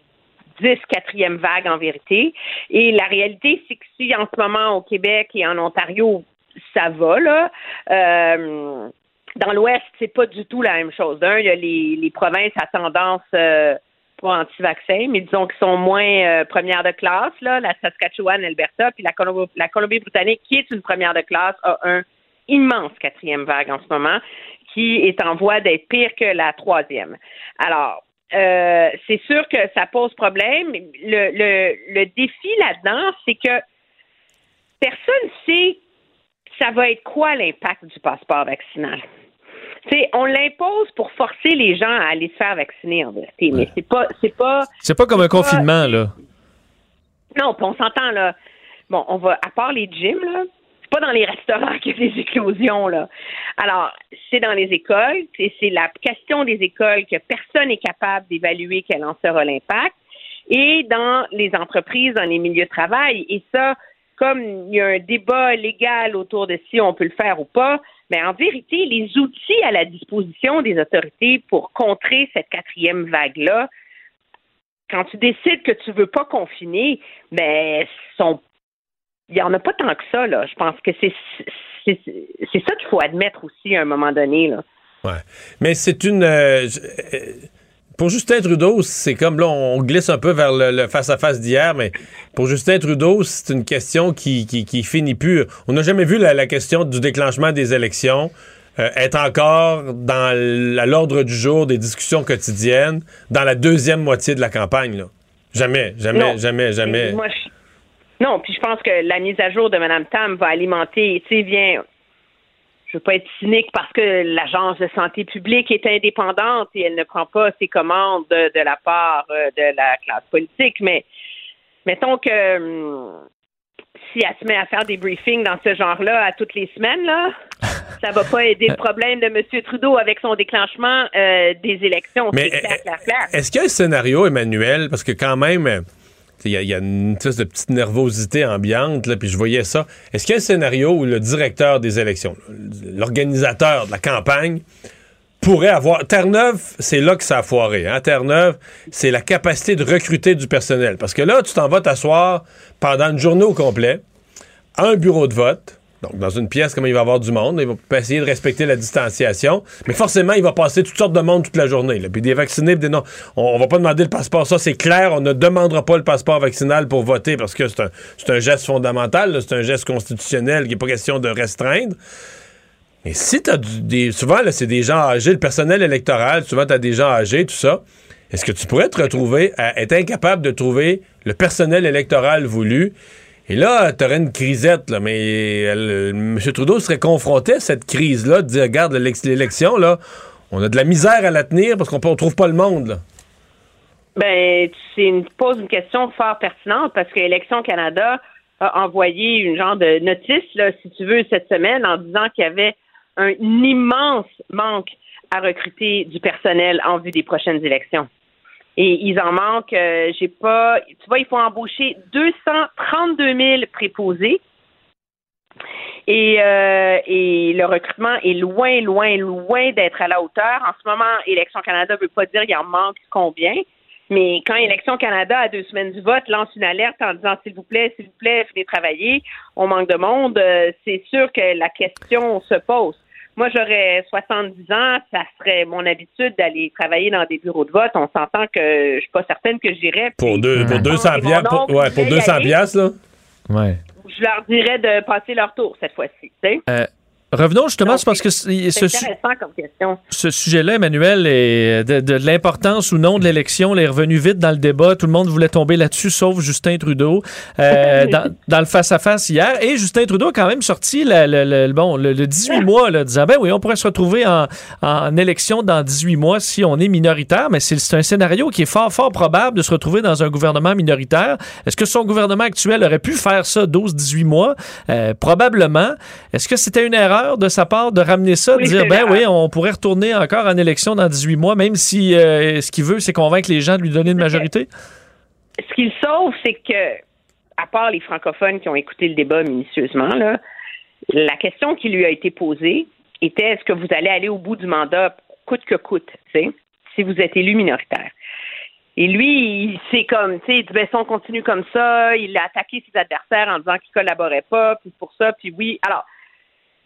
dix quatrièmes vagues en vérité. Et la réalité, c'est que si en ce moment au Québec et en Ontario, ça va là. Euh, dans l'Ouest, c'est pas du tout la même chose. Il y a les, provinces à tendance euh, pas anti-vaccin, mais disons qu'ils sont moins euh, première de classe, la Saskatchewan, l'Alberta, puis la, la Colombie-Britannique, qui est une première de classe, a un immense quatrième vague en ce moment qui est en voie d'être pire que la troisième. Alors, euh, c'est sûr que ça pose problème. Le, le, le défi là-dedans, c'est que personne sait ça va être quoi l'impact du passeport vaccinal. sais, on l'impose pour forcer les gens à aller se faire vacciner en vérité, mais c'est pas c'est pas c'est pas comme un confinement là. Non, on s'entend là. Bon, on va à part les gyms là, pas dans les restaurants qu'il y a des éclosions, là. Alors, c'est dans les écoles, c'est la question des écoles que personne n'est capable d'évaluer quel en sera l'impact, et dans les entreprises, dans les milieux de travail. Et ça, comme il y a un débat légal autour de si on peut le faire ou pas, mais en vérité, les outils à la disposition des autorités pour contrer cette quatrième vague-là, quand tu décides que tu veux pas confiner, ben, sont il n'y en a pas tant que ça, là. Je pense que c'est c'est ça qu'il faut admettre aussi à un moment donné, là. Ouais. Mais c'est une. Euh, euh, pour Justin Trudeau, c'est comme là, on glisse un peu vers le face-à-face d'hier, mais pour Justin Trudeau, c'est une question qui, qui, finit plus. On n'a jamais vu la, question du déclenchement des élections euh, être encore dans l'ordre du jour des discussions quotidiennes dans la deuxième moitié de la campagne. Là. Jamais, jamais, jamais, jamais. Moi, non, puis je pense que la mise à jour de Mme Tam va alimenter, tu sais, bien, je veux pas être cynique parce que l'Agence de santé publique est indépendante et elle ne prend pas ses commandes de, la part euh, de la classe politique, mais mettons que hum, si elle se met à faire des briefings dans ce genre-là à toutes les semaines, là, ça va pas aider le problème de M. Trudeau avec son déclenchement euh, des élections. Mais est-ce qu'il y a un scénario, Emmanuel, parce que quand même il y, a une espèce de petite nervosité ambiante, là, puis je voyais ça. Est-ce qu'il y a un scénario où le directeur des élections, l'organisateur de la campagne, pourrait avoir. Terre-Neuve, c'est là que ça a foiré. Hein? Terre-Neuve, c'est la capacité de recruter du personnel. Parce que là, tu t'en vas t'asseoir pendant une journée au complet à un bureau de vote donc, dans une pièce, comme il va y avoir du monde, il va essayer de respecter la distanciation, mais forcément, il va passer toutes sortes de monde toute la journée. Puis des vaccinés, des non. On, va pas demander le passeport. Ça, c'est clair. On ne demandera pas le passeport vaccinal pour voter parce que c'est un, geste fondamental, c'est un geste constitutionnel qui n'est pas question de restreindre. Mais si tu as des. Souvent, c'est des gens âgés, le personnel électoral, souvent, tu as des gens âgés, tout ça. Est-ce que tu pourrais te retrouver à être incapable de trouver le personnel électoral voulu? Et là, tu aurais une crisette, là, mais M. Trudeau serait confronté à cette crise-là, de dire, regarde, l'élection, là, on a de la misère à la tenir parce qu'on ne trouve pas le monde. Là. Ben, poses une question fort pertinente parce que Élection Canada a envoyé une genre de notice, là, si tu veux, cette semaine en disant qu'il y avait un immense manque à recruter du personnel en vue des prochaines élections. Et ils en manquent, euh, j'ai pas, tu vois, il faut embaucher 232 000 préposés. Et, euh, et le recrutement est loin, loin, loin d'être à la hauteur. En ce moment, Élection Canada ne veut pas dire qu'il en manque combien, mais quand Élection Canada, à deux semaines du vote, lance une alerte en disant s'il vous plaît, s'il vous plaît, venez travailler, on manque de monde, euh, c'est sûr que la question se pose. Moi, j'aurais 70 ans, ça serait mon habitude d'aller travailler dans des bureaux de vote. On s'entend que je suis pas certaine que j'irais. Pour, deux, pour 200 piastres, pour, ouais, pour 200 piastres, là? Ouais. Je leur dirais de passer leur tour cette fois-ci, tu sais. Euh, Revenons justement, que c'est intéressant comme question. Ce sujet-là, Emmanuel, est de, l'importance ou non de l'élection, est revenu vite dans le débat. Tout le monde voulait tomber là-dessus, sauf Justin Trudeau, euh, dans, le face-à-face hier. Et Justin Trudeau a quand même sorti le, bon, le, 18 mois, là, disant, ben oui, on pourrait se retrouver en, en élection dans 18 mois si on est minoritaire, mais c'est un scénario qui est fort, fort probable de se retrouver dans un gouvernement minoritaire. Est-ce que son gouvernement actuel aurait pu faire ça 12-18 mois? Euh, probablement. Est-ce que c'était une erreur? De sa part de ramener ça, de dire, ben oui, on pourrait retourner encore en élection dans 18 mois, même si euh, ce qu'il veut, c'est convaincre les gens de lui donner une majorité? Ce qu'il sauve, c'est que, à part les francophones qui ont écouté le débat minutieusement, là, la question qui lui a été posée était est-ce que vous allez aller au bout du mandat coûte que coûte, si vous êtes élu minoritaire? Et lui, c'est comme, tu sais, ben, si on continue comme ça, il a attaqué ses adversaires en disant qu'il collaborait pas, puis pour ça, puis oui. Alors,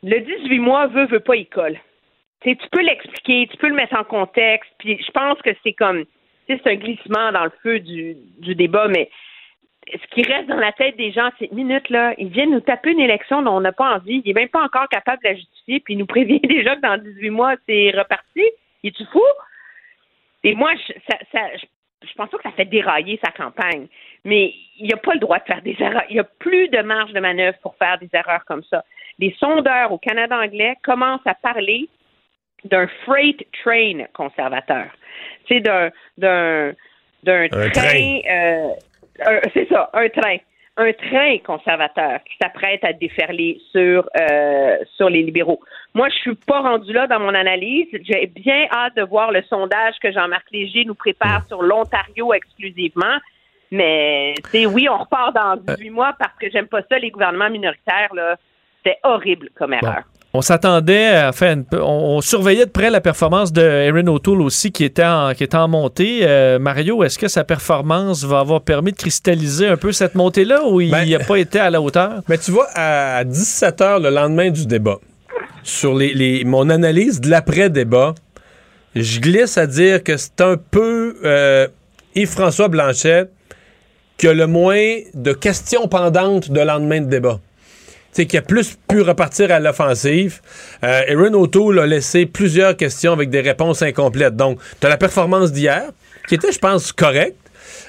le 18 mois veut, veut pas, il colle. tu peux l'expliquer, tu peux le mettre en contexte, puis je pense que c'est comme, c'est un glissement dans le feu du, débat, mais ce qui reste dans la tête des gens, c'est minute là, ils viennent nous taper une élection dont on n'a pas envie, il est même pas encore capable de la justifier, puis il nous prévient déjà que dans 18 mois, c'est reparti. Il est-tu fou? Et moi, je, je pense pas que ça fait dérailler sa campagne, mais il a pas le droit de faire des erreurs. Il n'y a plus de marge de manœuvre pour faire des erreurs comme ça les sondeurs au Canada anglais commencent à parler d'un freight train conservateur. C'est d'un d'un d'un train, euh, c'est ça, un train, un train conservateur qui s'apprête à déferler sur euh, sur les libéraux. Moi, je suis pas rendu là dans mon analyse. J'ai bien hâte de voir le sondage que Jean-Marc Léger nous prépare sur l'Ontario exclusivement. Mais c'est oui, on repart dans 18 mois parce que j'aime pas ça les gouvernements minoritaires là. C'était horrible comme erreur. On s'attendait à faire on, surveillait de près la performance de Erin O'Toole aussi qui était en, qui était en montée. Euh, Mario, est-ce que sa performance va avoir permis de cristalliser un peu cette montée-là ou il n'a ben, pas été à la hauteur? Mais tu vois, à 17 h le lendemain du débat, sur les, mon analyse de l'après-débat, je glisse à dire que c'est un peu euh, Yves-François Blanchet qui a le moins de questions pendantes de lendemain de débat qui a plus pu repartir à l'offensive. Euh, Aaron O'Toole a laissé plusieurs questions avec des réponses incomplètes. Donc, tu as la performance d'hier, qui était, je pense, correcte.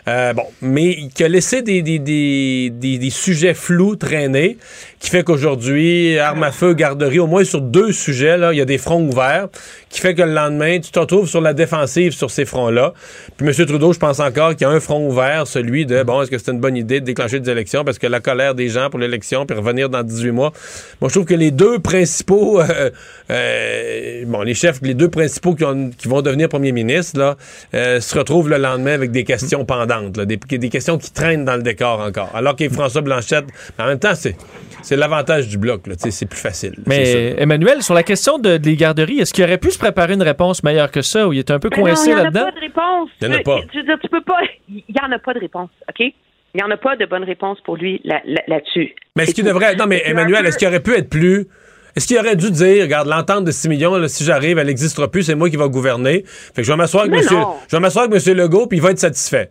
Euh, bon, mais qui a laissé des, des, des, des, sujets flous traîner, qui fait qu'aujourd'hui, arme à feu, garderie, au moins sur deux sujets, là, il y a des fronts ouverts, qui fait que le lendemain, tu te retrouves sur la défensive sur ces fronts-là. Puis M. Trudeau, je pense encore qu'il y a un front ouvert, celui de, bon, est-ce que c'est une bonne idée de déclencher des élections, parce que la colère des gens pour l'élection, puis revenir dans 18 mois. Moi, je trouve que les deux principaux, euh, euh, bon, les chefs, les deux principaux qui, vont devenir premiers ministres, là, se retrouvent le lendemain avec des questions pendantes des, questions qui traînent dans le décor encore. Alors que François Blanchette, en même temps, c'est. C'est l'avantage du bloc, c'est plus facile. Mais Emmanuel, sur la question de, des garderies, est-ce qu'il aurait pu se préparer une réponse meilleure que ça, ou il était un peu coincé là-dedans? Il n'y en a pas de réponse. Il n'y en a pas. Je veux dire, tu peux pas. Il n'y en a pas de réponse, OK? Il n'y en a pas de bonne réponse pour lui là-dessus. mais est-ce qu'il devrait. Non, mais Emmanuel, est-ce qu'il aurait pu être plus. Est-ce qu'il aurait dû dire, regarde, l'entente de 6 millions, si j'arrive, elle n'existera plus, c'est moi qui va gouverner. Fait que je vais m'asseoir avec, monsieur, je vais m'asseoir avec M. Legault, puis il va être satisfait.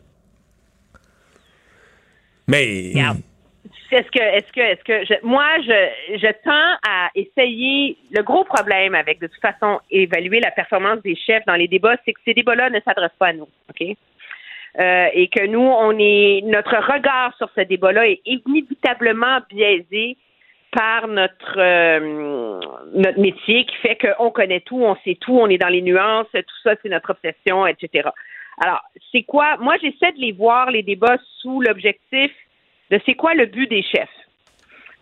Mais. Est-ce que, est-ce que, est-ce que, je, moi, je, je tends à essayer. Le gros problème avec, de toute façon, évaluer la performance des chefs dans les débats, c'est que ces débats-là ne s'adressent pas à nous, ok? Euh, et que nous, on est, notre regard sur ce débat-là est inévitablement biaisé par notre euh, notre métier qui fait qu'on connaît tout, on sait tout, on est dans les nuances, tout ça, c'est notre obsession, etc. Alors, c'est quoi? Moi, j'essaie de les voir, les débats, sous l'objectif de c'est quoi le but des chefs.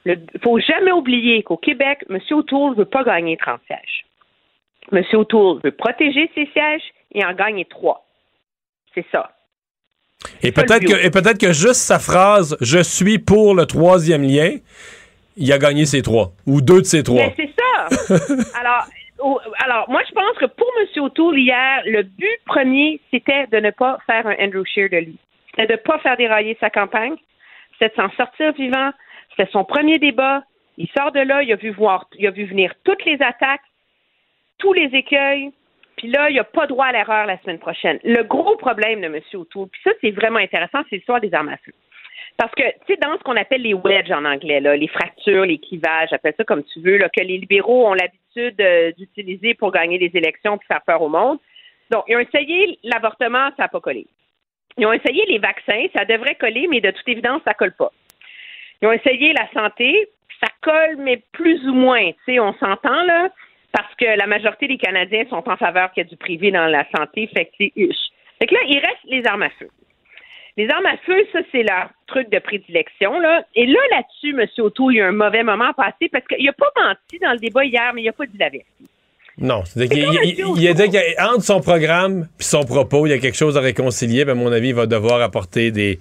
Il ne faut jamais oublier qu'au Québec, M. O'Toole ne veut pas gagner 30 sièges. M. O'Toole veut protéger ses sièges et en gagner trois. C'est ça. Et peut-être que, et peut-être que juste sa phrase Je suis pour le troisième lien, il a gagné ses trois. Ou deux de ses trois. C'est ça. Alors, alors, moi, je pense que pour M. O'Toole, hier, le but premier, c'était de ne pas faire un Andrew Scheer de lui. C'était de ne pas faire dérailler sa campagne. C'était de s'en sortir vivant. C'était son premier débat. Il sort de là, il a vu voir, il a vu venir toutes les attaques, tous les écueils. Puis là, il n'a pas droit à l'erreur la semaine prochaine. Le gros problème de M. O'Toole, puis ça, c'est vraiment intéressant, c'est l'histoire des armes à feu. Parce que, tu sais, dans ce qu'on appelle les wedges en anglais, là, les fractures, les clivages, appelle ça comme tu veux, là, que les libéraux ont l'habitude euh, d'utiliser pour gagner des élections et faire peur au monde. Donc, ils ont essayé l'avortement, ça n'a pas collé. Ils ont essayé les vaccins, ça devrait coller, mais de toute évidence, ça colle pas. Ils ont essayé la santé, ça colle, mais plus ou moins. Tu sais, on s'entend là, parce que la majorité des Canadiens sont en faveur qu'il y ait du privé dans la santé. Fait que c'est Fait que là, il reste les armes à feu. Les armes à feu, ça, c'est leur truc de prédilection. Là. Et là, là-dessus, M. Auto, il y a un mauvais moment passé parce qu'il n'a pas menti dans le débat hier, mais il n'a pas dit la vérité. Non, c'est qu'il il, a dit qu'entre son programme et son propos, il y a quelque chose à réconcilier. Ben, à mon avis, il va devoir apporter des,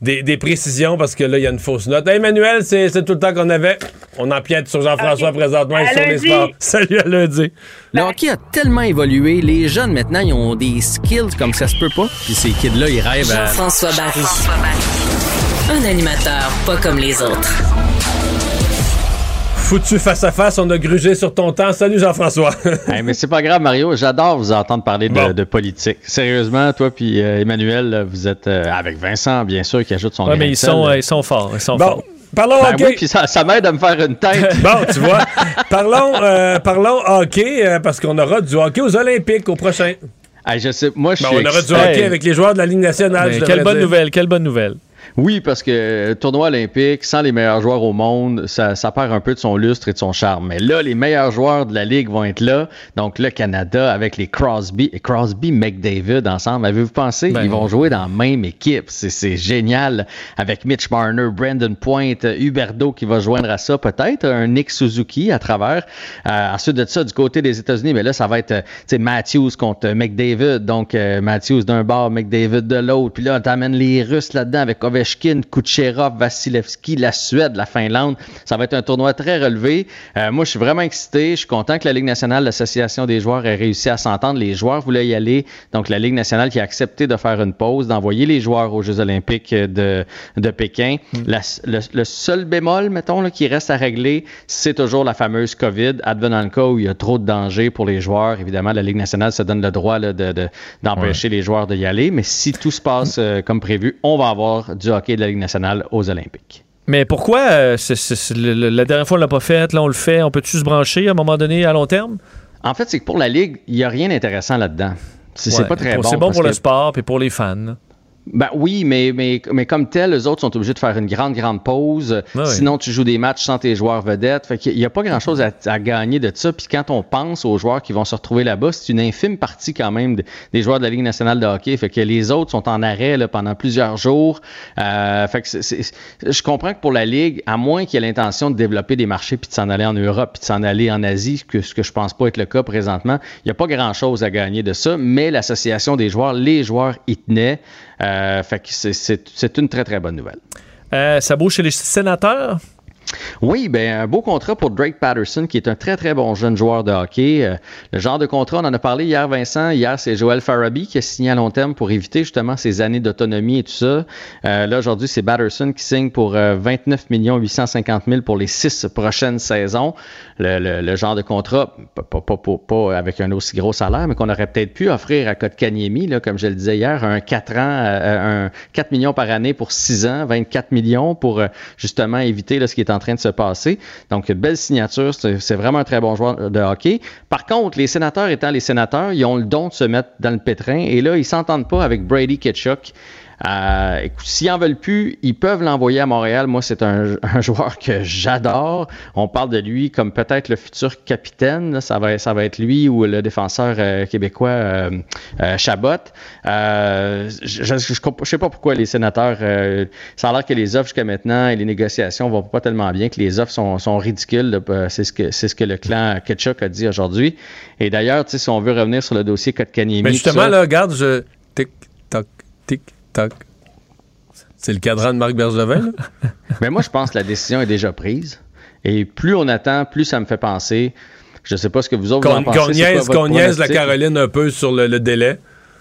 des, précisions parce que là, il y a une fausse note. Emmanuel, c'est tout le temps qu'on avait. On empiète sur Jean-François présentement et sur les sports. Salut à lundi. Le hockey a tellement évolué. Les jeunes, maintenant, ils ont des skills comme ça se peut pas. Puis ces kids-là, ils rêvent à... Jean-François Barry. Un animateur pas comme les autres. Foutu face à face, on a grugé sur ton temps. Salut Jean-François. mais c'est pas grave, Mario. J'adore vous entendre parler de, politique. Sérieusement, toi puis euh, Emmanuel, vous êtes euh, avec Vincent, bien sûr, qui ajoute son. Oui, mais ils sont, ils sont forts. Ils sont forts. Parlons ben hockey. Oui, puis ça, m'aide à me faire une tête. bon, tu vois. parlons, euh, parlons hockey, parce qu'on aura du hockey aux Olympiques au prochain. je sais, moi, je ben, On aura du hockey avec les joueurs de la Ligue nationale. quelle bonne nouvelle, quelle bonne nouvelle. Oui, parce que tournoi olympique, sans les meilleurs joueurs au monde, ça, ça, perd un peu de son lustre et de son charme. Mais là, les meilleurs joueurs de la Ligue vont être là. Donc le Canada avec les Crosby et Crosby McDavid ensemble. Avez-vous pensé? Ben Ils vont jouer dans la même équipe. C'est génial. Avec Mitch Marner, Brandon Point, Huberdo qui va joindre à ça peut-être, un Nick Suzuki à travers. Euh, ensuite de ça, du côté des États-Unis, mais là, ça va être euh, Matthews contre McDavid. Donc euh, Matthews d'un bord, McDavid de l'autre. Puis là, on t'amène les Russes là-dedans avec Ovechkin, Kucherov, Vasilevski, la Suède, la Finlande. Ça va être un tournoi très relevé. Euh, moi, je suis vraiment excité. Je suis content que la Ligue nationale, l'Association des joueurs ait réussi à s'entendre. Les joueurs voulaient y aller. Donc, la Ligue nationale qui a accepté de faire une pause, d'envoyer les joueurs aux Jeux olympiques de, de Pékin. Mm. le, seul bémol, mettons, là, qui reste à régler, c'est toujours la fameuse COVID. Advenant le cas où il y a trop de danger pour les joueurs, évidemment, la Ligue nationale se donne le droit d'empêcher de, les joueurs d'y aller. Mais si tout se passe euh, comme prévu, on va avoir du hockey de la Ligue nationale aux Olympiques. Mais pourquoi euh, la dernière fois on l'a pas fait, là on le fait, on peut-tu se brancher à un moment donné à long terme? En fait, c'est que pour la Ligue, il n'y a rien d'intéressant là-dedans. C'est pas très bon. C'est bon pour le sport et pour les fans. Ben oui, mais, mais, mais comme tel, les autres sont obligés de faire une grande, grande pause. Sinon, tu joues des matchs sans tes joueurs vedettes. Fait qu'il n'y a pas grand-chose à, gagner de ça. Puis quand on pense aux joueurs qui vont se retrouver là-bas, c'est une infime partie quand même des joueurs de la Ligue nationale de hockey. Fait que les autres sont en arrêt là, pendant plusieurs jours. Euh, fait que je comprends que pour la Ligue, à moins qu'il y ait l'intention de développer des marchés puis de s'en aller en Europe puis de s'en aller en Asie, que, ce que je pense pas être le cas présentement, il n'y a pas grand-chose à gagner de ça. Mais l'association des joueurs, les joueurs y tenaient. Euh, fait que c'est une très, très bonne nouvelle. Euh, ça bouge chez les sénateurs? Oui, ben un beau contrat pour Drake Patterson, qui est un très, très bon jeune joueur de hockey. Euh, le genre de contrat, on en a parlé hier, Vincent. Hier, c'est Joel Farabi qui a signé à long terme pour éviter justement ses années d'autonomie et tout ça. Euh, là, aujourd'hui, c'est Patterson qui signe pour 29 850 000 pour les six prochaines saisons. Le, genre de contrat, pas, pas, pas, avec un aussi gros salaire, mais qu'on aurait peut-être pu offrir à Kotkaniemi, là, comme je le disais hier, un 4 ans, euh, un 4 millions par année pour 6 ans, 24 millions pour justement éviter là, ce qui est en train de se passer. Donc, une belle signature. C'est vraiment un très bon joueur de hockey. Par contre, les sénateurs étant les sénateurs, ils ont le don de se mettre dans le pétrin. Et là, ils s'entendent pas avec Brady Ketchuk. Euh, S'ils en veulent plus, ils peuvent l'envoyer à Montréal. Moi, c'est un, joueur que j'adore. On parle de lui comme peut-être le futur capitaine. Ça, va, ça va être lui ou le défenseur euh, québécois euh, euh, Chabot. je ne sais pas pourquoi les sénateurs, ça a l'air que les offres jusqu'à maintenant et les négociations vont pas tellement bien, que les offres sont, sont ridicules. C'est ce, que, ce que le clan Ketchuk a dit aujourd'hui. Et d'ailleurs, si on veut revenir sur le dossier Kotkaniemi... Mais justement, là, regarde, je... Tic, c'est le cadran de Marc Bergevin? Mais moi, je pense que la décision est déjà prise. Et plus on attend, plus ça me fait penser. Je ne sais pas ce que vous autres Qu'on niaise, la Caroline un peu sur le, délai.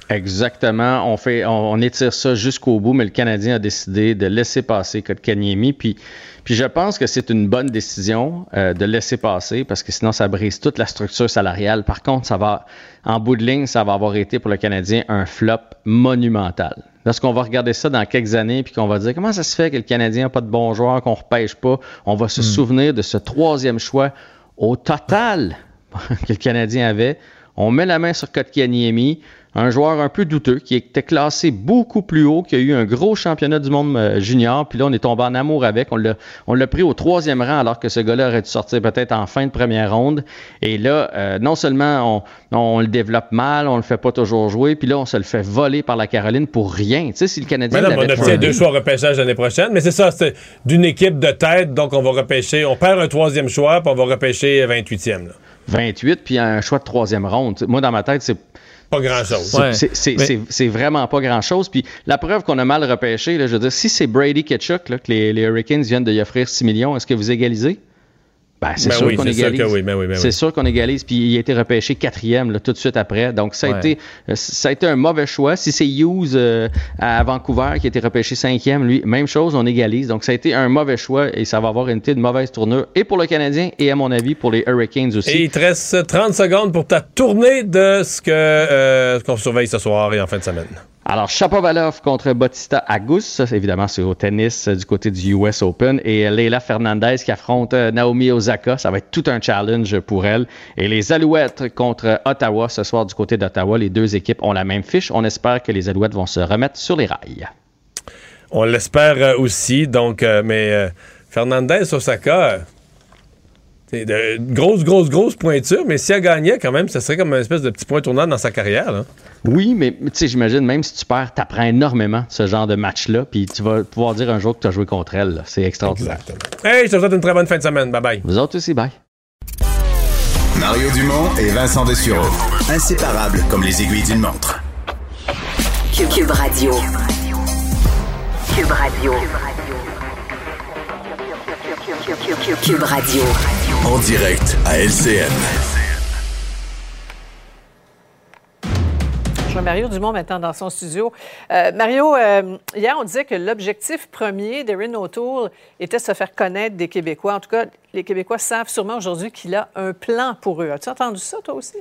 Exactement. On fait, on, étire ça jusqu'au bout, mais le Canadien a décidé de laisser passer Kotkaniemi. Puis, puis je pense que c'est une bonne décision euh, de laisser passer parce que sinon ça brise toute la structure salariale. Par contre, ça va, en bout de ligne, ça va avoir été pour le Canadien un flop monumental. Lorsqu'on va regarder ça dans quelques années puis qu'on va dire comment ça se fait que le Canadien n'a pas de bons joueurs, qu'on repêche pas, on va se hmm. souvenir de ce troisième choix au total que le Canadien avait. On met la main sur Kotkaniemi un joueur un peu douteux qui était classé beaucoup plus haut, qui a eu un gros championnat du monde euh, junior, puis là on est tombé en amour avec. On l'a, on l'a pris au troisième rang alors que ce gars-là aurait dû sortir peut-être en fin de première ronde. Et là, euh, non seulement on, on, le développe mal, on le fait pas toujours jouer, puis là on se le fait voler par la Caroline pour rien. Tu sais, si le Canadien. Mais on obtient deux choix repêchage l'année prochaine, mais c'est ça, c'est d'une équipe de tête, donc on va repêcher, on perd un troisième choix, puis on va repêcher 28e. 28, puis un choix de troisième ronde. Moi, dans ma tête, c'est pas grand-chose. C'est vraiment pas grand-chose. Puis la preuve qu'on a mal repêché, là, je veux dire, si c'est Brady Ketchuk que les, les Hurricanes viennent de y offrir 6 millions, est-ce que vous égalisez? Ben, c'est sûr qu'on égalise. c'est sûr qu'on égalise. Puis il a été repêché quatrième là, tout de suite après. Donc ça a, été, euh, ça a été un mauvais choix. Si c'est Hughes euh, à Vancouver qui a été repêché cinquième, lui, même chose, on égalise. Donc ça a été un mauvais choix et ça va avoir une été de mauvaise tournure et pour le Canadien et à mon avis pour les Hurricanes aussi. Et il te reste 30 secondes pour ta tournée de ce que euh, qu'on surveille ce soir et en fin de semaine. Alors, Chapovalov contre Bautista Agus, évidemment, c'est au tennis euh, du côté du US Open. Et euh, Leila Fernandez qui affronte euh, Naomi Osaka, ça va être tout un challenge pour elle. Et les Alouettes contre Ottawa ce soir du côté d'Ottawa. Les deux équipes ont la même fiche. On espère que les Alouettes vont se remettre sur les rails. On l'espère aussi. Donc, mais Fernandez Osaka de grosse, grosse, grosse pointure, mais si elle gagnait, quand même, ça serait comme une espèce de petit point tournant dans sa carrière. Oui, mais tu sais, j'imagine, même si tu perds, tu apprends énormément ce genre de match-là, puis tu vas pouvoir dire un jour que tu as joué contre elle. C'est extraordinaire. Exactement. Hey, je te souhaite une très bonne fin de semaine. Bye bye. Vous autres aussi, bye. Mario Dumont et Vincent Dessureau. Inséparables comme les aiguilles d'une montre. Cube Radio. Cube Radio. Cube Radio. En direct à LCN. Mario Dumont maintenant dans son studio. Euh, Mario, euh, hier, on disait que l'objectif premier d'Erin O'Toole était de se faire connaître des Québécois. En tout cas, les Québécois savent sûrement aujourd'hui qu'il a un plan pour eux. As-tu entendu ça, toi aussi?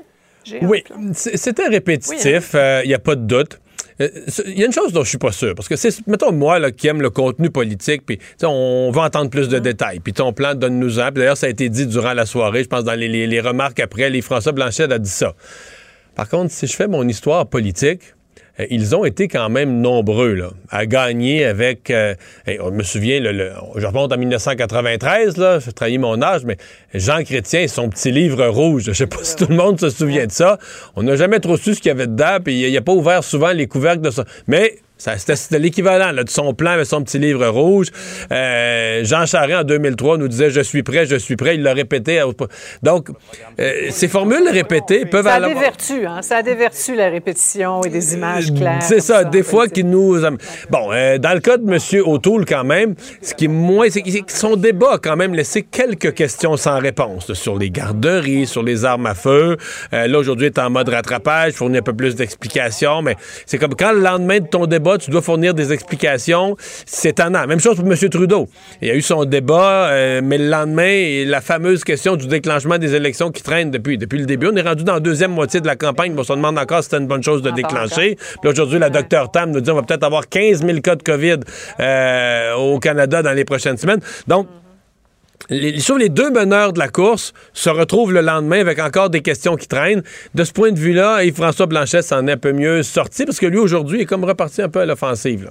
Oui, c'était répétitif, il n'y hein? euh, a pas de doute. Il euh, y a une chose dont je suis pas sûr, parce que c'est, mettons, moi, là, qui aime le contenu politique, puis on va entendre plus de détails, puis ton plan, donne-nous-en. d'ailleurs, ça a été dit durant la soirée, je pense, dans les, remarques après, les François Blanchet a dit ça. Par contre, si je fais mon histoire politique, ils ont été quand même nombreux à gagner avec. Euh, on me souvient, le, je remonte en 1993, là, je trahi mon âge, mais Jean Chrétien et son petit livre rouge. Je sais pas si tout le monde se souvient de ça. On n'a jamais trop su ce qu'il y avait dedans, puis il n'a pas ouvert souvent les couvercles de ça. Mais c'était l'équivalent de son plan avec son petit livre rouge. Euh, Jean Charest, en 2003, nous disait « Je suis prêt, je suis prêt ». Il l'a répété. Donc, euh, ces formules répétées peuvent... Ça a des vertus, hein? Ça a des vertus, la répétition et des images euh, claires. C'est ça, des fois qui nous... Bon, dans le cas de M. O'Toole, quand même, ce qui est moins... C'est que son débat quand même laissé quelques questions sans réponse sur les garderies, sur les armes à feu. là, aujourd'hui, il est en mode rattrapage, fournit un peu plus d'explications, mais c'est comme quand le lendemain de ton débat, tu dois fournir des explications. C'est étonnant. Même chose pour M. Trudeau. Il y a eu son débat, euh, mais le lendemain, la fameuse question du déclenchement des élections qui traîne depuis, depuis le début. On est rendu dans la deuxième moitié de la campagne. on se demande encore si c'était une bonne chose de déclencher. Puis aujourd'hui, la docteur Tam nous dit qu'on va peut-être avoir 15 000 cas de COVID euh, au Canada dans les prochaines semaines. Donc, les, sur les deux meneurs de la course se retrouvent le lendemain avec encore des questions qui traînent. De ce point de vue-là, Yves-François Blanchet s'en est un peu mieux sorti parce que lui, aujourd'hui, est comme reparti un peu à l'offensive.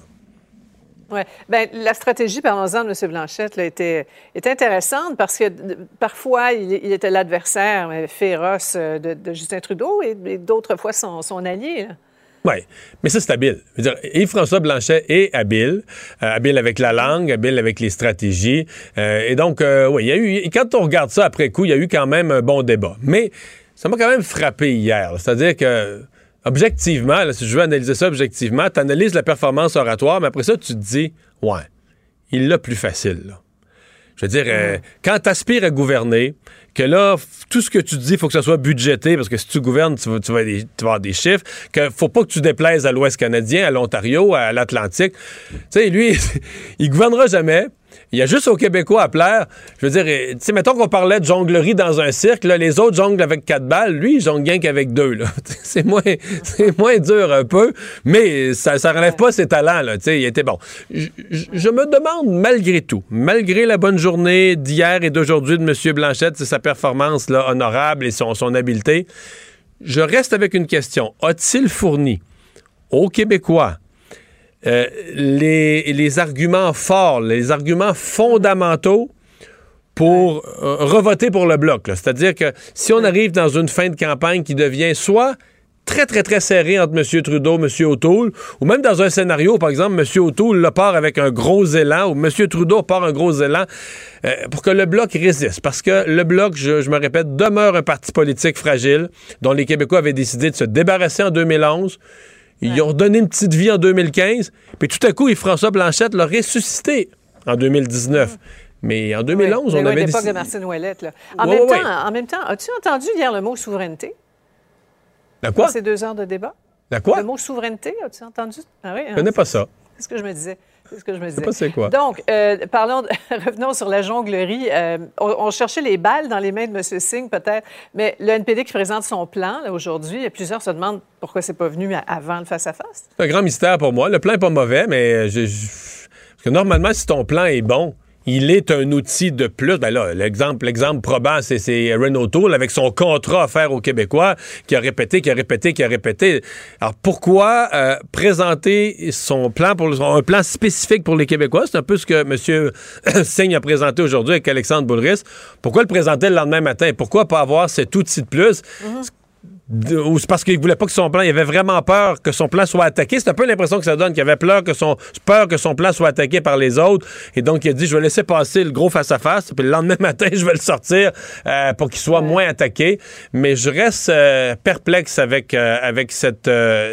Oui. Bien, la stratégie, parlons-en de M. Blanchette, là, était, intéressante parce que parfois, il, était l'adversaire féroce de, Justin Trudeau et, d'autres fois son allié. Oui, mais ça, c'est habile. Yves-François Blanchet est habile, euh, habile avec la langue, habile avec les stratégies. Euh, et donc, euh, oui, il y a eu, quand on regarde ça après coup, il y a eu quand même un bon débat. Mais ça m'a quand même frappé hier. C'est-à-dire que, objectivement, si je veux analyser ça objectivement, tu analyses la performance oratoire, mais après ça, tu te dis, ouais, il l'a plus facile. Là Je veux dire, euh, quand tu aspires à gouverner, que là, tout ce que tu dis, il faut que ça soit budgété, parce que si tu gouvernes, tu vas, tu vas, des- tu vas avoir des chiffres, que faut pas que tu déplaises à l'Ouest canadien, à l'Ontario, à l'Atlantique. Tu sais, lui, il gouvernera jamais. Il y a juste aux Québécois à plaire. Je veux dire, tu sais, mettons qu'on parlait de jonglerie dans un cirque, les autres jonglent avec quatre balles, lui, il jongle qu'avec deux, c'est moins, moins dur un peu, mais ça, ça relève pas ses talents, là. Il était bon. Je, me demande, malgré tout, malgré la bonne journée d'hier et d'aujourd'hui de M. Blanchette, sa performance, là, honorable et son, son habileté, je reste avec une question. A-t-il fourni aux Québécois euh, les, les arguments forts, les arguments fondamentaux pour euh, revoter pour le bloc. C'est-à-dire que si on arrive dans une fin de campagne qui devient soit très, très, très serré entre M. Trudeau, M. O'Toole, ou même dans un scénario, par exemple, M. O'Toole le part avec un gros élan, ou M. Trudeau part un gros élan, euh, pour que le bloc résiste. Parce que le bloc, je, je me répète, demeure un parti politique fragile, dont les Québécois avaient décidé de se débarrasser en 2011. Ils ont redonné une petite vie en 2015. Puis tout à coup, Yves-François Blanchette l'a ressuscité en 2019. Mais en 2011, Oui, on avait l'époque de Martine Ouellette. Là. En, Ouais, même temps, en même temps, as-tu entendu hier le mot souveraineté? La quoi? Dans ces deux heures de débat? La quoi? Le mot souveraineté, as-tu entendu? Ah oui, Je hein? connais pas ça. C'est ce que je me disais. C'est ce que je me sais disais. pas c'est quoi. Donc, euh, parlons, de- revenons sur la jonglerie. Euh, on, on cherchait les balles dans les mains de M. Singh, peut-être, mais le NPD qui présente son plan aujourd'hui, plusieurs se demandent pourquoi c'est pas venu avant le face-à-face. C'est un grand mystère pour moi. Le plan est pas mauvais, mais je- je- parce que normalement, si ton plan est bon, il est un outil de plus. Ben là, l'exemple, l'exemple probant, c'est, Renault Tool avec son contrat offert aux Québécois, qui a répété, qui a répété, qui a répété. Alors pourquoi euh, présenter son plan pour un plan spécifique pour les Québécois? C'est un peu ce que M. Singh a présenté aujourd'hui avec Alexandre Boulris. Pourquoi le présenter le lendemain matin? Pourquoi pas avoir cet outil de plus? De- ou c'est parce qu'il voulait pas que son plan, il avait vraiment peur que son plan soit attaqué. C'est un peu l'impression que ça donne, qu'il avait peur que son peur que son plan soit attaqué par les autres. Et donc il a dit, je vais laisser passer le gros face à face, puis le lendemain matin, je vais le sortir euh, pour qu'il soit moins attaqué. Mais je reste euh, perplexe avec euh, avec cette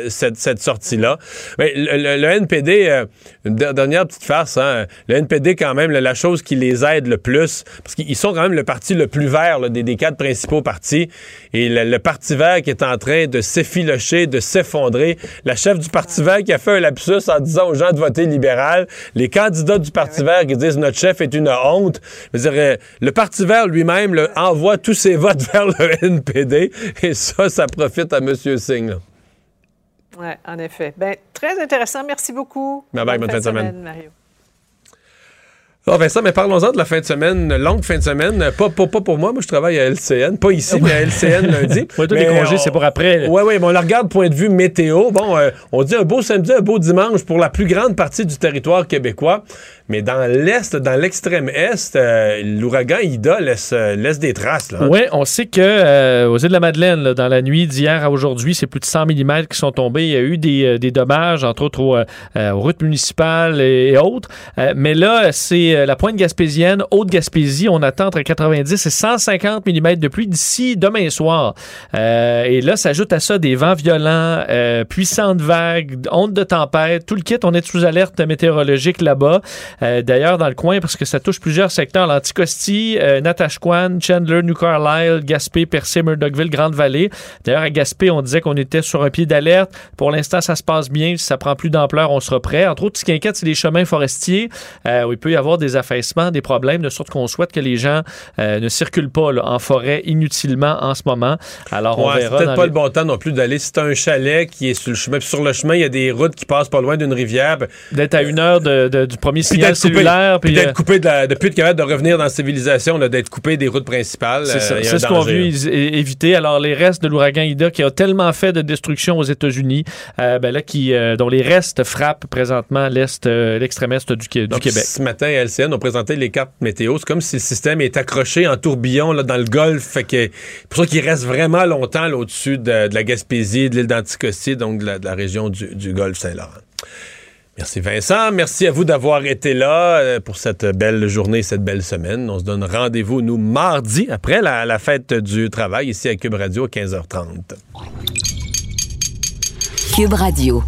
cette, cette sortie là. Mais le, le- le NPD, une der- dernière petite farce, hein, le NPD quand même, la- la chose qui les aide le plus, parce qu'ils sont quand même le parti le plus vert là, des, des quatre principaux partis, et le, le Parti vert qui est en train de s'effilocher, de s'effondrer. La chef du Parti vert qui a fait un lapsus en disant aux gens de voter libéral. Les candidats du Parti vert qui disent notre chef est une honte. Je veux dire, euh, le Parti vert lui-même envoie tous ses votes vers le NPD et ça, ça profite à M. Singh. Oui, en effet. Ben, très intéressant. Merci beaucoup. Bye bye, bonne fin de semaine. Mario. Ah, Vincent, mais parlons-en de la fin de semaine, longue fin de semaine. Pas, pas, pas pour moi, moi je travaille à LCN, pas ici, mais à LCN lundi. Toi, Mais les congés, on- c'est pour après. Oui, oui, mais on la regarde point de vue météo. Bon, euh, on dit un beau samedi, un beau dimanche pour la plus grande partie du territoire québécois. Mais dans l'Est, dans l'extrême Est, euh, l'ouragan Ida laisse, euh, laisse des traces. Là, hein. Oui, on sait que euh, aux îles de la Madeleine, là, dans la nuit d'hier à aujourd'hui, c'est plus de 100 mm qui sont tombés. Il y a eu des, euh, des dommages, entre autres aux, aux routes municipales et, autres. Mais là, c'est la pointe gaspésienne, Haute-Gaspésie. On attend entre 90 et 150 mm de pluie d'ici demain soir. Et là, s'ajoute à ça des vents violents, puissantes vagues, ondes de tempête, tout le kit. On est sous alerte météorologique là-bas. Euh, D'ailleurs, dans le coin, parce que ça touche plusieurs secteurs, l'Anticosti, euh, Natashquan, Chandler, New Carlisle, Gaspé, Percé, Murdochville, Grande-Vallée. D'ailleurs, à Gaspé, on disait qu'on était sur un pied d'alerte. Pour l'instant, ça se passe bien. Si ça prend plus d'ampleur, on sera prêt. Entre autres, ce qui inquiète, c'est les chemins forestiers euh, où il peut y avoir des affaissements, des problèmes, de sorte qu'on souhaite que les gens euh, ne circulent pas là, en forêt inutilement en ce moment. Alors, on Ouais, c'est verra. peut-être pas les- le bon temps non plus d'aller. Si un chalet qui est sur le chemin, puis sur le chemin, il y a des routes qui passent pas loin d'une rivière. D'être à une heure de- de- du premier signal d'être coupé, puis euh, d'être coupé de, la, de plus être capable de revenir dans la civilisation, d'être coupé des routes principales. C'est euh, ce qu'on veut éviter. Alors, les restes de l'ouragan Ida qui a tellement fait de destruction aux États-Unis, euh, ben là, qui, euh, dont les restes frappent présentement l'est, euh, l'extrême est du, Qué- du Donc, Québec. Ce matin, à LCN, on présentait les cartes météo. C'est comme si le système est accroché en tourbillon là, dans le golfe. Fait que, pour ça qu'il reste vraiment longtemps au-dessus de, de la Gaspésie, de l'île d'Anticosti, donc de la, de la région du, du golfe Saint-Laurent. Merci Vincent. Merci à vous d'avoir été là euh, pour cette belle journée, cette belle semaine. On se donne rendez-vous, nous, mardi, après la, la fête du travail, ici à Cube Radio, à 15h30. Cube Radio.